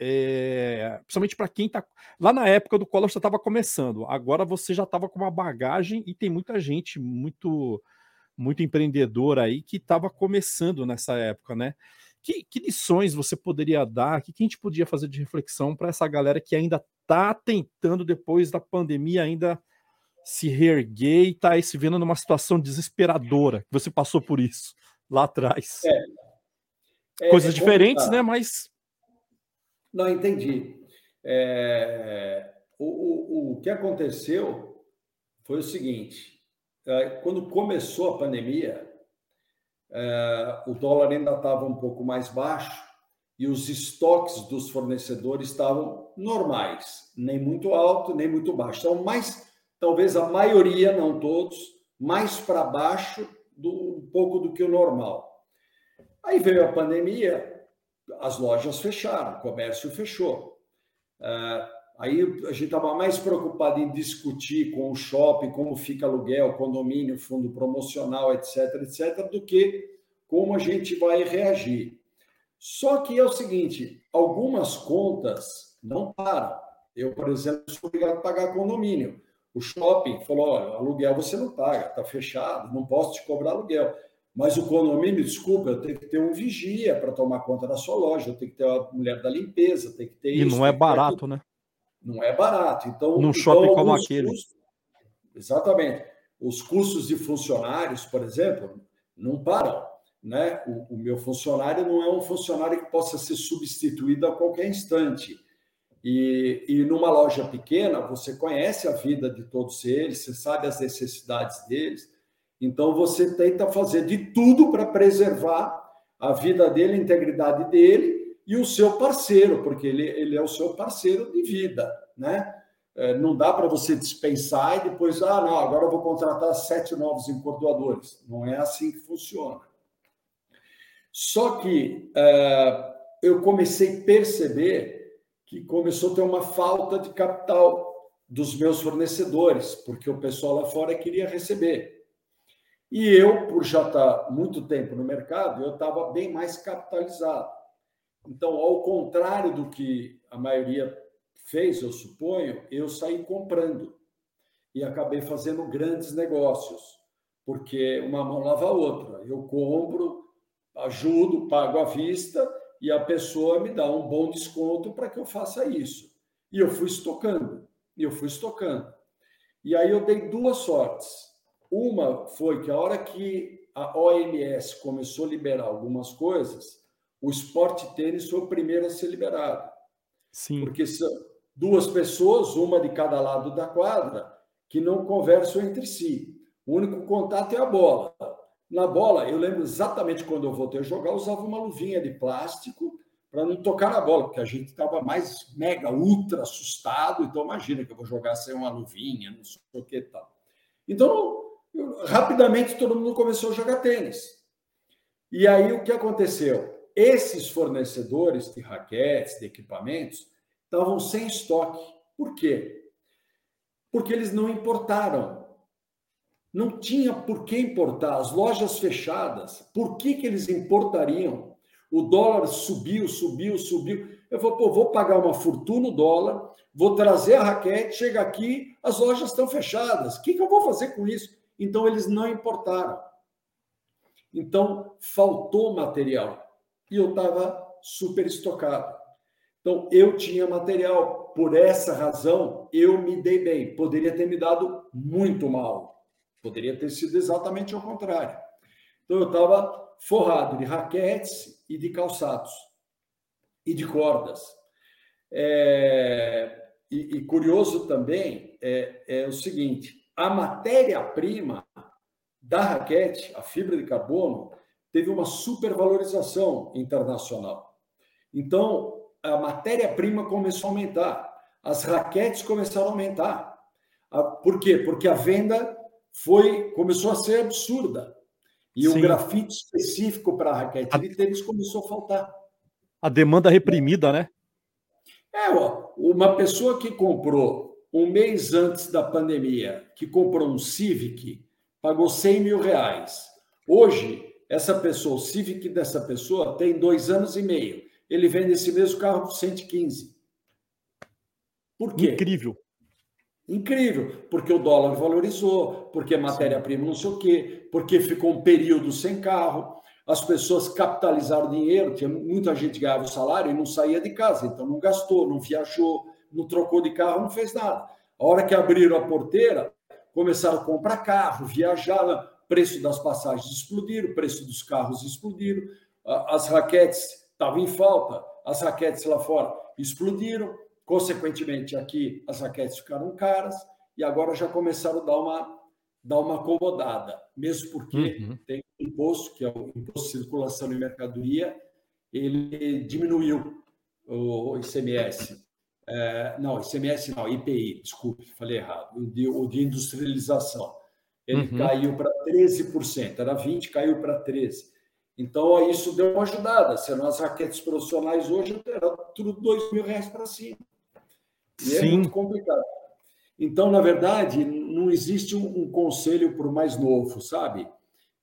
é, principalmente para quem tá. Lá na época do Collor você estava começando, agora você já estava com uma bagagem e tem muita gente muito muito empreendedora aí que estava começando nessa época, né? Que, que, lições você poderia dar? O que, que a gente podia fazer de reflexão para essa galera que ainda está tentando, depois da pandemia, ainda se reerguer e está se vendo numa situação desesperadora? Você passou por isso lá atrás. É. É, Coisas é diferentes, né? Mas. Não, entendi. É, o, o, o que aconteceu foi o seguinte: quando começou a pandemia, o dólar ainda estava um pouco mais baixo e os estoques dos fornecedores estavam normais, nem muito alto, nem muito baixo. Então, mais, talvez a maioria, não todos, mais para baixo do, um pouco do que o normal. Aí veio a pandemia, as lojas fecharam, o comércio fechou. Uh, Aí a gente estava mais preocupado em discutir com o shopping como fica aluguel, condomínio, fundo promocional, etc, etc, do que como a gente vai reagir. Só que é o seguinte, algumas contas não param. Eu, por exemplo, sou obrigado a pagar condomínio. O shopping falou: olha, aluguel você não paga, está fechado, não posso te cobrar aluguel. Mas o condomínio, desculpa, eu tenho que ter um vigia para tomar conta da sua loja, eu tenho que ter a mulher da limpeza, tem que ter e isso. E não é barato, né? Não é barato. Então, num então, shopping como aquele. Custos, exatamente. Os custos de funcionários, por exemplo, não param. Né? O, o meu funcionário não é um funcionário que possa ser substituído a qualquer instante. E, e numa loja pequena, você conhece a vida de todos eles, você sabe as necessidades deles. Então, você tenta fazer de tudo para preservar a vida dele, a integridade dele e o seu parceiro, porque ele, ele é o seu parceiro de vida, né? É, não dá para você dispensar e depois, ah, não, agora eu vou contratar sete novos encordoadores. Não é assim que funciona. Só que é, eu comecei a perceber que começou a ter uma falta de capital dos meus fornecedores, porque o pessoal lá fora queria receber. E eu, por já estar muito tempo no mercado, eu estava bem mais capitalizado. Então, ao contrário do que a maioria fez, eu suponho, eu saí comprando e acabei fazendo grandes negócios, porque uma mão lava a outra. Eu compro, ajudo, pago à vista e a pessoa me dá um bom desconto para que eu faça isso. E eu fui estocando, e eu fui estocando. E aí eu dei duas sortes. Uma foi que a hora que a OMS começou a liberar algumas coisas, o esporte tênis foi o primeiro a ser liberado. Sim. Porque são duas pessoas, uma de cada lado da quadra, que não conversam entre si. O único contato é a bola. Na bola, eu lembro exatamente quando eu voltei a jogar, eu usava uma luvinha de plástico para não tocar na bola, porque a gente estava mais mega, ultra assustado. Então, imagina que eu vou jogar sem uma luvinha, não sei o que e tal. Então, eu, rapidamente todo mundo começou a jogar tênis. E aí o que aconteceu? Esses fornecedores de raquetes, de equipamentos, estavam sem estoque. Por quê? Porque eles não importaram não tinha por que importar, as lojas fechadas, por que, que eles importariam? O dólar subiu, subiu, subiu. Eu falei, pô, vou pagar uma fortuna o dólar, vou trazer a raquete, chega aqui, as lojas estão fechadas. O que, que eu vou fazer com isso? Então, eles não importaram. Então, faltou material. E eu estava super estocado. Então, eu tinha material. Por essa razão, eu me dei bem. Poderia ter me dado muito mal Poderia ter sido exatamente ao contrário. Então, eu estava forrado de raquetes e de calçados e de cordas. É, e, e, curioso também é, é o seguinte: a matéria-prima da raquete, a fibra de carbono, teve uma supervalorização internacional. Então, a matéria-prima começou a aumentar, as raquetes começaram a aumentar. Por quê? Porque a venda foi começou a ser absurda. E Sim. o grafite específico para a raquete de tênis começou a faltar. A demanda reprimida, né? É, ó, uma pessoa que comprou um mês antes da pandemia, que comprou um Civic, pagou 100 mil reais. Hoje, essa pessoa, o Civic dessa pessoa, tem dois anos e meio. Ele vende esse mesmo carro por 115. Por quê? Incrível. Incrível, porque o dólar valorizou, porque matéria-prima não sei o quê, porque ficou um período sem carro, as pessoas capitalizaram dinheiro, tinha muita gente ganhava o salário e não saía de casa, então não gastou, não viajou, não trocou de carro, não fez nada. A hora que abriram a porteira, começaram a comprar carro, viajar, preço das passagens explodiram, preço dos carros explodiram, as raquetes estavam em falta, as raquetes lá fora explodiram, Consequentemente, aqui as raquetes ficaram caras e agora já começaram a dar uma, dar uma acomodada, mesmo porque uhum. tem um imposto, que é o Imposto de Circulação de Mercadoria, ele diminuiu o ICMS. É, não, ICMS não, IPI, desculpe, falei errado, o de, o de industrialização. Ele uhum. caiu para 13%, era 20%, caiu para 13%. Então, isso deu uma ajudada. Senão, as raquetes profissionais hoje era tudo 2 mil reais para cima. E é Sim. é muito complicado. Então, na verdade, não existe um, um conselho para o mais novo, sabe?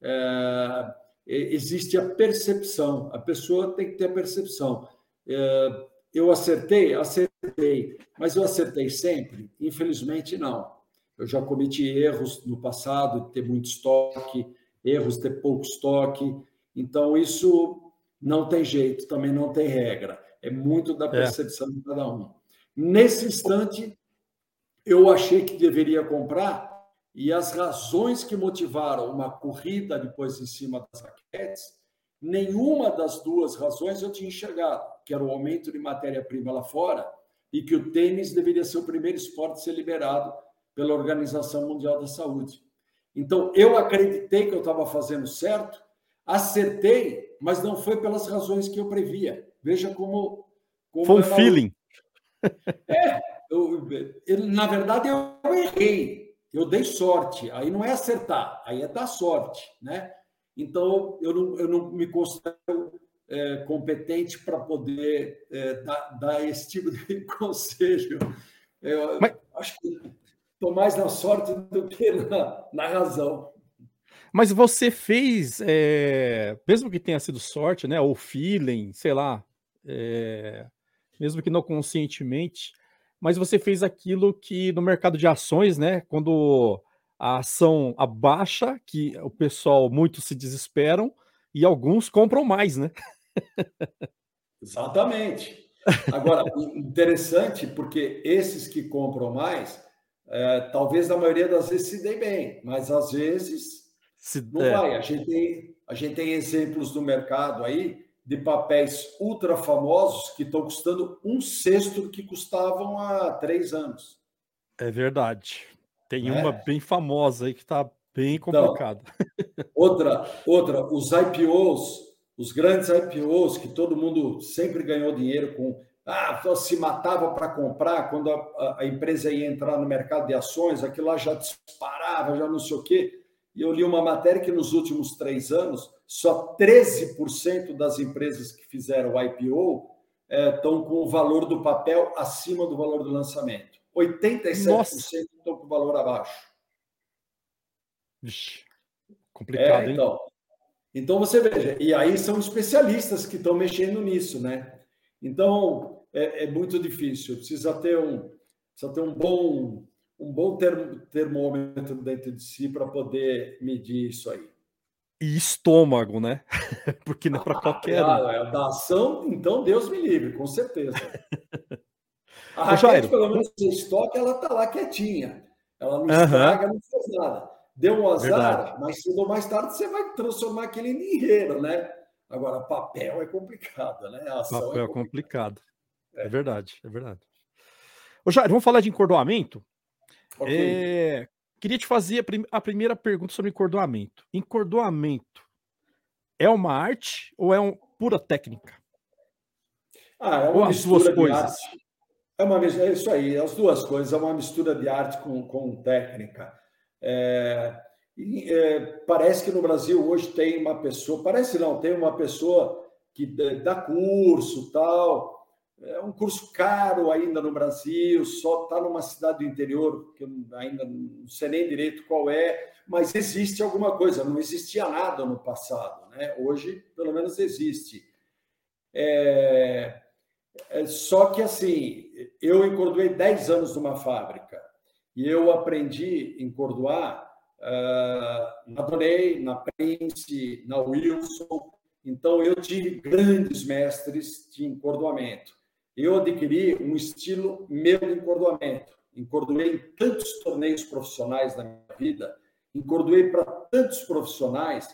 É, existe a percepção, a pessoa tem que ter a percepção. É, eu acertei? Acertei. Mas eu acertei sempre? Infelizmente, não. Eu já cometi erros no passado, de ter muito estoque, erros de ter pouco estoque. Então, isso não tem jeito, também não tem regra. É muito da é. percepção é. de cada um. Nesse instante, eu achei que deveria comprar, e as razões que motivaram uma corrida depois em cima das raquetes, nenhuma das duas razões eu tinha enxergado, que era o aumento de matéria-prima lá fora e que o tênis deveria ser o primeiro esporte a ser liberado pela Organização Mundial da Saúde. Então, eu acreditei que eu estava fazendo certo, acertei, mas não foi pelas razões que eu previa. Veja como. como foi um feeling. É, eu, eu, na verdade, eu errei, eu dei sorte. Aí não é acertar, aí é dar sorte, né? Então, eu não, eu não me considero é, competente para poder é, dar, dar, esse tipo de conselho. Eu Mas... acho que estou mais na sorte do que na, na razão. Mas você fez, é, mesmo que tenha sido sorte, né, ou feeling, sei lá, é, mesmo que não conscientemente, mas você fez aquilo que no mercado de ações, né, quando a ação abaixa, que o pessoal muitos se desesperam e alguns compram mais, né? Exatamente. Agora, interessante porque esses que compram mais, é, talvez na maioria das vezes se dê bem, mas às vezes se, não é. vai. A gente, tem, a gente tem exemplos no mercado aí de papéis ultra famosos que estão custando um sexto do que custavam há três anos. É verdade. Tem é. uma bem famosa aí que está bem complicada. Então, outra, outra, os IPOs, os grandes IPOs que todo mundo sempre ganhou dinheiro com ah, se matava para comprar quando a, a, empresa ia entrar no mercado de ações, aquilo lá já disparava, já não sei o quê. E eu li uma matéria que nos últimos três anos, só 13% das empresas que fizeram o IPO é, estão com o valor do papel acima do valor do lançamento. 87% Nossa. estão com o valor abaixo. Vixe, complicado, é, então, então você veja, e aí são especialistas que estão mexendo nisso, né? Então, é, é muito difícil. Precisa ter um, precisa ter um bom, um bom termômetro dentro de si para poder medir isso aí. E estômago, né? Porque não é para ah, qualquer um. É da ação, então Deus me livre, com certeza. A raquete, pelo menos em estoque, ela está lá quietinha. Ela não estraga, não faz nada. Deu um azar, Verdade. mas cedo ou mais tarde você vai transformar aquele em dinheiro, né? Agora, papel é complicado, né? A ação papel é complicado. É. é verdade, é verdade. Ô, Jair, vamos falar de encordoamento? Okay. É, queria te fazer a, prim a, primeira pergunta sobre encordoamento. Encordoamento é uma arte ou é uma pura técnica? Ah, é uma ou as duas coisas? É, uma, é isso aí, as duas coisas. É uma mistura de arte com, com técnica. É, e, é, parece que no Brasil hoje tem uma pessoa, parece não, tem uma pessoa que dá curso tal, é um curso caro ainda no Brasil, só está numa cidade do interior, que eu ainda não sei nem direito qual é, mas existe alguma coisa, não existia nada no passado, né? hoje pelo menos existe. É, é, só que assim, eu encordoei 10 anos numa fábrica e eu aprendi a encordoar uh, na Donei, na Prince, na Wilson, então eu tive grandes mestres de encordoamento eu adquiri um estilo meu de encordoamento. Encordoei em tantos torneios profissionais na minha vida, encordoei para tantos profissionais,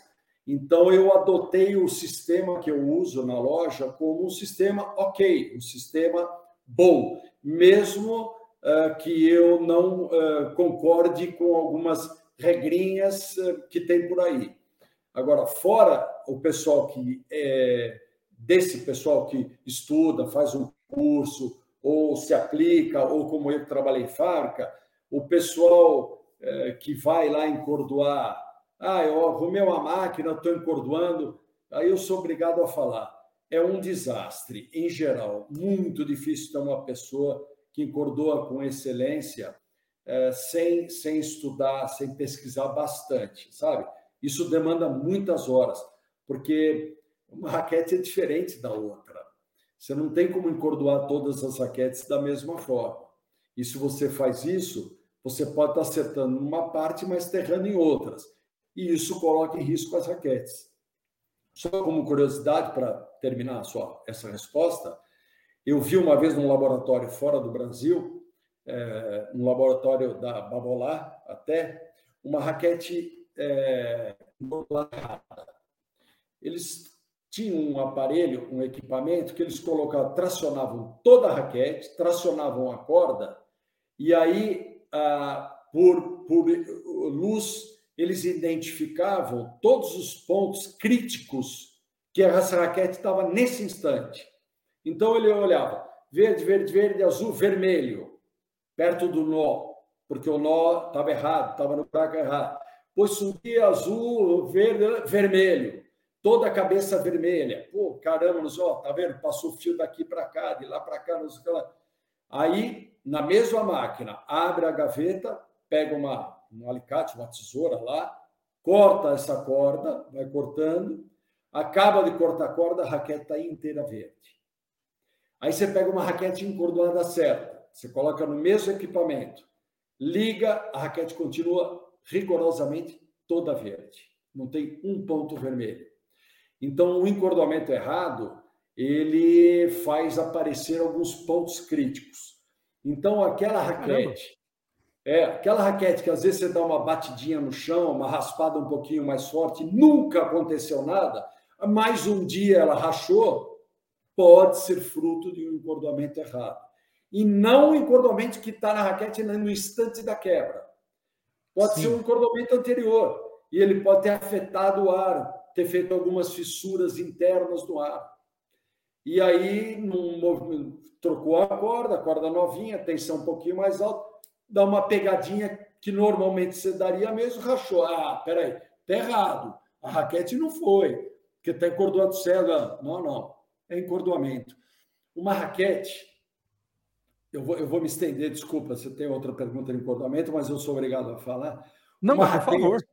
então eu adotei o sistema que eu uso na loja como um sistema ok, um sistema bom, mesmo uh, que eu não uh, concorde com algumas regrinhas uh, que tem por aí. Agora, fora o pessoal que é desse pessoal que estuda, faz um curso, ou se aplica, ou como eu trabalhei em fábrica, o pessoal é, que vai lá encordoar, ah, eu arrumei uma máquina, estou encordoando, aí eu sou obrigado a falar. É um desastre, em geral, muito difícil ter uma pessoa que encordoa com excelência, é, sem, sem estudar, sem pesquisar bastante, sabe? Isso demanda muitas horas, porque uma raquete é diferente da outra. Você não tem como encordoar todas as raquetes da mesma forma. E se você faz isso, você pode estar acertando numa parte, mas errando em outras. E isso coloca em risco as raquetes. Só como curiosidade, para terminar sua, essa resposta, eu vi uma vez num laboratório fora do Brasil, é, no laboratório da Babolá até, uma raquete é, Eles tinham um aparelho, um equipamento que eles colocavam, tracionavam toda a raquete, tracionavam a corda, e aí, ah, por, por luz eles identificavam todos os pontos críticos que essa raquete estava nesse instante. Então ele olhava verde, verde, verde, azul, vermelho, perto do nó, porque o nó estava errado, estava no buraco errado. Pois subia azul, verde, vermelho, toda a cabeça vermelha. Pô, caramba, ó, tá vendo? Passou o fio daqui para cá, de lá para cá, que lá. Aí, na mesma máquina, abre a gaveta, pega uma um alicate, uma tesoura lá, corta essa corda, vai cortando, acaba de cortar a corda, a raquete está inteira verde. Aí você pega uma raquete encordoada certa, você coloca no mesmo equipamento, liga, a raquete continua rigorosamente toda verde. Não tem um ponto vermelho. Então, o encordoamento errado, ele faz aparecer alguns pontos críticos. Então, aquela raquete é, aquela raquete que às vezes você dá uma batidinha no chão, uma raspada um pouquinho mais forte, nunca aconteceu nada, mais um dia ela rachou, pode ser fruto de um encordoamento errado. E não o encordoamento que está na raquete no instante da quebra. Pode Sim. ser um encordoamento anterior. E ele pode ter afetado o ar, ter feito algumas fissuras internas no ar. E aí, num, trocou a corda, a corda novinha, tensão um pouquinho mais alta, dá uma pegadinha que normalmente você daria mesmo, rachou. Ah, peraí, tá errado. A raquete não foi, porque está encordoado cega. Não, não. É encordoamento. Uma raquete, eu vou, eu vou me estender, desculpa, você tem outra pergunta de encordoamento, mas eu sou obrigado a falar. Não, uma raquete, por favor.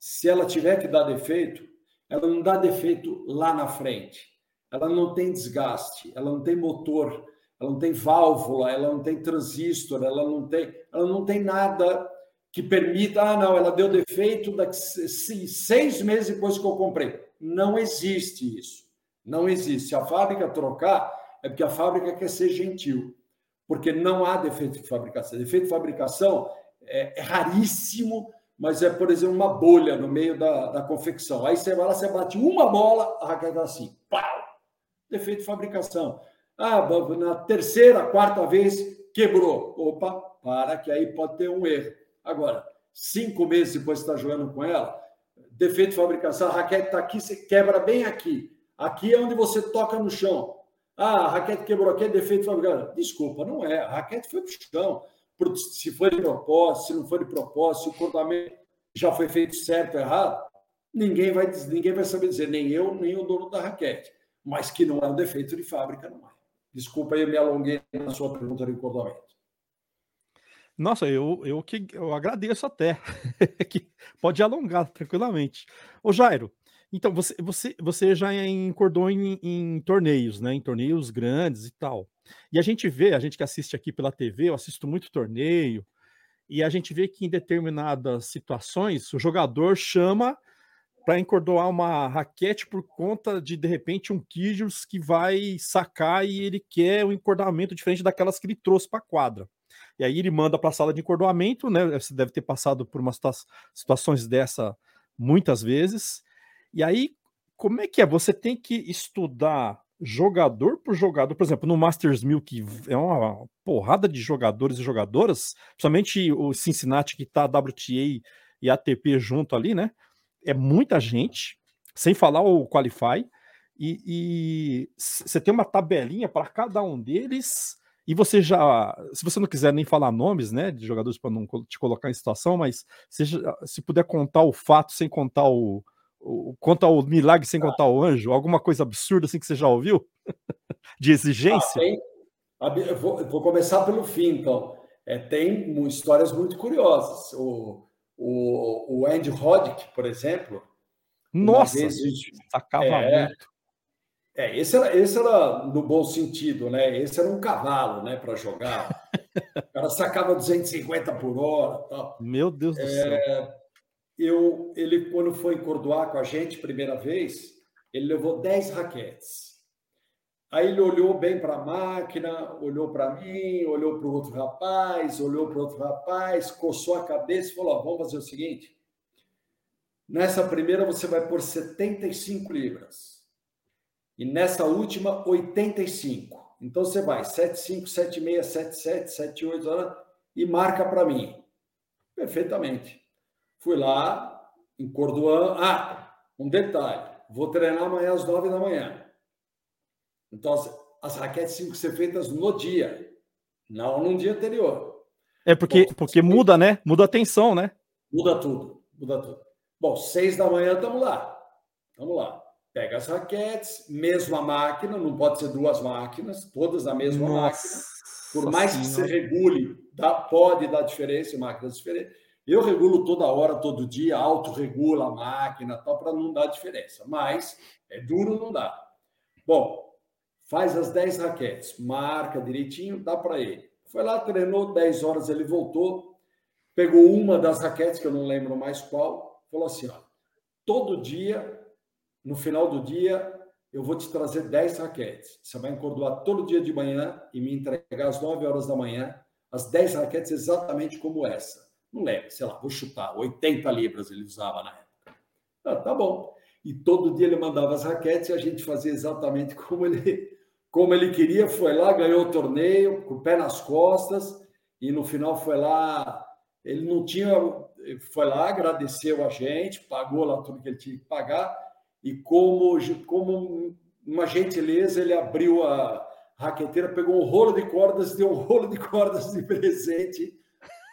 Se ela tiver que dar defeito, ela não dá defeito lá na frente. Ela não tem desgaste, ela não tem motor ela não tem válvula, ela não tem transistor, ela não tem, ela não tem nada que permita, ah, não, ela deu defeito daqui seis meses depois que eu comprei. Não existe isso. Não existe. Se a fábrica trocar, é porque a fábrica quer ser gentil. Porque não há defeito de fabricação. Defeito de fabricação é, é raríssimo, mas é, por exemplo, uma bolha no meio da, da confecção. Aí você vai lá, você bate uma bola, a raquete tá assim, pau! Defeito de fabricação. Ah, na terceira, quarta vez, quebrou. Opa, para, que aí pode ter um erro. Agora, cinco meses depois que está jogando com ela, defeito de fabricação, a raquete está aqui, você quebra bem aqui. Aqui é onde você toca no chão. Ah, a raquete quebrou aqui, é defeito de fabricação. Desculpa, não é. A raquete foi para o chão. Se foi de propósito, se não foi de propósito, se o cortamento já foi feito certo ou errado, ninguém vai, ninguém vai saber dizer, nem eu, nem o dono da raquete. Mas que não é um defeito de fábrica, não é. Desculpa aí, eu me alonguei na sua pergunta de encordoamento. Nossa, eu, eu que eu agradeço até. que pode alongar tranquilamente. Ô Jairo, então você, você, você já encordou em, em, torneios, né? Em torneios grandes e tal. E a gente vê, a gente que assiste aqui pela TV, eu assisto muito torneio, e a gente vê que em determinadas situações o jogador chama para encordoar uma raquete por conta de, de repente, um Kijus que vai sacar e ele quer um encordamento diferente daquelas que ele trouxe para a quadra. E aí ele manda para a sala de encordoamento, né? Você deve ter passado por umas situações dessa muitas vezes. E aí, como é que é? Você tem que estudar jogador por jogador, por exemplo, no Masters 1000, que é uma porrada de jogadores e jogadoras, principalmente o Cincinnati, que está WTA e ATP junto ali, né? é muita gente, sem falar o Qualify, e você tem uma tabelinha para cada um deles, e você já, se você não quiser nem falar nomes, né, de jogadores para não te colocar em situação, mas se puder contar o fato sem contar o, o conta o milagre sem contar o anjo, alguma coisa absurda assim que você já ouviu de exigência? Ah, tem, vou, vou começar pelo fim, então. É, tem histórias muito curiosas. O, o, o Andy Roddick, por exemplo. Nossa, vez, sacava é, muito. É, esse era, esse era no bom sentido, né? Esse era um cavalo, né, para jogar. o cara sacava 250 por hora, tal. Meu Deus do é, céu. Eu, ele quando foi encordoar com a gente primeira vez, ele levou 10 raquetes. Aí ele olhou bem para a máquina, olhou para mim, olhou para o outro rapaz, olhou para outro rapaz, coçou a cabeça e falou: vamos fazer o seguinte. Nessa primeira você vai por 75 libras. E nessa última, 85. Então você vai 75, 76, 77, 78 e marca para mim. Perfeitamente. Fui lá, em Cordoan. Ah, um detalhe. Vou treinar amanhã às 9 da manhã. Então, as, raquetes tinham que ser feitas no dia, não no dia anterior. É porque, Bom, porque muda, né? Muda a tensão, né? Muda tudo, muda tudo. Bom, seis da manhã estamos lá. Estamos lá. Pega as raquetes, mesma máquina, não pode ser duas máquinas, todas na mesma Nossa máquina. Por mais que você regule, dá, pode dar diferença máquinas diferentes. Eu regulo toda hora, todo dia, autorregula a máquina, tal, para não dar diferença. Mas é duro, não dá. Bom, faz as 10 raquetes, marca direitinho, dá para ele. Foi lá, treinou 10 horas, ele voltou, pegou uma das raquetes, que eu não lembro mais qual, falou assim: ó, todo dia no final do dia, eu vou te trazer 10 raquetes. Você vai encordoar todo dia de manhã e me entregar às 9 horas da manhã as 10 raquetes exatamente como essa. Não lembro, sei lá, vou chutar, 80 libras ele usava na época. Ah, tá bom. E todo dia ele mandava as raquetes e a gente fazia exatamente como ele, como ele queria. Foi lá, ganhou o torneio, com o pé nas costas, e no final foi lá. Ele não tinha. Foi lá, agradeceu a gente, pagou lá tudo que ele tinha que pagar e como, como uma gentileza, ele abriu a raqueteira, pegou um rolo de cordas, deu um rolo de cordas de presente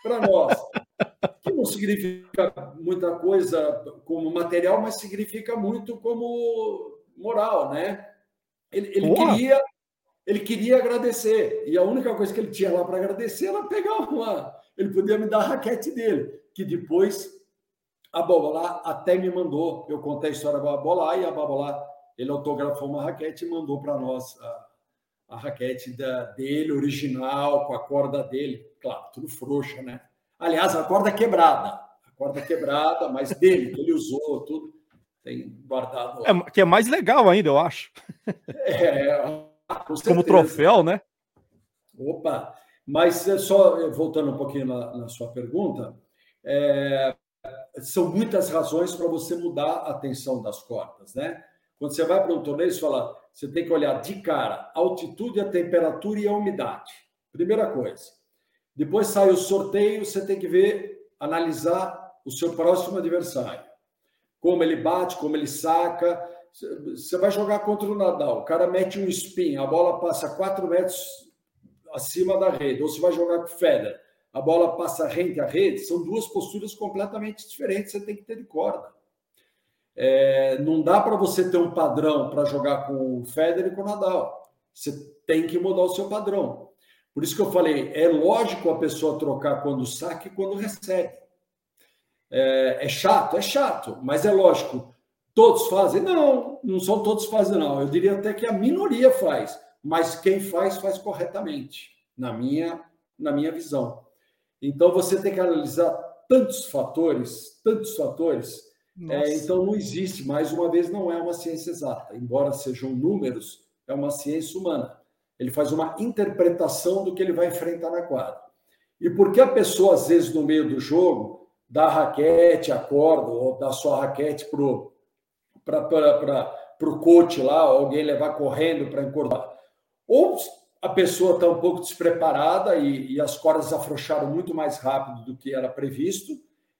para nós. Não significa muita coisa como material, mas significa muito como moral, né? Ele, ele queria ele queria agradecer e a única coisa que ele tinha lá para agradecer era pegar uma ele podia me dar a raquete dele que depois a Babolá até me mandou, eu contei a história da Babolá e a Babolá, ele autografou uma raquete e mandou para nós a, a raquete da, dele, original, com a corda dele. Claro, tudo frouxa, né? Aliás, a corda quebrada. A corda quebrada, mas dele, que ele usou, tudo. Tem guardado. É, que é mais legal ainda, eu acho. É, como troféu, né? Opa! Mas é só voltando um pouquinho na, na sua pergunta, é, são muitas razões para você mudar a tensão das cordas, né? Quando você vai para um torneio, você fala, você tem que olhar de cara a altitude, a temperatura e a umidade. Primeira coisa. Depois sai o sorteio, você tem que ver, analisar o seu próximo adversário. Como ele bate, como ele saca. Você vai jogar contra o Nadal, o cara mete um spin, a bola passa 4 metros acima da rede. Ou você vai jogar com o a bola passa rente à rede, são duas posturas completamente diferentes, você tem que ter de corda. É, não dá para você ter um padrão para jogar com o Federer e com o Nadal. Você tem que mudar o seu padrão. Por isso que eu falei, é lógico a pessoa trocar quando saca e quando recebe. É, é chato? É chato, mas é lógico. Todos fazem? Não, não são todos fazem, não. Eu diria até que a minoria faz, mas quem faz, faz corretamente, na minha, na minha visão. Então você tem que analisar tantos fatores, tantos fatores. É, então não existe, mais uma vez, não é uma ciência exata, embora sejam números, é uma ciência humana. Ele faz uma interpretação do que ele vai enfrentar na quadra. E por que a pessoa, às vezes, no meio do jogo, dá a raquete, acorda, ou dá sua raquete para o coach lá, alguém levar correndo para encordar? Ou a pessoa está um pouco despreparada e, e, as cordas afrouxaram muito mais rápido do que era previsto,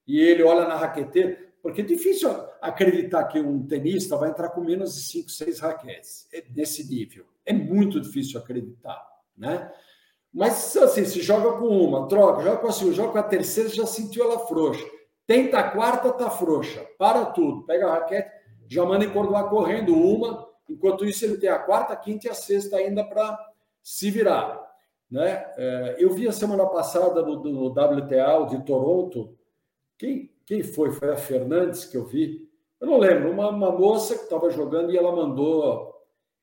e ele olha na raqueteira, porque é difícil acreditar que um tenista vai entrar com menos de 5, 6 raquetes é desse nível. É muito difícil acreditar, né? Mas assim, se joga com uma, troca, joga com a segunda, joga com a terceira, já sentiu ela frouxa. Tenta a quarta, tá frouxa. Para tudo, pega a raquete, já manda encordoar correndo uma. Enquanto isso, ele tem a quarta, a quinta e a sexta ainda para se virar. Né? É, eu vi a semana passada no, WTA de Toronto, quem, quem foi? Foi a Fernandes que eu vi. Eu não lembro, uma, uma moça que estava jogando e ela mandou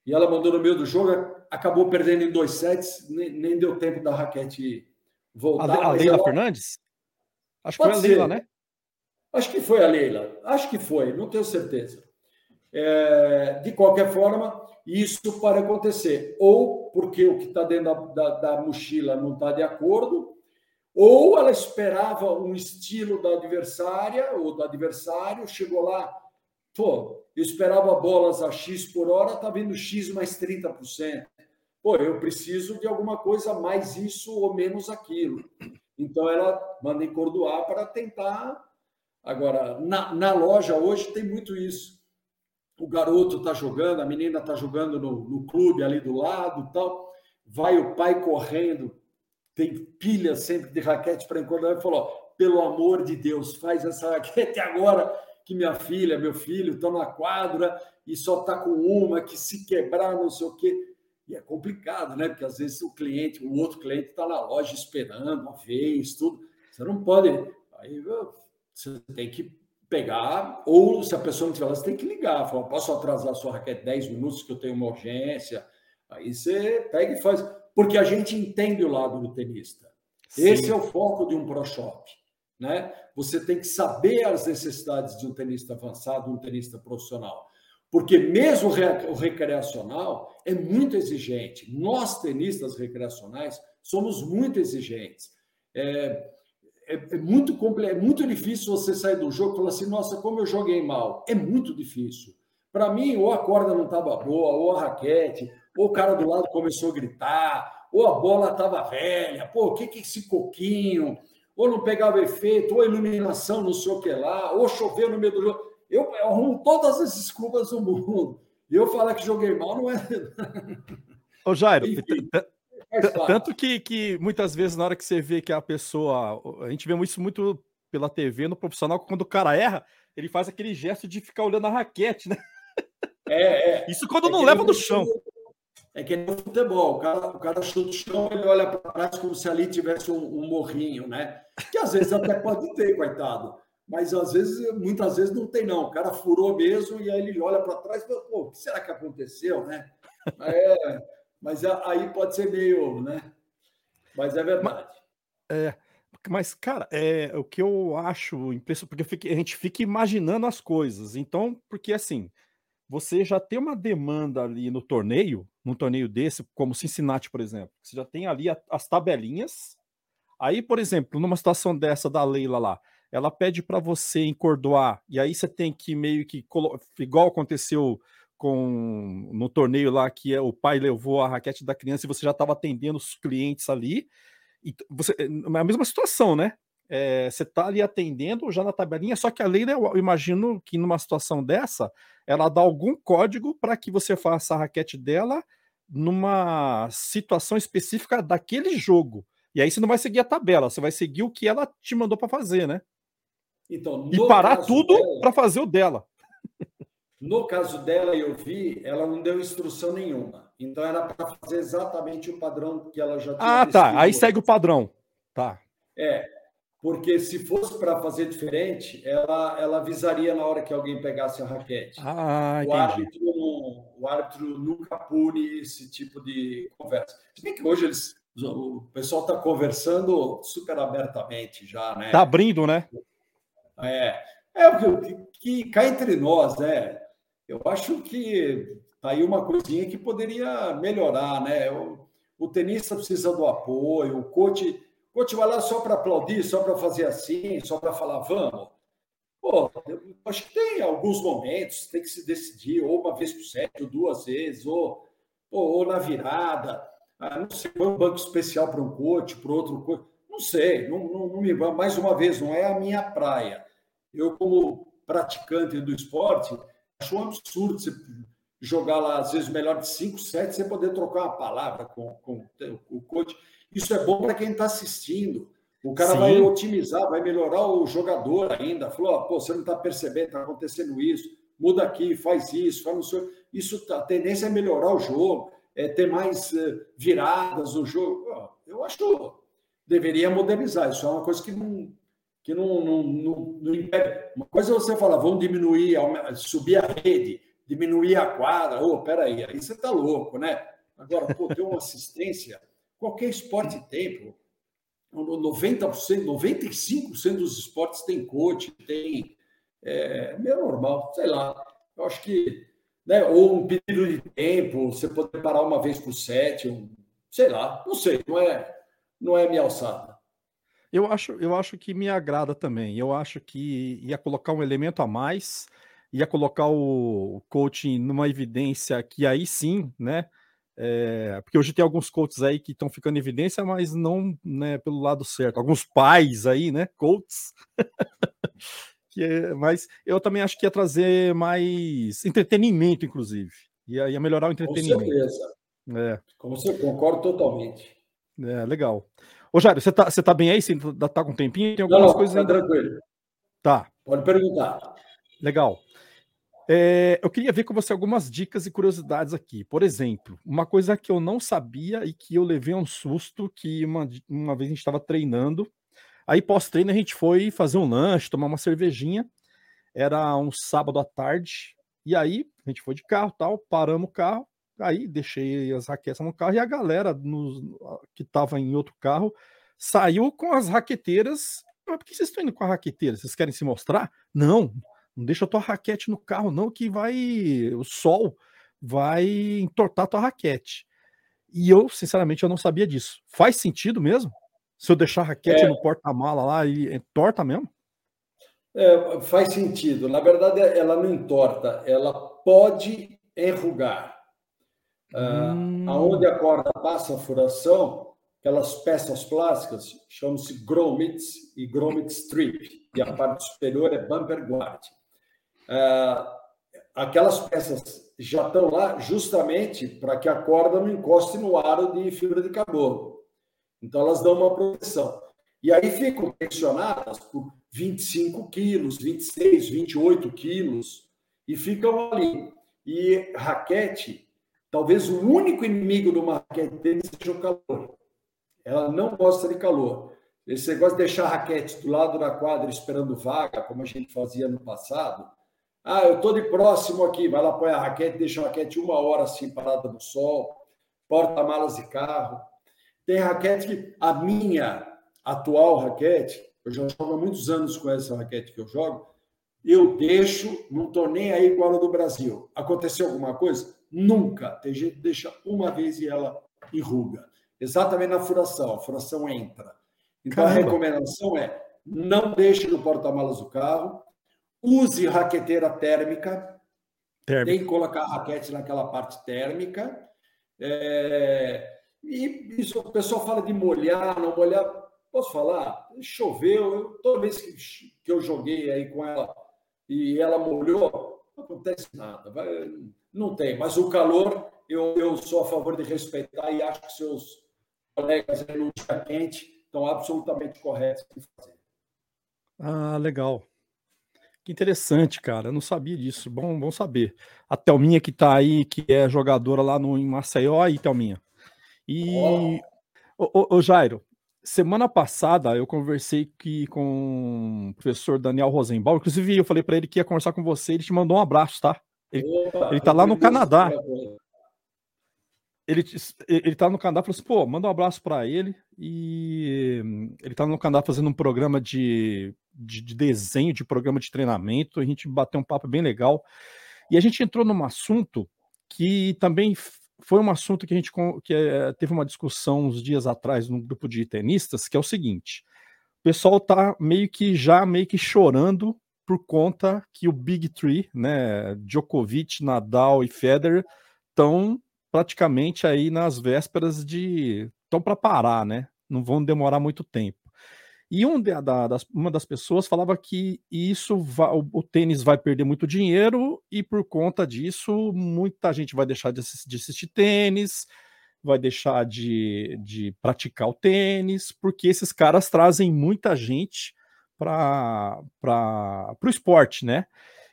e ela mandou no meio do jogo, acabou perdendo em dois sets, nem, nem deu tempo da raquete voltar. A, a Leila ela... Fernandes? Acho que foi a Leila, né? Acho que foi a Leila, acho que foi, não tenho certeza. É, de qualquer forma, isso pode acontecer, ou porque o que está dentro da, da, da mochila não está de acordo, ou ela esperava um estilo da adversária ou do adversário, chegou lá, pô, eu esperava bolas a X por hora, tá vindo X mais 30%. Pô, eu preciso de alguma coisa mais isso ou menos aquilo. Então ela manda encordoar para tentar. Agora, na, na loja hoje tem muito isso. O garoto está jogando, a menina está jogando no, no clube ali do lado tal. Vai o pai correndo, tem pilha sempre de raquete para encordar e falou: pelo amor de Deus, faz essa raquete agora que minha filha, meu filho estão na quadra e só está com uma, que se quebrar, não sei o quê. E é complicado, né? Porque às vezes o cliente, o outro cliente está na loja esperando uma vez, tudo. Você não pode. Aí você tem que pegar, ou se a pessoa não tiver lá, você tem que ligar. Fala, posso atrasar a sua raquete 10 minutos que eu tenho uma urgência? Aí você pega e faz. Porque a gente entende o lado do tenista. Sim. Esse é o foco de um pro shop. Né? Você tem que saber as necessidades de um tenista avançado, um tenista profissional. Porque mesmo o recreacional é muito exigente. Nós, tenistas recreacionais, somos muito exigentes. É, é, é muito, é muito difícil você sair do jogo e falar assim, nossa, como eu joguei mal. É muito difícil. Para mim, ou a corda não estava boa, ou a raquete, ou o cara do lado começou a gritar, ou a bola estava velha. Pô, o que, que é esse coquinho? Ou não pegava efeito, ou iluminação, não sei o que lá, ou choveu no meio do jogo. Eu, eu arrumo todas as desculpas do mundo. E eu falar que joguei mal não é. Ô, Jairo, Enfim, tanto que, que muitas vezes, na hora que você vê que a pessoa. A gente vê isso muito pela TV no profissional, quando o cara erra, ele faz aquele gesto de ficar olhando a raquete, né? É, é. Isso quando é não leva no chão. É que no futebol, o cara, o cara chuta o chão, ele olha para trás como se ali tivesse um, um, morrinho, né? Que às vezes até pode ter, coitado. Mas às vezes, muitas vezes não tem, não. O cara furou mesmo e aí ele olha para trás e fala, pô, o que será que aconteceu, né? É, mas aí pode ser meio, né? Mas é verdade. É, mas, cara, é, o que eu acho impressionante, porque a gente fica imaginando as coisas. Então, porque assim, você já tem uma demanda ali no torneio, num torneio desse, como Cincinnati, por exemplo. Você já tem ali a, as tabelinhas. Aí, por exemplo, numa situação dessa da Leila lá, ela pede para você encordoar, e aí você tem que meio que, igual aconteceu com no torneio lá, que é, o pai levou a raquete da criança e você já estava atendendo os clientes ali. E você, é a mesma situação, né? É, você está ali atendendo já na tabelinha, só que a lei, né, eu imagino que numa situação dessa, ela dá algum código para que você faça a raquete dela numa situação específica daquele jogo. E aí você não vai seguir a tabela, você vai seguir o que ela te mandou para fazer, né? Então, e parar tudo para fazer o dela. No caso dela, eu vi, ela não deu instrução nenhuma. Então era para fazer exatamente o padrão que ela já tinha. Ah, tá. Aí segue o padrão. Tá. É porque se fosse para fazer diferente, ela, ela avisaria na hora que alguém pegasse a raquete. Ah, o, árbitro, o árbitro nunca pune esse tipo de conversa. Se bem que hoje eles, o pessoal está conversando super abertamente já, né? Está abrindo, né? É, é que, que cá entre nós, né? Eu acho que tá aí uma coisinha que poderia melhorar, né? O, o tenista precisa do apoio, o coach coach vai lá só para aplaudir, só para fazer assim, só para falar, vamos. Pô, acho que tem alguns momentos, tem que se decidir, ou uma vez por set, ou duas vezes, ou, ou, ou na virada. Ah, não sei, um banco especial para um coach, para outro coach. Não sei, não, não, não me mais uma vez, não é a minha praia. Eu, como praticante do esporte, acho um absurdo você jogar lá, às vezes, melhor de cinco sets, você poder trocar uma palavra com, com o coach. Isso é bom para quem está assistindo. O cara Sim. vai otimizar, vai melhorar o jogador ainda. Falou, pô, você não está percebendo, está acontecendo isso. Muda aqui, faz isso, faz no seu. Isso, tá, a tendência é melhorar o jogo. é, ter mais é, viradas no jogo. Eu acho que deveria modernizar. Isso é uma coisa que não, que não, não, não, não impede. Uma coisa é você falar, vamos diminuir, subir a rede, diminuir a quadra. Ô, oh, peraí, aí você está louco, né? Agora, pô, ter uma assistência, qualquer esporte tem, pô. 90%, 95% dos esportes tem coach, tem. É meio normal, sei lá. Eu acho que. Né, ou um pedido de tempo, você poder parar uma vez por sete, um, sei lá, não sei, não é, não é minha alçada. Eu acho, eu acho que me agrada também. Eu acho que ia colocar um elemento a mais, ia colocar o coaching numa evidência que aí sim, né? É, porque hoje tem alguns coaches aí que estão ficando em evidência, mas não né, pelo lado certo. Alguns pais aí, né? Coaches. que é, mas eu também acho que ia trazer mais entretenimento, inclusive. Ia, ia melhorar o entretenimento. Com certeza. É. Como você concordo totalmente. É, legal. Ô, Jairo, você tá, você tá bem aí? Você tá, tá com um tempinho? Tem algumas não, não, coisas tá tranquilo. Tá. Pode perguntar. Legal. É, eu queria ver com você algumas dicas e curiosidades aqui. Por exemplo, uma coisa que eu não sabia e que eu levei um susto, que uma, uma vez a gente estava treinando, aí pós-treino a gente foi fazer um lanche, tomar uma cervejinha, era um sábado à tarde, e aí a gente foi de carro tal, paramos o carro, aí deixei as raquetes no carro e a galera que estava em outro carro saiu com as raqueteiras. Mas por que vocês estão indo com a raqueteira? Vocês querem se mostrar? Não, não deixa a tua raquete no carro, não, que vai. O sol vai entortar a tua raquete. E eu, sinceramente, eu não sabia disso. Faz sentido mesmo? Se eu deixar a raquete é. no porta-mala lá, e entorta mesmo? É, faz sentido. Na verdade, ela não entorta, ela pode enrugar. Ah, hum. aonde a corda passa a furação, aquelas peças plásticas chamam-se grommets e grommet strip, e a parte superior é bumper guard. Ah, aquelas peças já estão lá justamente para que a corda não encoste no aro de fibra de carbono. Então, elas dão uma proteção. E aí ficam tensionadas por 25 quilos, 26, 28 quilos, e ficam ali. E raquete, talvez o único inimigo de uma raquete tênis seja o calor. Ela não gosta de calor. Esse negócio de deixar a raquete do lado da quadra esperando vaga, como a gente fazia no passado, ah, eu estou de próximo aqui, vai lá, põe a raquete, deixa a raquete uma hora assim parada no sol, porta-malas de carro. Tem raquete que a minha atual raquete, eu já jogo há muitos anos com essa raquete que eu jogo, eu deixo, não estou nem aí com a do Brasil. Aconteceu alguma coisa? Nunca. Tem gente que deixa uma vez e ela enruga. Exatamente na furação, a furação entra. Então Caramba. a recomendação é não deixe no porta-malas do carro, Use raqueteira térmica. térmica. Tem que colocar a raquete naquela parte térmica. É, e isso, o pessoal fala de molhar, não molhar. Posso falar? Choveu. Eu, toda vez que, que eu joguei aí com ela e ela molhou, não acontece nada. Vai, não tem. Mas o calor, eu, eu sou a favor de respeitar e acho que seus colegas aí no dia quente estão absolutamente corretos em fazer. Ah, legal. Que interessante, cara. Eu não sabia disso. Bom, bom saber. A Thelminha que tá aí, que é jogadora lá no em Maceió, aí, Thelminha. E. Ô, ô, Jairo, semana passada eu conversei com o professor Daniel Rosenbaum. Inclusive, eu falei para ele que ia conversar com você. Ele te mandou um abraço, tá? Ele, Opa, ele tá lá no Canadá ele, ele tá no Canadá, falou assim, pô, manda um abraço para ele. E ele tá no Canadá fazendo um programa de, de, de, desenho, de programa de treinamento. A gente bateu um papo bem legal. E a gente entrou num assunto que também foi um assunto que a gente que, é, teve uma discussão uns dias atrás no grupo de tenistas, que é o seguinte: o pessoal tá meio que já meio que chorando por conta que o Big Three, né, Djokovic, Nadal e Federer, estão praticamente aí nas vésperas de. estão para parar, né? Não vão demorar muito tempo. E um da, das, uma das pessoas falava que isso o, o, tênis vai perder muito dinheiro e por conta disso muita gente vai deixar de assistir, de assistir tênis, vai deixar de, de praticar o tênis, porque esses caras trazem muita gente para o esporte, né?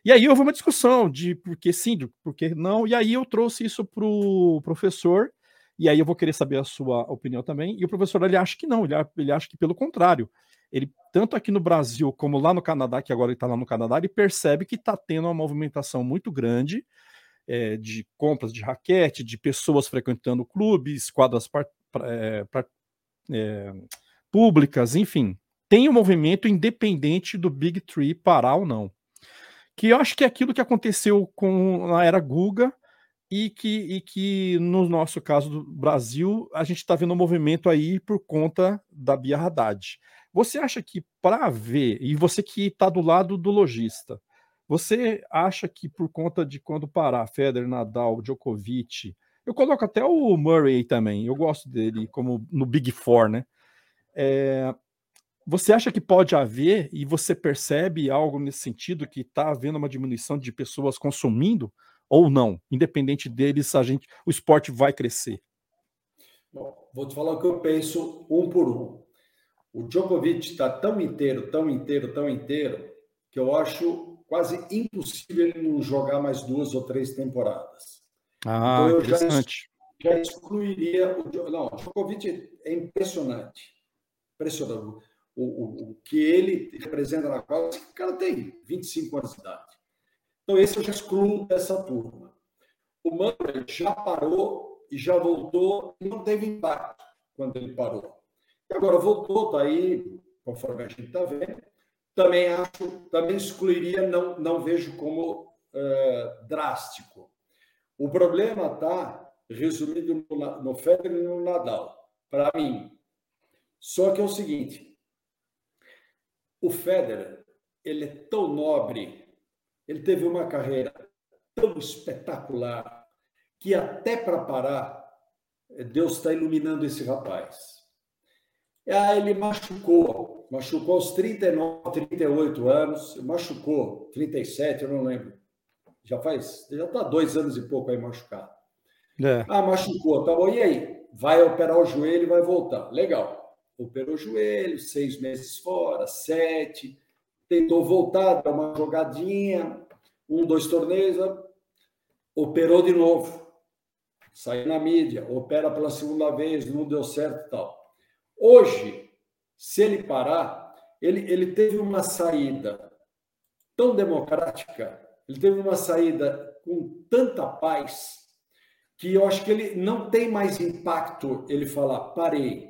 E aí houve uma discussão de por que sim, por que não, e aí eu trouxe isso para o professor, e aí eu vou querer saber a sua opinião também, e o professor ele acha que não, ele, ele acha que pelo contrário, ele, tanto aqui no Brasil como lá no Canadá, que agora ele está lá no Canadá, ele percebe que está tendo uma movimentação muito grande é, de compras de raquete, de pessoas frequentando clubes, quadras par, é, par, é, públicas, enfim. Tem um movimento independente do Big Tree parar ou não. Que eu acho que é aquilo que aconteceu com na era Guga e que, e que no nosso caso do Brasil, a gente está vendo um movimento aí por conta da Bia Haddad. Você acha que para ver, e você que está do lado do lojista, você acha que por conta de quando parar Federer, Nadal, Djokovic, eu coloco até o Murray também, eu gosto dele como no Big Four, né? É, você acha que pode haver, e você percebe algo nesse sentido, que está havendo uma diminuição de pessoas consumindo, ou não? Independente deles, a gente, o esporte vai crescer. Bom, vou te falar o que eu penso um por um. O Djokovic está tão inteiro, tão inteiro, tão inteiro, que eu acho quase impossível ele não jogar mais duas ou três temporadas. Ah, então, interessante. Já, já excluiria o não, o Djokovic é impressionante, impressionante o, o, que ele representa na quadra. O cara tem 25 anos de idade. Então esse eu já excluo dessa turma. O Murray já parou e já voltou e não teve impacto quando ele parou. E agora voltou, está aí, conforme a gente está vendo. Também acho, também excluiria, não, não vejo como uh, drástico. O problema está resumido no, no Federer e no Nadal, para mim. Só que é o seguinte: o Federer, ele é tão nobre, ele teve uma carreira tão espetacular que até para parar, Deus está iluminando esse rapaz. E aí ele machucou, machucou aos 39, 38 anos, machucou, 37, eu não lembro. Já faz, já está dois anos e pouco aí machucado. É. Ah, machucou, tá bom. E aí? Vai operar o joelho e vai voltar. Legal. Operou o joelho, seis meses fora, sete. Tentou voltar, dar uma jogadinha, um, dois torneios, operou de novo. Saiu na mídia, opera pela segunda vez, não deu certo e tal. Hoje, se ele parar, ele, ele teve uma saída tão democrática, ele teve uma saída com tanta paz, que eu acho que ele não tem mais impacto ele falar, parei.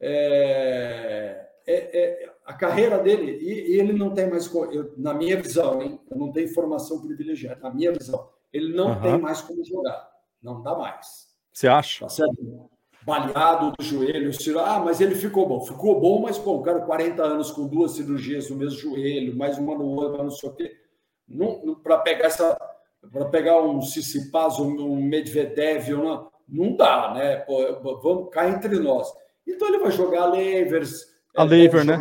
É, é, é, a carreira dele, e, ele não tem mais, eu, na minha visão, hein, eu não tenho informação privilegiada, na minha visão, ele não uhum. tem mais como jogar, não dá mais. Você acha? Tá certo? baleado do joelho. Ah, mas ele ficou bom. Ficou bom, mas, bom, o cara 40 anos com duas cirurgias no mesmo joelho, mais uma no outro, não sei o quê. Para pegar essa. Para pegar um Tsitsipas, um Medvedev, não, não dá, né? Pô, vamos cá entre nós. Então ele vai jogar a Levers. A Lever, né?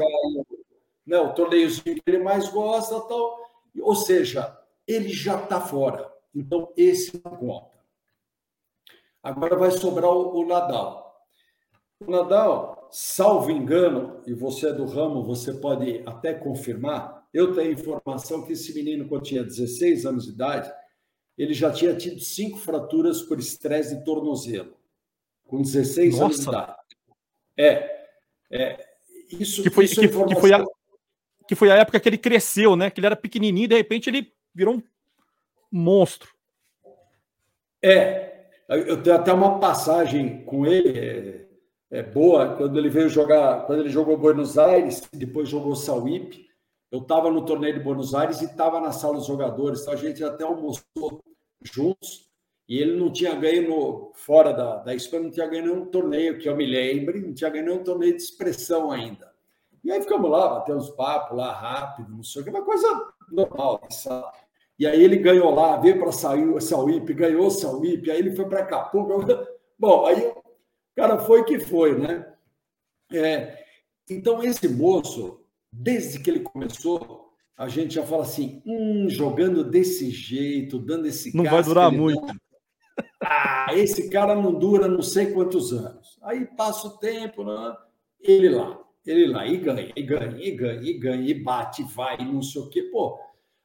né? O torneiozinho que ele mais gosta tal. Ou seja, ele já está fora. Então, esse não conta. Agora vai sobrar o, o Nadal. O Nadal, salvo engano, e você é do ramo, você pode até confirmar, eu tenho informação que esse menino, quando tinha 16 anos de idade, ele já tinha tido cinco fraturas por estresse de tornozelo, com 16 Nossa. anos de idade. É, é isso, que foi, isso é que, que, foi a, que foi a época que ele cresceu, né? Que ele era pequenininho e de repente ele virou um monstro. É, eu tenho até uma passagem com ele é, é, boa, quando ele veio jogar, quando ele jogou Buenos Aires, depois jogou Sauípe. Eu estava no torneio de Buenos Aires e estava na sala dos jogadores, então a gente até almoçou juntos. E ele não tinha ganho no, fora da, da Espanha, não tinha ganho nenhum torneio, que eu me lembre, não tinha ganho nenhum torneio de expressão ainda. E aí ficamos lá, batemos papo lá rápido, não sei o que, uma coisa normal, sabe? E aí ele ganhou lá, veio para Sauípe, ganhou Sauípe, aí ele foi para Acapulco. Bom, aí o cara foi que foi, né? É, então, esse moço, desde que ele começou, a gente já fala assim, hum, jogando desse jeito, dando esse Não vai durar muito. Dá, ah, esse cara não dura não sei quantos anos. Aí passa o tempo, né? ele lá, ele lá, e ganha, e ganha, e ganha, e ganha, e bate, vai, não sei o quê. Pô,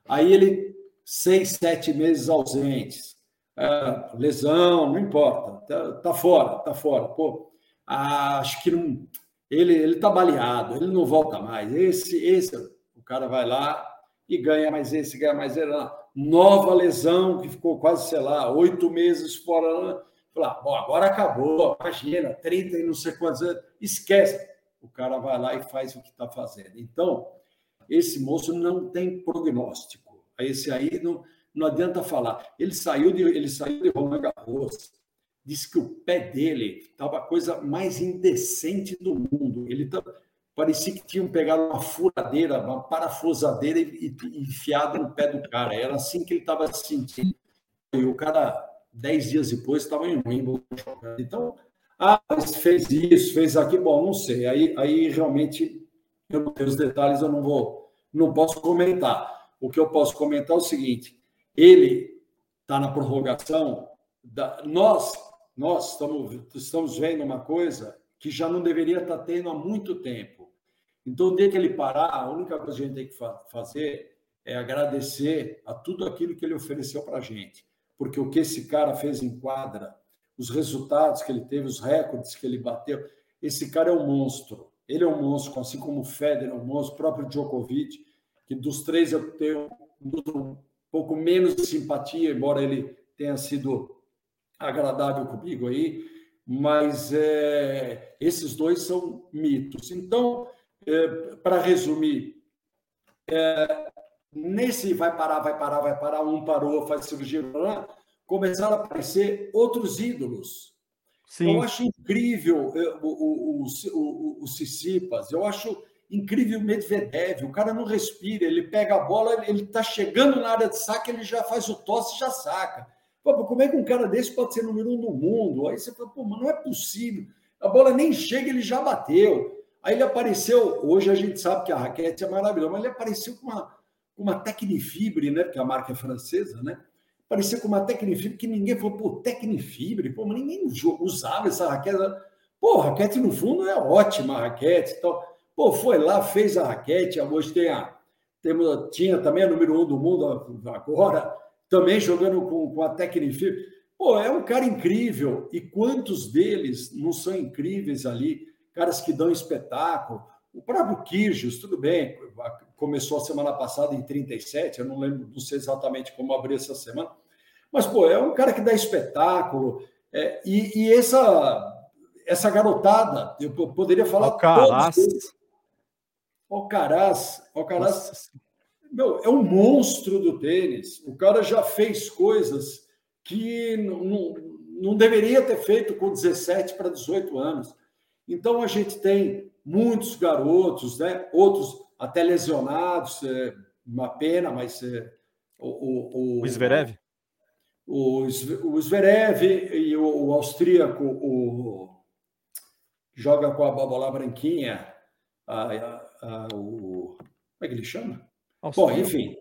Aí ele, seis, sete meses ausentes. É, lesão, não importa, tá, tá fora, tá fora. Pô, acho que não, ele ele tá baleado, ele não volta mais. Esse esse o cara vai lá e ganha mais esse, ganha mais ele. Nova lesão que ficou quase, sei lá, oito meses fora. Falar, bom, agora acabou, imagina, 30 e não sei quantos anos, esquece. O cara vai lá e faz o que está fazendo. Então, esse moço não tem prognóstico. Esse aí não, não adianta falar. Ele saiu de, ele saiu de Roland Garros, disse que o pé dele estava a coisa mais indecente do mundo. Ele tava, parecia que tinham pegado uma furadeira, uma parafusadeira e, e enfiado no pé do cara. Era assim que ele estava se sentindo. E o cara, dez dias depois, estava em Wimbledon. Então, ah, fez isso, fez aquilo. Bom, não sei. Aí, aí realmente, eu não tenho os detalhes, eu não vou, não posso comentar. O que eu posso comentar é o seguinte: ele está na prorrogação. Da, nós, nós estamos, estamos vendo uma coisa que já não deveria estar tá tendo há muito tempo. Então, desde que ele parar, a única coisa que a gente tem que fazer é agradecer a tudo aquilo que ele ofereceu para a gente. Porque o que esse cara fez em quadra, os resultados que ele teve, os recordes que ele bateu, esse cara é um monstro. Ele é um monstro, assim como o Federer é um monstro, o próprio Djokovic, que dos três eu tenho um pouco menos de simpatia, embora ele tenha sido agradável comigo aí, mas é, esses dois são mitos. Então, para resumir, é, nesse vai parar, vai parar, vai parar, um parou, faz cirurgia, começaram a aparecer outros ídolos. Sim. Eu acho incrível é, o, o, o, o, Cissipas, eu acho incrível o Medvedev, o cara não respira, ele pega a bola, ele está chegando na área de saque, ele já faz o tosse e já saca. Pô, como é que um cara desse pode ser número um do mundo? Aí você fala, pô, mas não é possível. A bola nem chega, ele já bateu. Aí ele apareceu, hoje a gente sabe que a raquete é maravilhosa, mas ele apareceu com uma, uma Tecnifibre, né? Porque a marca é francesa, né? Apareceu com uma Tecnifibre que ninguém falou, pô, Tecnifibre, pô, mas ninguém usava essa raquete. Pô, raquete no fundo é ótima, a raquete e tal. Pô, foi lá, fez a raquete, hoje tem a, temos, tinha também a número um do mundo agora, também jogando com, com a Tecnifibre. Pô, é um cara incrível. E quantos deles não são incríveis ali? Caras que dão espetáculo. O próprio Kirgios, tudo bem, começou a semana passada em 37, eu não lembro, não sei exatamente como abriu essa semana. Mas, pô, é um cara que dá espetáculo. É, e, e essa, essa garotada, eu poderia falar. Alcaraz. Alcaraz, Alcaraz meu, é um monstro do tênis. O cara já fez coisas que não, não, não deveria ter feito com 17 para 18 anos. Então a gente tem muitos garotos, né? outros até lesionados, é uma pena, mas é, o, o, o, o Zverev? O, o Zverev e o, o austríaco, o, joga com a bola branquinha, a, a, a, o, como é que ele chama? Bom, enfim.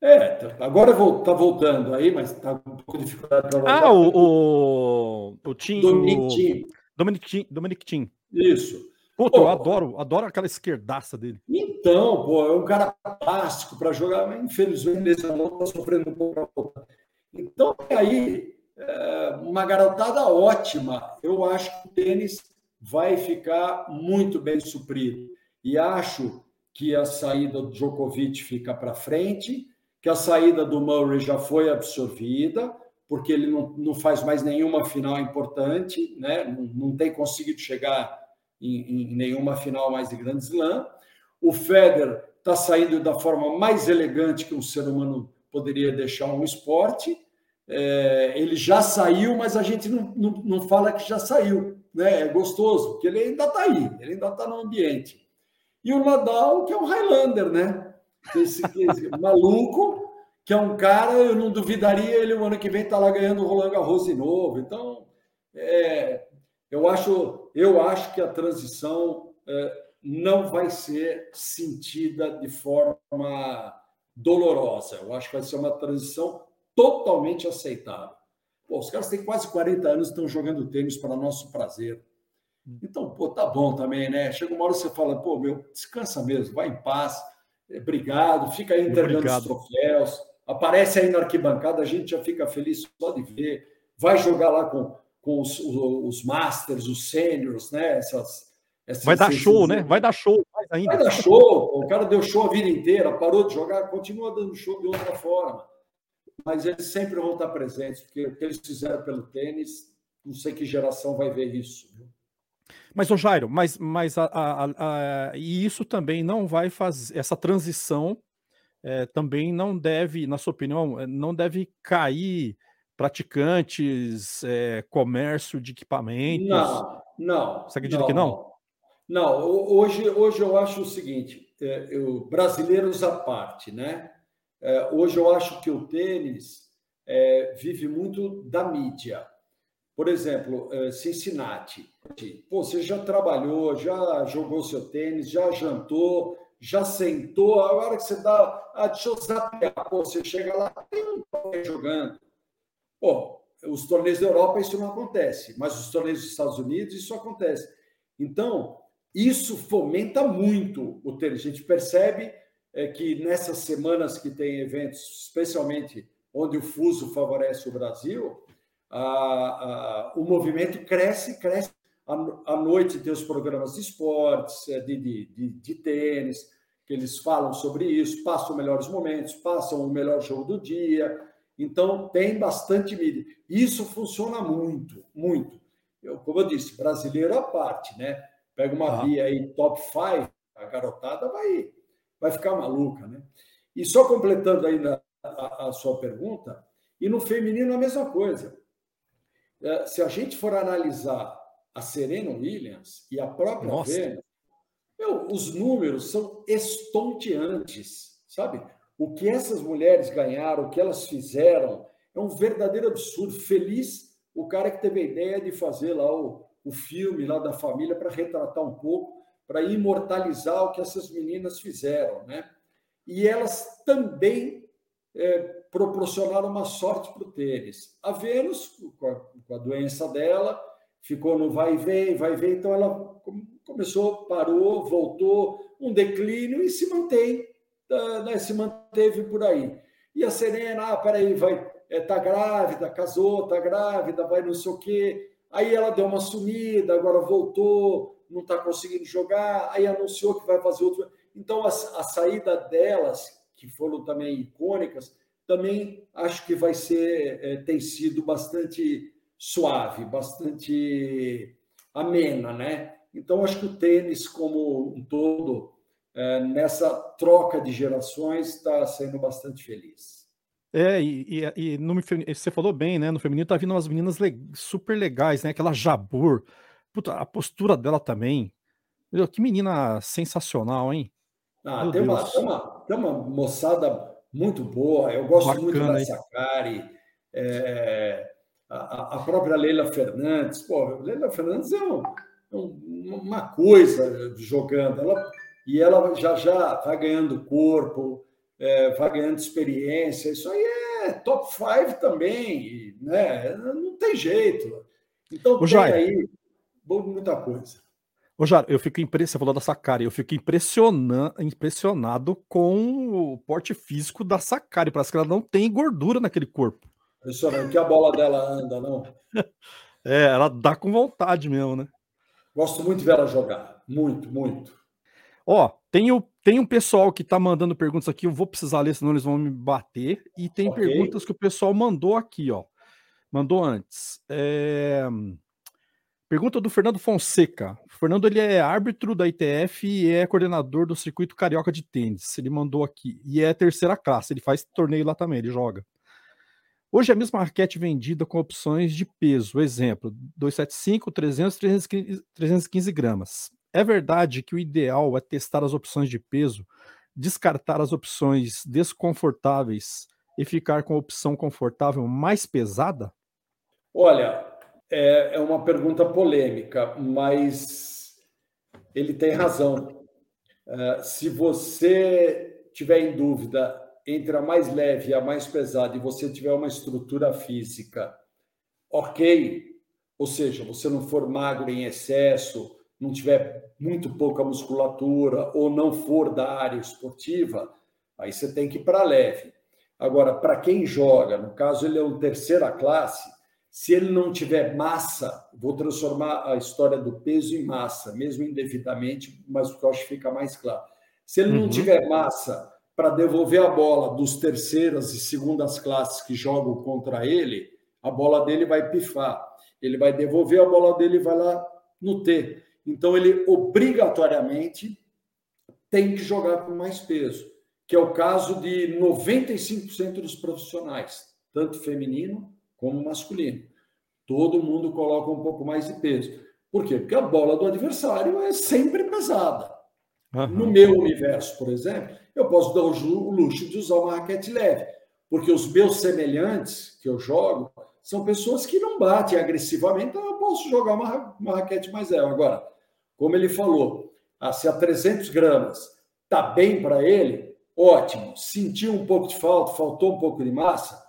É, tá, agora está voltando aí, mas está com um dificuldade para voltar. Ah, o, o, o Tim. Dominic Tim. Dominic Tim. Dominic Tim. Isso. Puta, pô, eu adoro, adoro aquela esquerdaça dele. Então, pô, é um cara plástico para jogar, mas infelizmente esse ano está sofrendo um pouco. Então, aí, é uma garotada ótima. Eu acho que o tênis vai ficar muito bem suprido. E acho que a saída do Djokovic fica para frente, que a saída do Murray já foi absorvida, porque ele não, não faz mais nenhuma final importante, né? não, não tem conseguido chegar em, em nenhuma final mais de Grand Slam. O Federer está saindo da forma mais elegante que um ser humano poderia deixar um esporte. É, ele já saiu, mas a gente não, não, não fala que já saiu. Né? É gostoso, porque ele ainda está aí, ele ainda está no ambiente. E o Nadal, que é um Highlander, né? Esse, esse maluco, que é um cara, eu não duvidaria ele o ano que vem estar tá lá ganhando o Roland Garros de novo. Então, é, eu, acho, eu acho que a transição é, não vai ser sentida de forma dolorosa. Eu acho que vai ser uma transição totalmente aceitável. Pô, os caras têm quase 40 anos e estão jogando tênis para nosso prazer. Então, pô, tá bom também, né? Chega uma hora você fala, pô, meu, descansa mesmo, vai em paz. Obrigado, fica aí entregando os troféus, aparece aí na arquibancada, a gente já fica feliz só de ver. Vai jogar lá com, com os, os, os Masters, os Seniors, né? Essas, essas vai dar show, né? Vai dar show ainda. Vai dar show. O cara deu show a vida inteira, parou de jogar, continua dando show de outra forma. Mas eles sempre vão estar presentes, porque o que eles fizeram pelo tênis, não sei que geração vai ver isso. Viu? Mas, ô Jairo, mas, mas a, a, a, e isso também não vai fazer, essa transição é, também não deve, na sua opinião, eh, não deve cair praticantes, é, comércio de equipamentos? Não, não. Você acredita não, que não? Não, hoje, hoje eu acho o seguinte, é, eu, brasileiros à parte, né? É, hoje eu acho que o tênis vive muito da mídia. Por exemplo, Cincinnati. Pô, você já trabalhou, já jogou seu tênis, já jantou, já sentou, a hora que você dá, ah, deixa eu zapear, pô, você chega lá, tem um jogando. Pô, os torneios da Europa isso não acontece, mas os torneios dos Estados Unidos isso acontece. Então, isso fomenta muito o tênis. A gente percebe é, que nessas semanas que tem eventos, especialmente onde o fuso favorece o Brasil, a, a, o movimento cresce, cresce à noite tem os programas de esportes, é, de, de, de, de tênis, que eles falam sobre isso, passam melhores momentos, passam o melhor jogo do dia. Então, tem bastante mídia. Isso funciona muito, muito. Eu, como eu disse, brasileiro à parte, né? Pega uma ah. via aí top 5, a garotada vai, vai ficar maluca, né? E só completando ainda a, a sua pergunta, e no feminino a mesma coisa. É, se a gente for analisar a Serena Williams e a própria Nossa. Venus, meu, os números são estonteantes, sabe? O que essas mulheres ganharam, o que elas fizeram, é um verdadeiro absurdo. Feliz o cara que teve a ideia de fazer lá o, o filme lá da família para retratar um pouco, para imortalizar o que essas meninas fizeram, né? E elas também é, proporcionaram uma sorte para o tênis. A Vênus, com a, com a doença dela, ficou no vai e vem, vai e vem, então ela começou, parou, voltou, um declínio e se mantém, tá, né, se manteve por aí. E a Serena, ah, peraí, vai, é, tá grávida, casou, tá grávida, vai não sei o quê. Aí ela deu uma sumida, agora voltou, não está conseguindo jogar, aí anunciou que vai fazer outro. Então, a, a saída delas, que foram também icônicas, também acho que vai ser, é, tem sido bastante suave, bastante amena, né? Então, acho que o tênis, como um todo, é, nessa troca de gerações, está sendo bastante feliz. É, e, e, e no, você falou bem, né? No feminino tá vindo umas meninas le, super legais, né? Aquela Jabur. Puta, a postura dela também. Meu, que menina sensacional, hein? Ah, tem uma, tem, uma, tem uma moçada muito boa. Eu gosto Bacana, muito da Sakari. É, a, a, própria Leila Fernandes. Pô, Leila Fernandes é um, uma coisa jogando. Ela, e ela já já vai ganhando corpo, é, vai ganhando experiência. Isso aí é top 5 também, né? Não tem jeito. Então o tem Jair, aí muita coisa. Ô, eu fico impressionado, você falou da Sakari, eu fico impressionado com o porte físico da Sakari. Parece que ela não tem gordura naquele corpo. Impressionante que a bola dela anda, não? é, ela dá com vontade mesmo, né? Gosto muito de ver ela jogar. Muito, muito. Ó, tem, o, tem um pessoal que tá mandando perguntas aqui, eu vou precisar ler, senão eles vão me bater. E tem okay. perguntas que o pessoal mandou aqui, ó. Mandou antes. É... Pergunta do Fernando Fonseca. O Fernando ele é árbitro da ITF e é coordenador do circuito carioca de tênis. Ele mandou aqui. E é terceira classe, ele faz torneio lá também, ele joga. Hoje a mesma raquete vendida com opções de peso, exemplo, 275, 300, 315, 315 gramas. É verdade que o ideal é testar as opções de peso, descartar as opções desconfortáveis e ficar com a opção confortável mais pesada? Olha, é, é uma pergunta polêmica, mas ele tem razão. Uh, se você tiver em dúvida entre a mais leve e a mais pesada e você tiver uma estrutura física ok, ou seja, você não for magro em excesso, não tiver muito pouca musculatura ou não for da área esportiva, aí você tem que ir para leve. Agora, para quem joga, no caso ele é um terceira classe, se ele não tiver massa, vou transformar a história do peso em massa, mesmo indevidamente, mas porque eu acho que fica mais claro. Se ele uhum. não tiver massa para devolver a bola dos terceiras e segundas classes que jogam contra ele, a bola dele vai pifar. Ele vai devolver a bola dele e vai lá no T. Então ele obrigatoriamente tem que jogar com mais peso, que é o caso de 95% dos profissionais, tanto feminino como masculino. Todo mundo coloca um pouco mais de peso. Por quê? Porque a bola do adversário é sempre pesada. Uhum. No meu universo, por exemplo, eu posso dar o luxo de usar uma raquete leve, porque os meus semelhantes que eu jogo são pessoas que não batem agressivamente, então eu posso jogar uma, uma raquete mais leve. Agora, como ele falou, ah, se a 300 gramas está bem para ele, ótimo. Sentiu um pouco de falta, faltou um pouco de massa,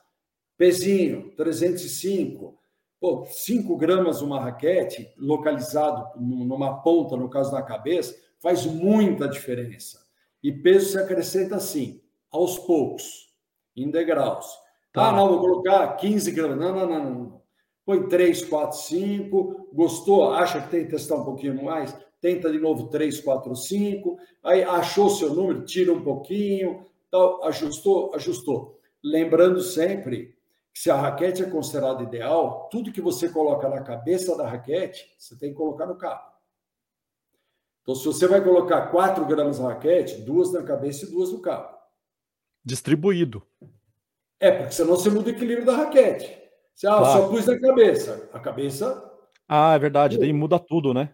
pezinho, 305. Pô, 5 gramas uma raquete, localizado numa ponta, no caso da cabeça, faz muita diferença. E peso se acrescenta assim, aos poucos, em degraus. Tá. Ah, não, vou colocar 15 gramas. Não, não, não, não. Põe 3, 4, 5. Gostou? Acha que tem que testar um pouquinho mais? Tenta de novo 3, 4, 5. Aí achou seu número, tira um pouquinho. Então, ajustou, ajustou. Lembrando sempre que se a raquete é considerada ideal, tudo que você coloca na cabeça da raquete, você tem que colocar no cabo. Então, se você vai colocar 4 gramas na raquete, duas na cabeça e duas no cabo. Distribuído. É, porque senão você muda o equilíbrio da raquete. Você ah, claro. só pus na cabeça. A cabeça. Ah, é verdade, muda. daí muda tudo, né?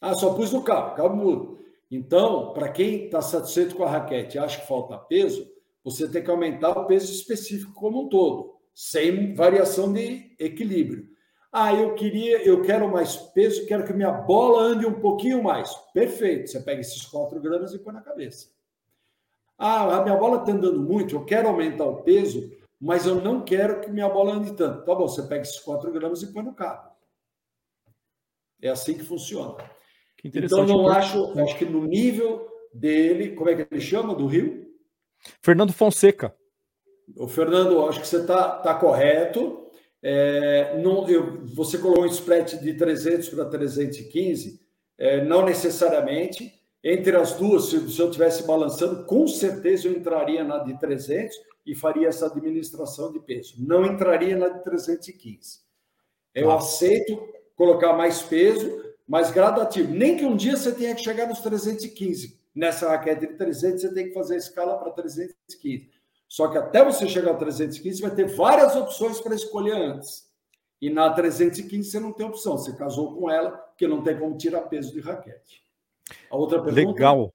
Ah, só pus no cabo, cabo muda. Então, para quem está satisfeito com a raquete e acha que falta peso, você tem que aumentar o peso específico como um todo, sem variação de equilíbrio. Ah, eu queria, eu quero mais peso, quero que minha bola ande um pouquinho mais. Perfeito, você pega esses 4 gramas e põe na cabeça. Ah, a minha bola está andando muito, eu quero aumentar o peso, mas eu não quero que minha bola ande tanto. Tá bom, você pega esses 4 gramas e põe no cabo. É assim que funciona. Que então, não acho, acho que no nível dele, como é que ele chama, do Rio? Fernando Fonseca. O Fernando, acho que você está tá correto. É, não, eu, você colocou um spread de 300 para 315, é, não necessariamente. Entre as duas, se, se eu estivesse balançando, com certeza eu entraria na de 300 e faria essa administração de peso. Não entraria na de 315. Eu ah. aceito colocar mais peso, mas gradativo. Nem que um dia você tenha que chegar nos 315. Nessa raquete de 300, você tem que fazer a escala para 315. Só que até você chegar a 315, vai ter várias opções para escolher antes. E na 315 você não tem opção. Você casou com ela, porque não tem como tirar peso de raquete. A outra pergunta. Legal.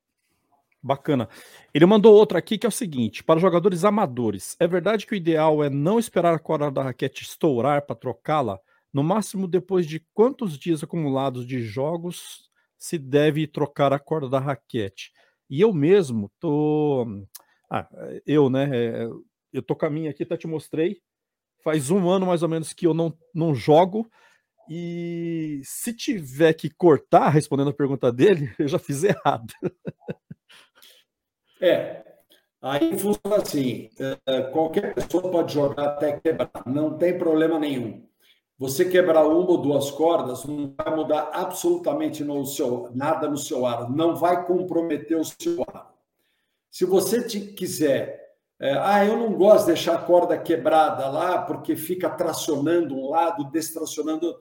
Bacana. Ele mandou outra aqui que é o seguinte: para jogadores amadores, é verdade que o ideal é não esperar a corda da raquete estourar para trocá-la? No máximo, depois de quantos dias acumulados de jogos se deve trocar a corda da raquete? E eu mesmo tô. Ah, eu, né? É, eu tô minha aqui, até te mostrei. Faz um ano mais ou menos que eu não, não jogo. E se tiver que cortar, respondendo a pergunta dele, eu já fiz errado. É, aí funciona assim: é, qualquer pessoa pode jogar até quebrar, não tem problema nenhum. Você quebrar uma ou duas cordas não vai mudar absolutamente no seu, nada no seu ar, não vai comprometer o seu ar. Se você te quiser é, ah, eu não gosto de deixar a corda quebrada lá porque fica tracionando um lado, destracionando.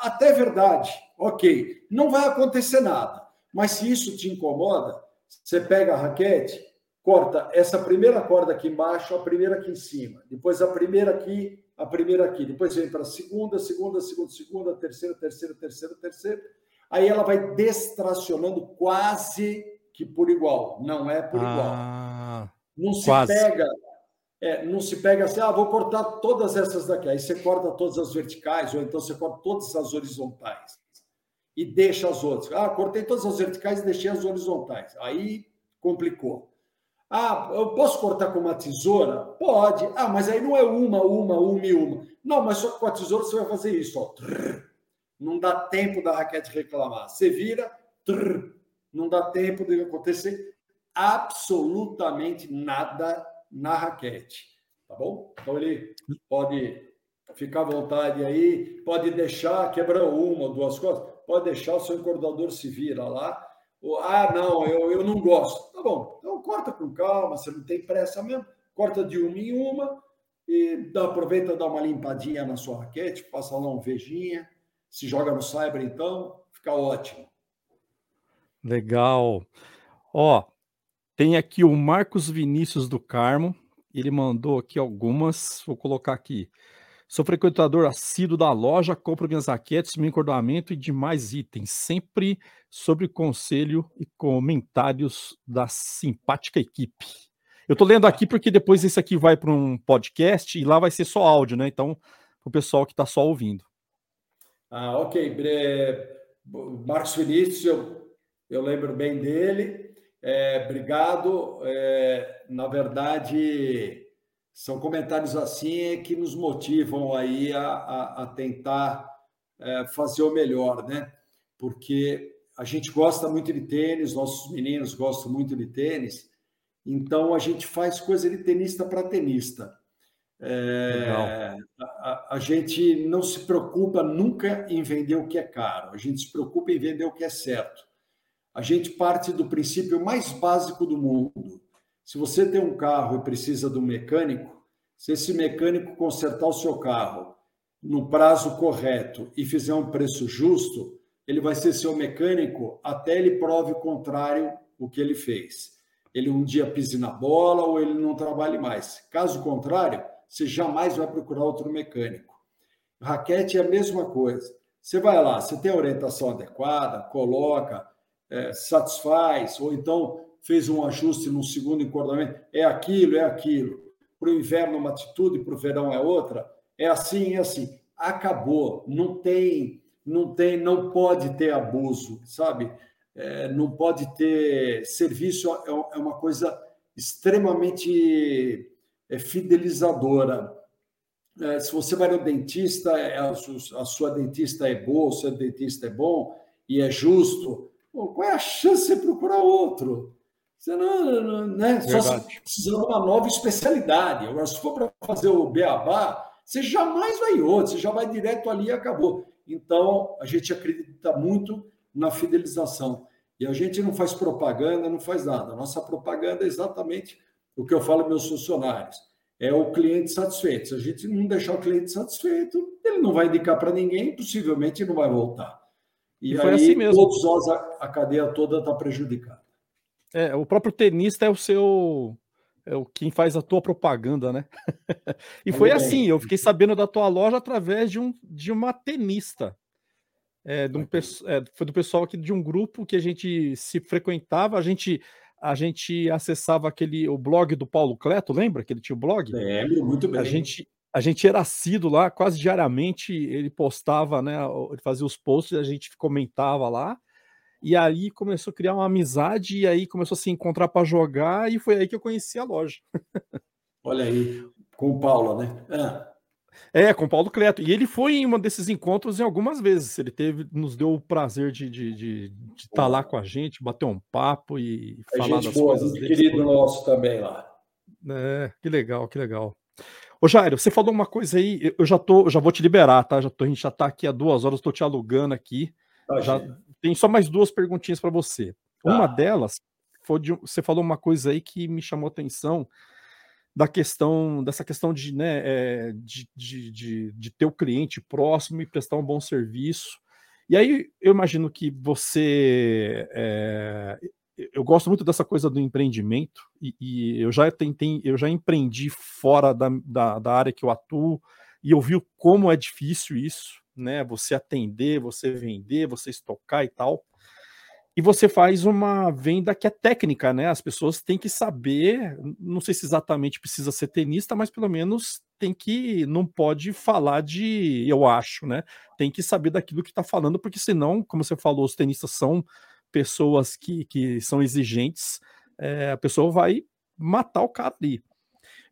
Até verdade, ok, não vai acontecer nada. Mas se isso te incomoda, você pega a raquete, corta essa primeira corda aqui embaixo, a primeira aqui em cima, depois a primeira aqui, a primeira aqui, depois vem para a segunda, segunda, segunda, segunda, terceira, terceira, terceira, terceira. Aí ela vai destracionando quase que por igual. Não é por ah, igual. Não se quase. pega é, não se pega assim, ah, vou cortar todas essas daqui. Aí você corta todas as verticais, ou então você corta todas as horizontais e deixa as outras. Ah, cortei todas as verticais e deixei as horizontais. Aí complicou. Ah, eu posso cortar com uma tesoura? Pode. Ah, mas aí não é uma, uma, uma e uma. Não, mas só com a tesoura você vai fazer isso, ó. não dá tempo da raquete reclamar. Você vira, trrr, não dá tempo de acontecer absolutamente nada na raquete, tá bom? Então ele pode ficar à vontade aí, pode deixar, quebrou uma, duas coisas, pode deixar o seu encordador se vira lá. Ou, ah, não, eu, eu não gosto. Tá bom, então corta com calma, você não tem pressa mesmo, corta de uma em uma e dá, aproveita dá uma limpadinha na sua raquete, passa lá um vejinha, se joga no cyber então, fica ótimo. Legal. Ó, tem aqui o Marcos Vinícius do Carmo, ele mandou aqui algumas, vou colocar aqui. Sou frequentador assíduo da loja, compro minhas raquetes, meu encordamento e demais itens, sempre sobre conselho e comentários da simpática equipe. Eu estou lendo aqui porque depois esse aqui vai para um podcast e lá vai ser só áudio, né? Então, o pessoal que está só ouvindo. Ah, ok. Marcos Vinícius, eu, eu lembro bem dele. É, obrigado. É, na verdade, são comentários assim que nos motivam aí a, a, a tentar é, fazer o melhor, né? Porque a gente gosta muito de tênis, nossos meninos gostam muito de tênis, então a gente faz coisa de tenista para tenista. É, a, a, gente não se preocupa nunca em vender o que é caro, a gente se preocupa em vender o que é certo. A gente parte do princípio mais básico do mundo. Se você tem um carro e precisa de um mecânico, se esse mecânico consertar o seu carro no prazo correto e fizer um preço justo, ele vai ser seu mecânico até ele prove o contrário o que ele fez. Ele um dia pise na bola ou ele não trabalhe mais. Caso contrário, você jamais vai procurar outro mecânico. Raquete é a mesma coisa. Você vai lá, você tem a orientação adequada, coloca, é, satisfaz, ou então fez um ajuste no segundo encordamento, é aquilo, é aquilo. Para o inverno uma atitude, para o verão é outra. É assim, é assim. Acabou. Não tem, não tem, não pode ter abuso, sabe? É, não pode ter serviço. É, é uma coisa extremamente é, fidelizadora. É, se você vai no dentista, é, a, a sua dentista é boa, o seu dentista é bom e é justo, Pô, qual é a chance de você procurar outro? Você não, né? Só se precisando de uma nova especialidade. Agora, se for para fazer o beabá, você jamais vai outro, você já vai direto ali e acabou. Então, a gente acredita muito na fidelização. E a gente não faz propaganda, não faz nada. A nossa propaganda é exatamente o que eu falo aos meus funcionários. É o cliente satisfeito. Se a gente não deixar o cliente satisfeito, ele não vai indicar para ninguém, possivelmente não vai voltar. E, e aí, assim mesmo. todos nós, a, a cadeia toda está prejudicada. É, o próprio tenista é o seu. É o quem faz a tua propaganda, né? e foi assim, eu fiquei sabendo da tua loja através de, um, de uma tenista. É, de um, é, foi do pessoal aqui de um grupo que a gente se frequentava, a gente a gente acessava aquele o blog do Paulo Cleto, lembra que ele tinha o blog? Lembro, muito bem. A gente a gente era assíduo lá, quase diariamente ele postava, né, ele fazia os posts, a gente comentava lá. E aí começou a criar uma amizade, e aí começou a se encontrar para jogar, e foi aí que eu conheci a loja. Olha aí, com o Paulo, né? Ah. É, com o Paulo Cleto. E ele foi em um desses encontros em algumas vezes. Ele teve, nos deu o prazer de estar de, de, de estar lá com a gente, bater um papo e é falar das boa, coisas querido nosso também lá. É, que legal, que legal. Ô Jairo, você falou uma coisa aí, eu já tô, já vou te liberar, tá? Já tô, a gente já tá aqui há duas horas, estou te alugando aqui. Tá, já, tem só mais duas perguntinhas para você. Tá. Uma delas foi de, você falou uma coisa aí que me chamou a atenção da questão dessa questão de, né, é, de, de, de, de, ter o cliente próximo e prestar um bom serviço. E aí eu imagino que você é, eu gosto muito dessa coisa do empreendimento e, e, eu já tentei, eu já empreendi fora da, da, da área que eu atuo e eu vi como é difícil isso né? Você atender, você vender, você estocar e tal. E você faz uma venda que é técnica, né? As pessoas têm que saber, não sei se exatamente precisa ser tenista, mas pelo menos tem que, não pode falar de, eu acho, né? Tem que saber daquilo que está falando, porque senão, como você falou, os tenistas são pessoas que, que são exigentes, é, a pessoa vai matar o cara ali.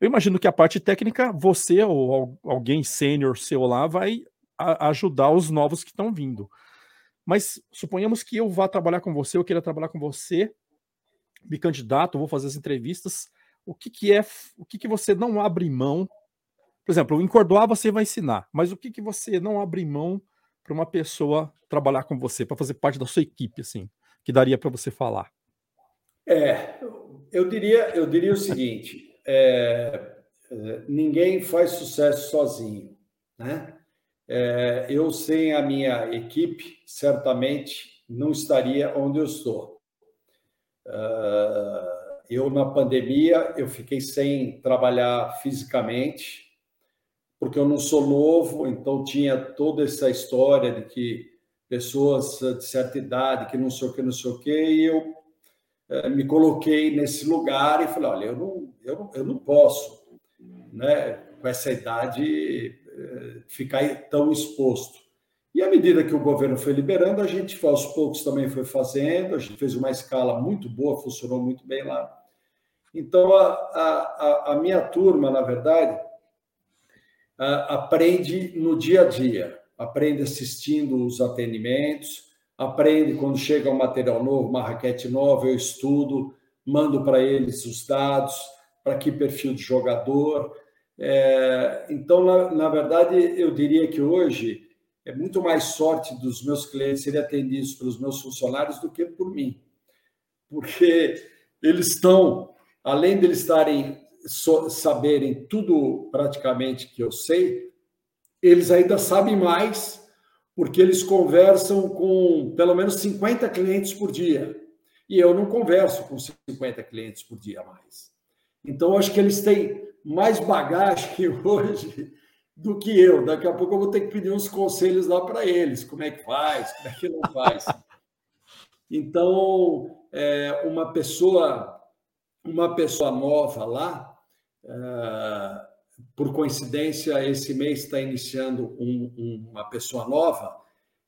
Eu imagino que a parte técnica, você ou alguém sênior seu lá vai ajudar os novos que estão vindo. Mas suponhamos que eu vá trabalhar com você, eu queira trabalhar com você, me candidato, vou fazer as entrevistas. O que, que é, o que, que você não abre mão? Por exemplo, em Cordoá você vai ensinar, mas o que, que você não abre mão para uma pessoa trabalhar com você, para fazer parte da sua equipe, assim, que daria para você falar? É, eu diria, eu diria o seguinte: é, ninguém faz sucesso sozinho, né? É, eu sem a minha equipe certamente não estaria onde eu estou. Uh, eu na pandemia eu fiquei sem trabalhar fisicamente porque eu não sou novo, então tinha toda essa história de que pessoas de certa idade que não sei o que, não sei o que, e eu é, me coloquei nesse lugar e falei, olha, eu não, eu não, eu não posso, né, com essa idade, é, ficar tão exposto. E à medida que o governo foi liberando, a gente aos poucos também foi fazendo, a gente fez uma escala muito boa, funcionou muito bem lá. Então, a, a, a minha turma, na verdade, aprende no dia a dia, aprende assistindo os atendimentos, aprende quando chega um material novo, uma raquete nova, eu estudo, mando para eles os dados, para que perfil de jogador. É, então, na, na, verdade, eu diria que hoje é muito mais sorte dos meus clientes serem atendidos pelos meus funcionários do que por mim. Porque eles estão, além de eles estarem so, saberem tudo praticamente que eu sei, eles ainda sabem mais porque eles conversam com pelo menos 50 clientes por dia. E eu não converso com 50 clientes por dia mais. Então, acho que eles têm mais bagagem hoje do que eu. Daqui a pouco eu vou ter que pedir uns conselhos lá para eles: como é que faz, como é que não faz. Então, é, uma pessoa uma pessoa nova lá, é, por coincidência, esse mês está iniciando um, uma pessoa nova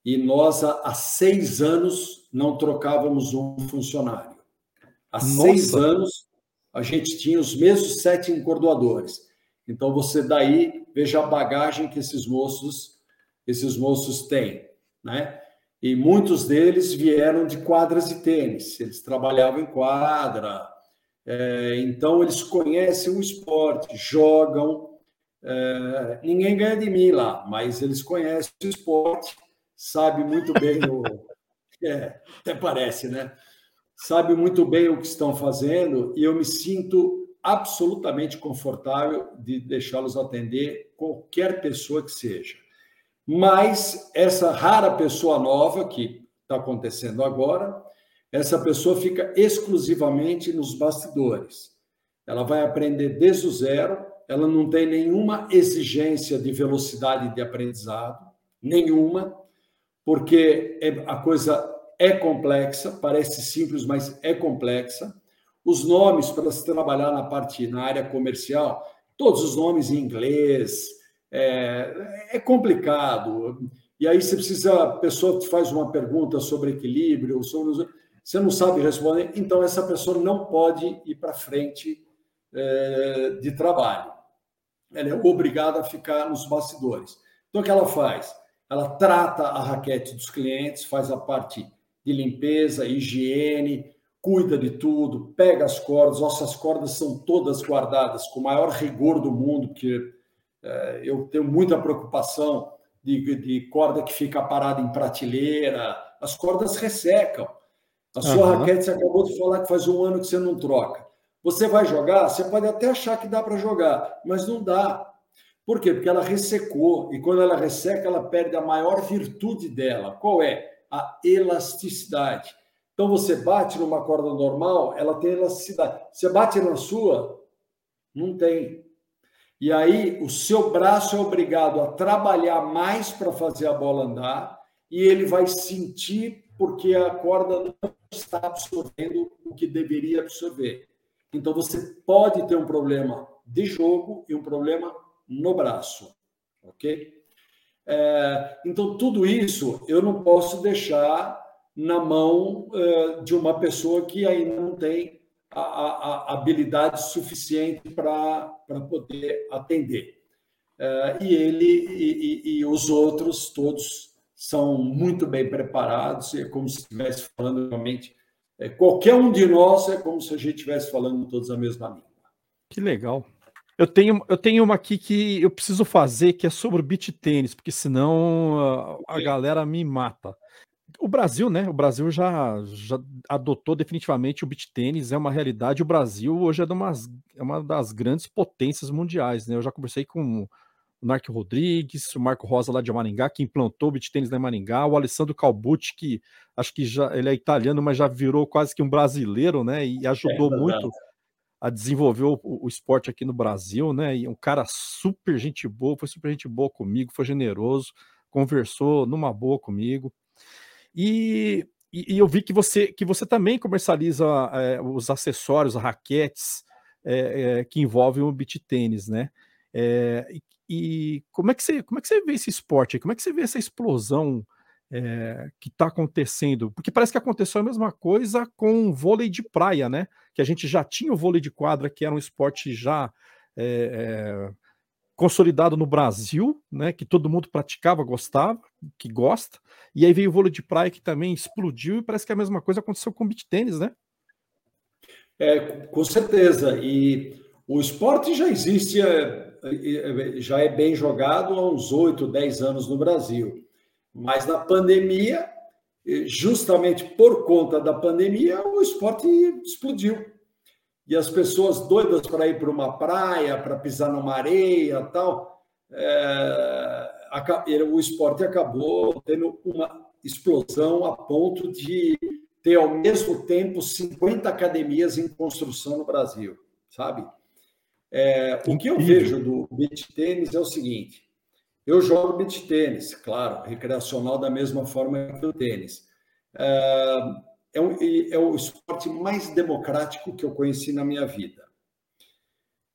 e nós, há, seis anos, não trocávamos um funcionário. Há Nossa. seis anos, a gente tinha os mesmos sete encordoadores. Então, você daí veja a bagagem que esses moços, esses moços têm, né? E muitos deles vieram de quadras de tênis. Eles trabalhavam em quadra, é, então, eles conhecem o esporte, jogam. É, ninguém ganha de mim lá, mas eles conhecem o esporte, sabe muito bem o. É, até parece, né? Sabe muito bem o que estão fazendo e eu me sinto absolutamente confortável de deixá-los atender qualquer pessoa que seja. Mas essa rara pessoa nova que está acontecendo agora, essa pessoa fica exclusivamente nos bastidores. Ela vai aprender desde o zero, ela não tem nenhuma exigência de velocidade de aprendizado, nenhuma, porque é, a coisa é complexa, parece simples, mas é complexa. Os nomes para se trabalhar na parte na área comercial, todos os nomes em inglês, é, é complicado. E aí você precisa, a pessoa te faz uma pergunta sobre equilíbrio, sobre você não sabe responder, então essa pessoa não pode ir para frente é, de trabalho. Ela é obrigada a ficar nos bastidores. Então, o que ela faz? Ela trata a raquete dos clientes, faz a parte de limpeza, higiene, cuida de tudo, pega as cordas. Nossas cordas são todas guardadas com o maior rigor do mundo, porque é, eu tenho muita preocupação de, de corda que fica parada em prateleira. As cordas ressecam. A sua uhum. raquete, você acabou de falar que faz um ano que você não troca. Você vai jogar, você pode até achar que dá para jogar, mas não dá. Por quê? Porque ela ressecou, e quando ela resseca, ela perde a maior virtude dela. Qual é? A elasticidade. Então, você bate numa corda normal, ela tem elasticidade. Você bate na sua, não tem. E aí, o seu braço é obrigado a trabalhar mais para fazer a bola andar, e ele vai sentir porque a corda não está absorvendo o que deveria absorver. Então, você pode ter um problema de jogo e um problema no braço, ok? É, então, tudo isso eu não posso deixar na mão é, de uma pessoa que ainda não tem a, a, a habilidade suficiente para poder atender. uh, e ele e, e, e, os outros todos são muito bem preparados, é como se estivesse falando realmente. É, qualquer um de nós é como se a gente estivesse falando todos a mesma língua. Que legal. Eu tenho, eu tenho uma aqui que eu preciso fazer, que é sobre o beat tênis, porque senão a, a galera me mata. O Brasil, né? O Brasil já, já adotou definitivamente o beat tênis, é uma realidade. O Brasil hoje é, umas, é uma das grandes potências mundiais, né? Eu já conversei com o Narco Rodrigues, o Marco Rosa lá de Maringá, que implantou o beat tênis lá em Maringá, o Alessandro Calbucci, que acho que já ele é italiano, mas já virou quase que um brasileiro, né? E ajudou é muito a desenvolver o, o, esporte aqui no Brasil, né? E um cara super gente boa, foi super gente boa comigo, foi generoso, conversou numa boa comigo. E, e, e eu vi que você que você também comercializa é, os acessórios, raquetes é, é, que envolvem o beach tênis, né? E, e, como é que você como é que você vê esse esporte? Como é que você vê essa explosão é, que está acontecendo? Porque parece que aconteceu a mesma coisa com o vôlei de praia, né? Que a gente já tinha o vôlei de quadra, que era um esporte já é, é, consolidado no Brasil, né? Que todo mundo praticava, gostava, que gosta. E aí veio o vôlei de praia que também explodiu e parece que a mesma coisa aconteceu com o beach tênis, né? É, com certeza. E o esporte já existe, já é bem jogado há uns 8, 10 anos no Brasil. Mas na pandemia, justamente por conta da pandemia, o esporte explodiu. E as pessoas doidas para ir para uma praia, para pisar numa areia tal, é, o esporte acabou tendo uma explosão a ponto de ter ao mesmo tempo 50 academias em construção no Brasil, sabe? É, o que eu vejo do beach tênis é o seguinte: eu jogo beach tênis, claro, recreacional da mesma forma que o tênis. É, é, um, é o esporte mais democrático que eu conheci na minha vida.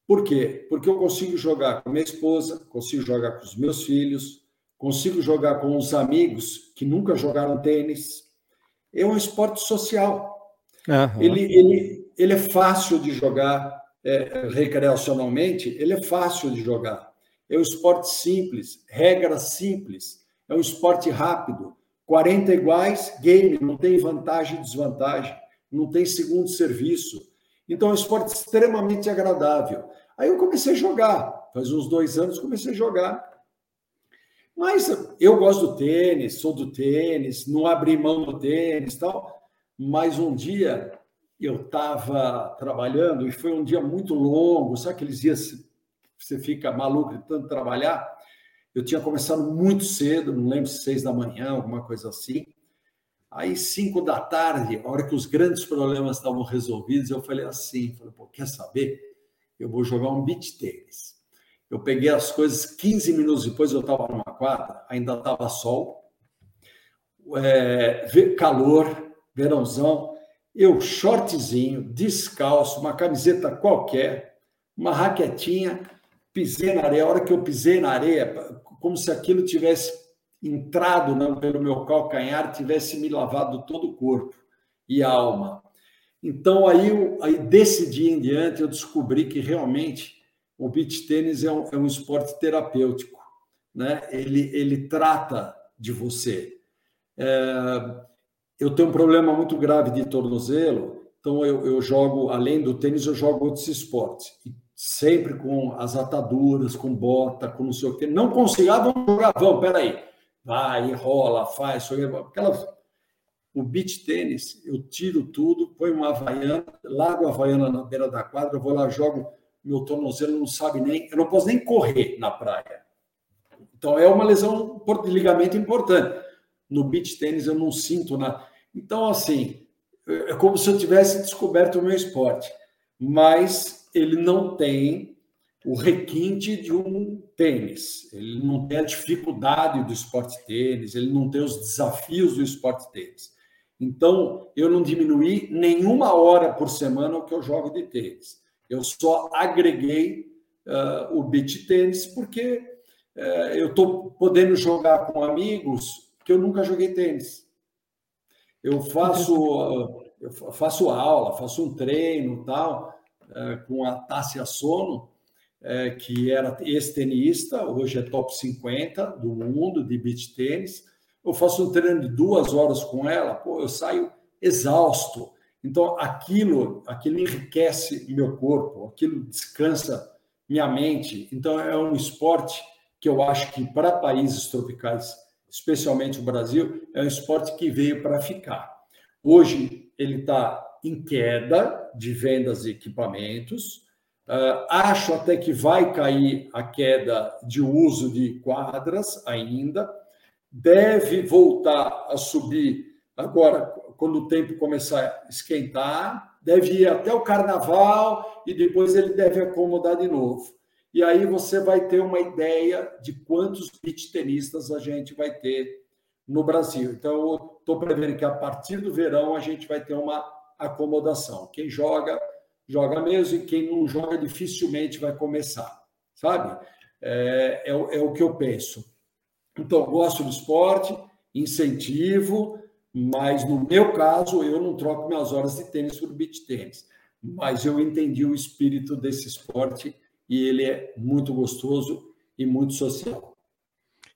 Por quê? Porque eu consigo jogar com minha esposa, consigo jogar com os meus filhos, consigo jogar com os amigos que nunca jogaram tênis. É um esporte social. Uhum. Ele, ele, ele é fácil de jogar é, recreacionalmente, ele é fácil de jogar. É um esporte simples, regras simples, é um esporte rápido. 40 iguais, game, não tem vantagem e desvantagem, não tem segundo serviço. Então é um esporte extremamente agradável. Aí eu comecei a jogar, faz uns dois anos comecei a jogar. Mas eu gosto do tênis, sou do tênis, não abri mão do tênis tal. Mas um dia eu estava trabalhando e foi um dia muito longo, sabe aqueles dias você fica maluco de tanto trabalhar. Eu tinha começado muito cedo, não lembro se seis da manhã, alguma coisa assim. Aí, cinco da tarde, a hora que os grandes problemas estavam resolvidos, eu falei assim: falei, Pô, quer saber? Eu vou jogar um beach tênis. Eu peguei as coisas, 15 minutos depois eu estava numa quadra, ainda estava sol, é, calor, verãozão. Eu, shortzinho, descalço, uma camiseta qualquer, uma raquetinha, pisei na areia, a hora que eu pisei na areia, como se aquilo tivesse entrado não, pelo meu calcanhar, tivesse me lavado todo o corpo e a alma. Então, aí, aí desse dia em diante, eu descobri que realmente o beach tênis é um, é um esporte terapêutico. Né? Ele, ele trata de você. É, eu tenho um problema muito grave de tornozelo, então eu, eu jogo, além do tênis, eu jogo outros esportes. Sempre com as ataduras, com bota, com não sei o quê. Não consigo, ah, vamos jogar, vamos, peraí. Vai, rola, faz, aquelas. O beach tênis, eu tiro tudo, ponho uma havaiana, largo a havaiana na beira da quadra, vou lá, jogo, meu tornozelo não sabe nem, eu não posso nem correr na praia. Então é uma lesão de ligamento importante. No beach tênis eu não sinto nada. Então, assim, é como se eu tivesse descoberto o meu esporte. Mas ele não tem o requinte de um tênis, ele não tem a dificuldade do esporte tênis, ele não tem os desafios do esporte tênis. Então, eu não diminuí nenhuma hora por semana o que eu jogo de tênis. Eu só agreguei uh, o beach tênis porque uh, eu estou podendo jogar com amigos que eu nunca joguei tênis. Eu faço, eu faço aula, faço um treino tal, é, com a Tássia Sono, é, que era ex-tenista, hoje é top 50 do mundo de beach tênis. Eu faço um treino de duas horas com ela, pô, eu saio exausto. Então, aquilo, aquilo enriquece meu corpo, aquilo descansa minha mente. Então, é um esporte que eu acho que para países tropicais, especialmente o Brasil, é um esporte que veio para ficar. Hoje, ele está em queda de vendas de equipamentos. Uh, acho até que vai cair a queda de uso de quadras ainda. Deve voltar a subir agora quando o tempo começar a esquentar, deve ir até o carnaval e depois ele deve acomodar de novo. E aí você vai ter uma ideia de quantos beach tenistas a gente vai ter no Brasil. Então, estou prevendo que a partir do verão a gente vai ter uma acomodação. Quem joga, joga mesmo, e quem não joga dificilmente vai começar, sabe? É, é, é o que eu penso. Então, gosto do esporte, incentivo, mas no meu caso, eu não troco minhas horas de tênis por beach tênis. Mas eu entendi o espírito desse esporte e ele é muito gostoso e muito social.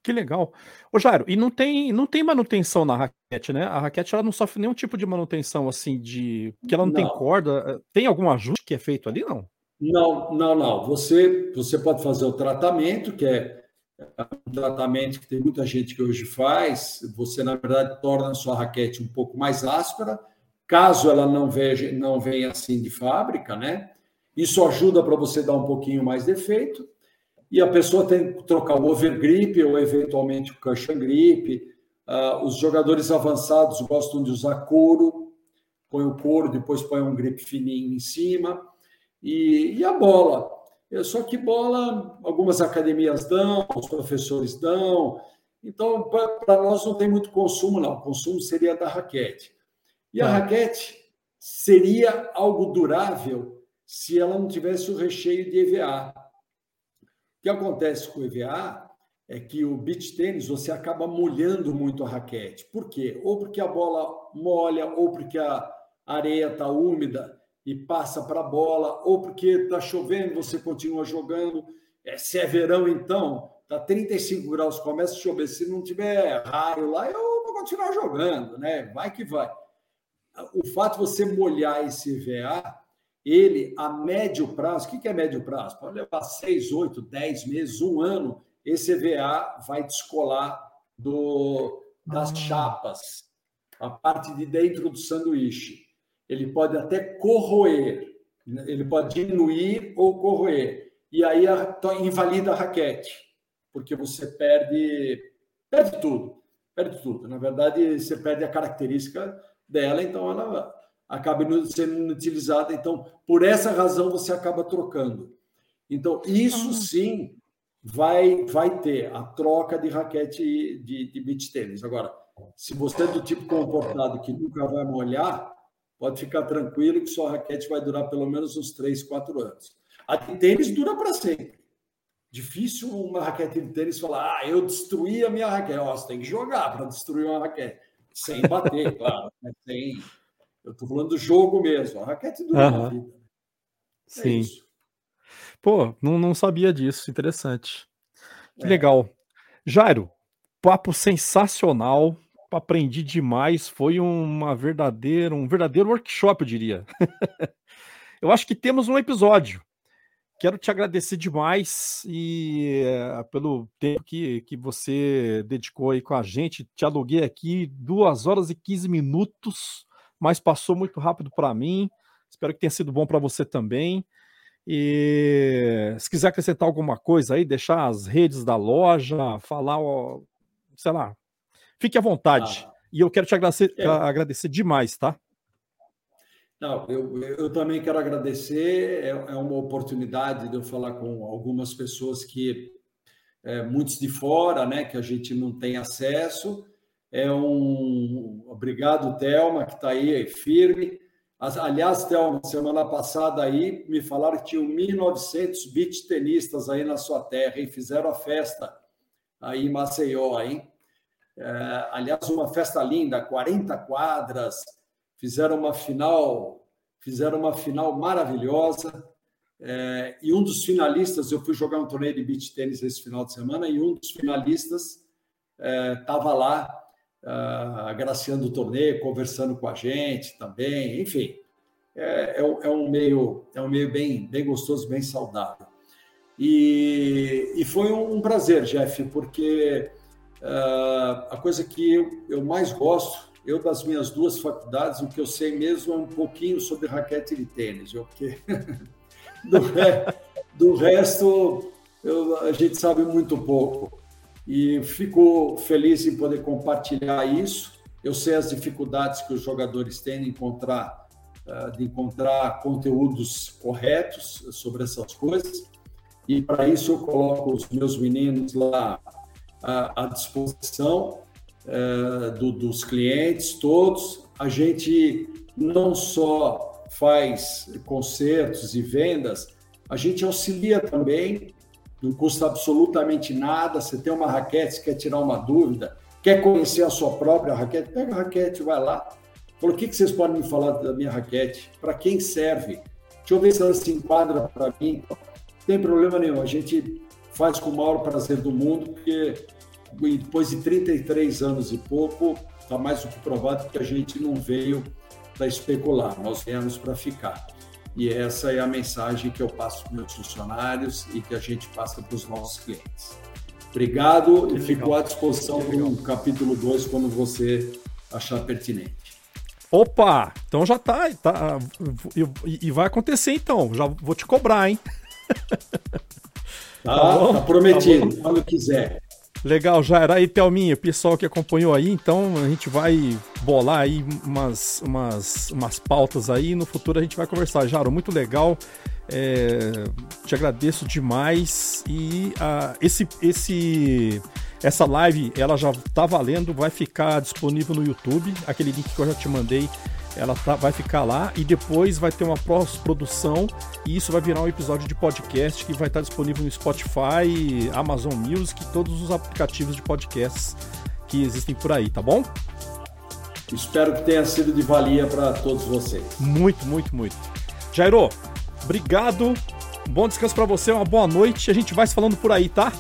Que legal. Ô Jairo, e não tem, não tem manutenção na raquete, né? A raquete ela não sofre nenhum tipo de manutenção assim de que ela não, não. tem corda. Tem algum ajuste que é feito ali, não? Não, não, não. Você, você pode fazer o tratamento, que é um tratamento que tem muita gente que hoje faz, você, na verdade, torna a sua raquete um pouco mais áspera, caso ela não, veja, não venha assim de fábrica, né? Isso ajuda para você dar um pouquinho mais de efeito. E a pessoa tem que trocar o overgrip ou, eventualmente, o cushion grip. Uh, os jogadores avançados gostam de usar couro, põe o couro, depois põe um grip fininho em cima. E, e a bola? Só que bola, algumas academias dão, os professores dão. Então, para nós não tem muito consumo, não. O consumo seria da raquete. E a tá. raquete seria algo durável se ela não tivesse o recheio de EVA. O que acontece com o EVA é que o beach tênis você acaba molhando muito a raquete. Por quê? Ou porque a bola molha, ou porque a areia está úmida e passa para a bola, ou porque está chovendo, você continua jogando. É, se é verão, então, está 35 graus, começa a chover. Se não tiver raio lá, eu vou continuar jogando, né? Vai que vai. O fato de você molhar esse VA, ele, a médio prazo, o que é médio prazo? Pode levar 6, 8, 10 meses, um ano, esse VA vai descolar do, das ah. chapas, a parte de dentro do sanduíche ele pode até corroer, ele pode diminuir ou corroer. E aí invalida a raquete, porque você perde, perde tudo, perde tudo. Na verdade, você perde a característica dela, então ela acaba sendo utilizada. Então, por essa razão, você acaba trocando. Então, isso sim vai, vai ter a troca de raquete de, de beach tênis. Agora, se você é do tipo comportado que nunca vai molhar, pode ficar tranquilo que sua raquete vai durar pelo menos uns 3, 4 anos. A de tênis dura para sempre. Difícil uma raquete de tênis falar, ah, eu destruí a minha raquete. Oh, você tem que jogar para destruir uma raquete. Sem bater, claro. Né? Sem... Eu estou falando do jogo mesmo. A raquete dura uhum. vida. É Sim. Isso. Pô, não, não sabia disso. Interessante. Que é. legal. Jairo, papo sensacional aprendi demais, foi uma verdadeira, um verdadeiro workshop, eu diria. eu acho que temos um episódio. Quero te agradecer demais e uh, pelo tempo que, que você dedicou aí com a gente. Te aluguei aqui duas horas e 15 minutos, mas passou muito rápido para mim. Espero que tenha sido bom para você também. E se quiser acrescentar alguma coisa aí, deixar as redes da loja, falar, sei lá, Fique à vontade. Ah. E eu quero te agradecer, é. agradecer demais, tá? Não, eu, eu também quero agradecer. É, é, uma oportunidade de eu falar com algumas pessoas que, é, muitos de fora, né, que a gente não tem acesso. É um obrigado, Thelma, que está aí firme. Aliás, Thelma, semana passada aí me falaram que tinham 1.900 beach tenistas aí na sua terra e fizeram a festa aí em Maceió, hein? É, aliás, uma festa linda, 40 quadras, fizeram uma final, fizeram uma final maravilhosa. É, e um dos finalistas, eu fui jogar um torneio de beach tênis esse final de semana, e um dos finalistas estava é, lá uh, agraciando o torneio, conversando com a gente também, enfim. É, é, é, um meio, é um meio bem, bem gostoso, bem saudável. E, e foi um, prazer, Jeff, porque uh, a coisa que eu, eu mais gosto eu, das minhas duas faculdades, o que eu sei mesmo é um pouquinho sobre raquete de tênis, porque do, re... do resto eu, a gente sabe muito pouco. E fico feliz em poder compartilhar isso. Eu sei as dificuldades que os jogadores têm de encontrar, ah, de encontrar conteúdos corretos sobre essas coisas. E para isso eu coloco os meus meninos lá à disposição do, dos clientes todos. A gente não só faz concertos e vendas, a gente auxilia também, não custa absolutamente nada. Você tem uma raquete, quer tirar uma dúvida, quer conhecer a sua própria raquete, pega a raquete, vai lá. Falou, o que, que vocês podem me falar da minha raquete? Para quem serve? Deixa eu ver se ela se enquadra para mim. Não tem problema nenhum, a gente faz com o maior prazer do mundo, porque depois de 33 anos e pouco, está mais do que provado que a gente não veio para especular, nós viemos para ficar. E essa é a mensagem que eu passo para os meus funcionários e que a gente passa para os nossos clientes. Obrigado que e fico à disposição para o capítulo 2 quando você achar pertinente. Opa! Então já tá, tá e, vai acontecer então. Já vou te cobrar, hein? Tá, tá, tá prometido, tá quando quiser. Legal, Jair. Aí, Thelminha, pessoal que acompanhou aí, então a gente vai bolar aí umas, umas, umas pautas aí no futuro a gente vai conversar. Jaro, muito legal. É, te agradeço demais. E uh, esse, esse, essa live ela já tá valendo, vai ficar disponível no YouTube. Aquele link que eu já te mandei ela tá, vai ficar lá e depois vai ter uma pós-produção e isso vai virar um episódio de podcast que vai estar disponível no Spotify, Amazon Music e todos os aplicativos de podcasts que existem por aí, tá bom? Espero que tenha sido de valia para todos vocês. Muito, muito, muito. Jairo, obrigado. bom descanso para você, uma boa noite. A gente vai se falando por aí, tá?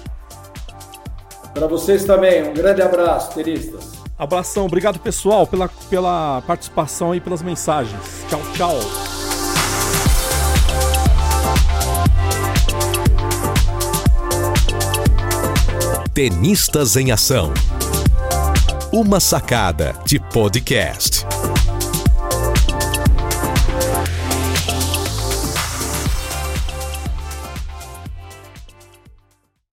Para vocês também, um grande abraço, tenistas. Abração, obrigado pessoal pela, pela participação e pelas mensagens. Tchau, tchau. Tenistas em Ação. Uma sacada de podcast.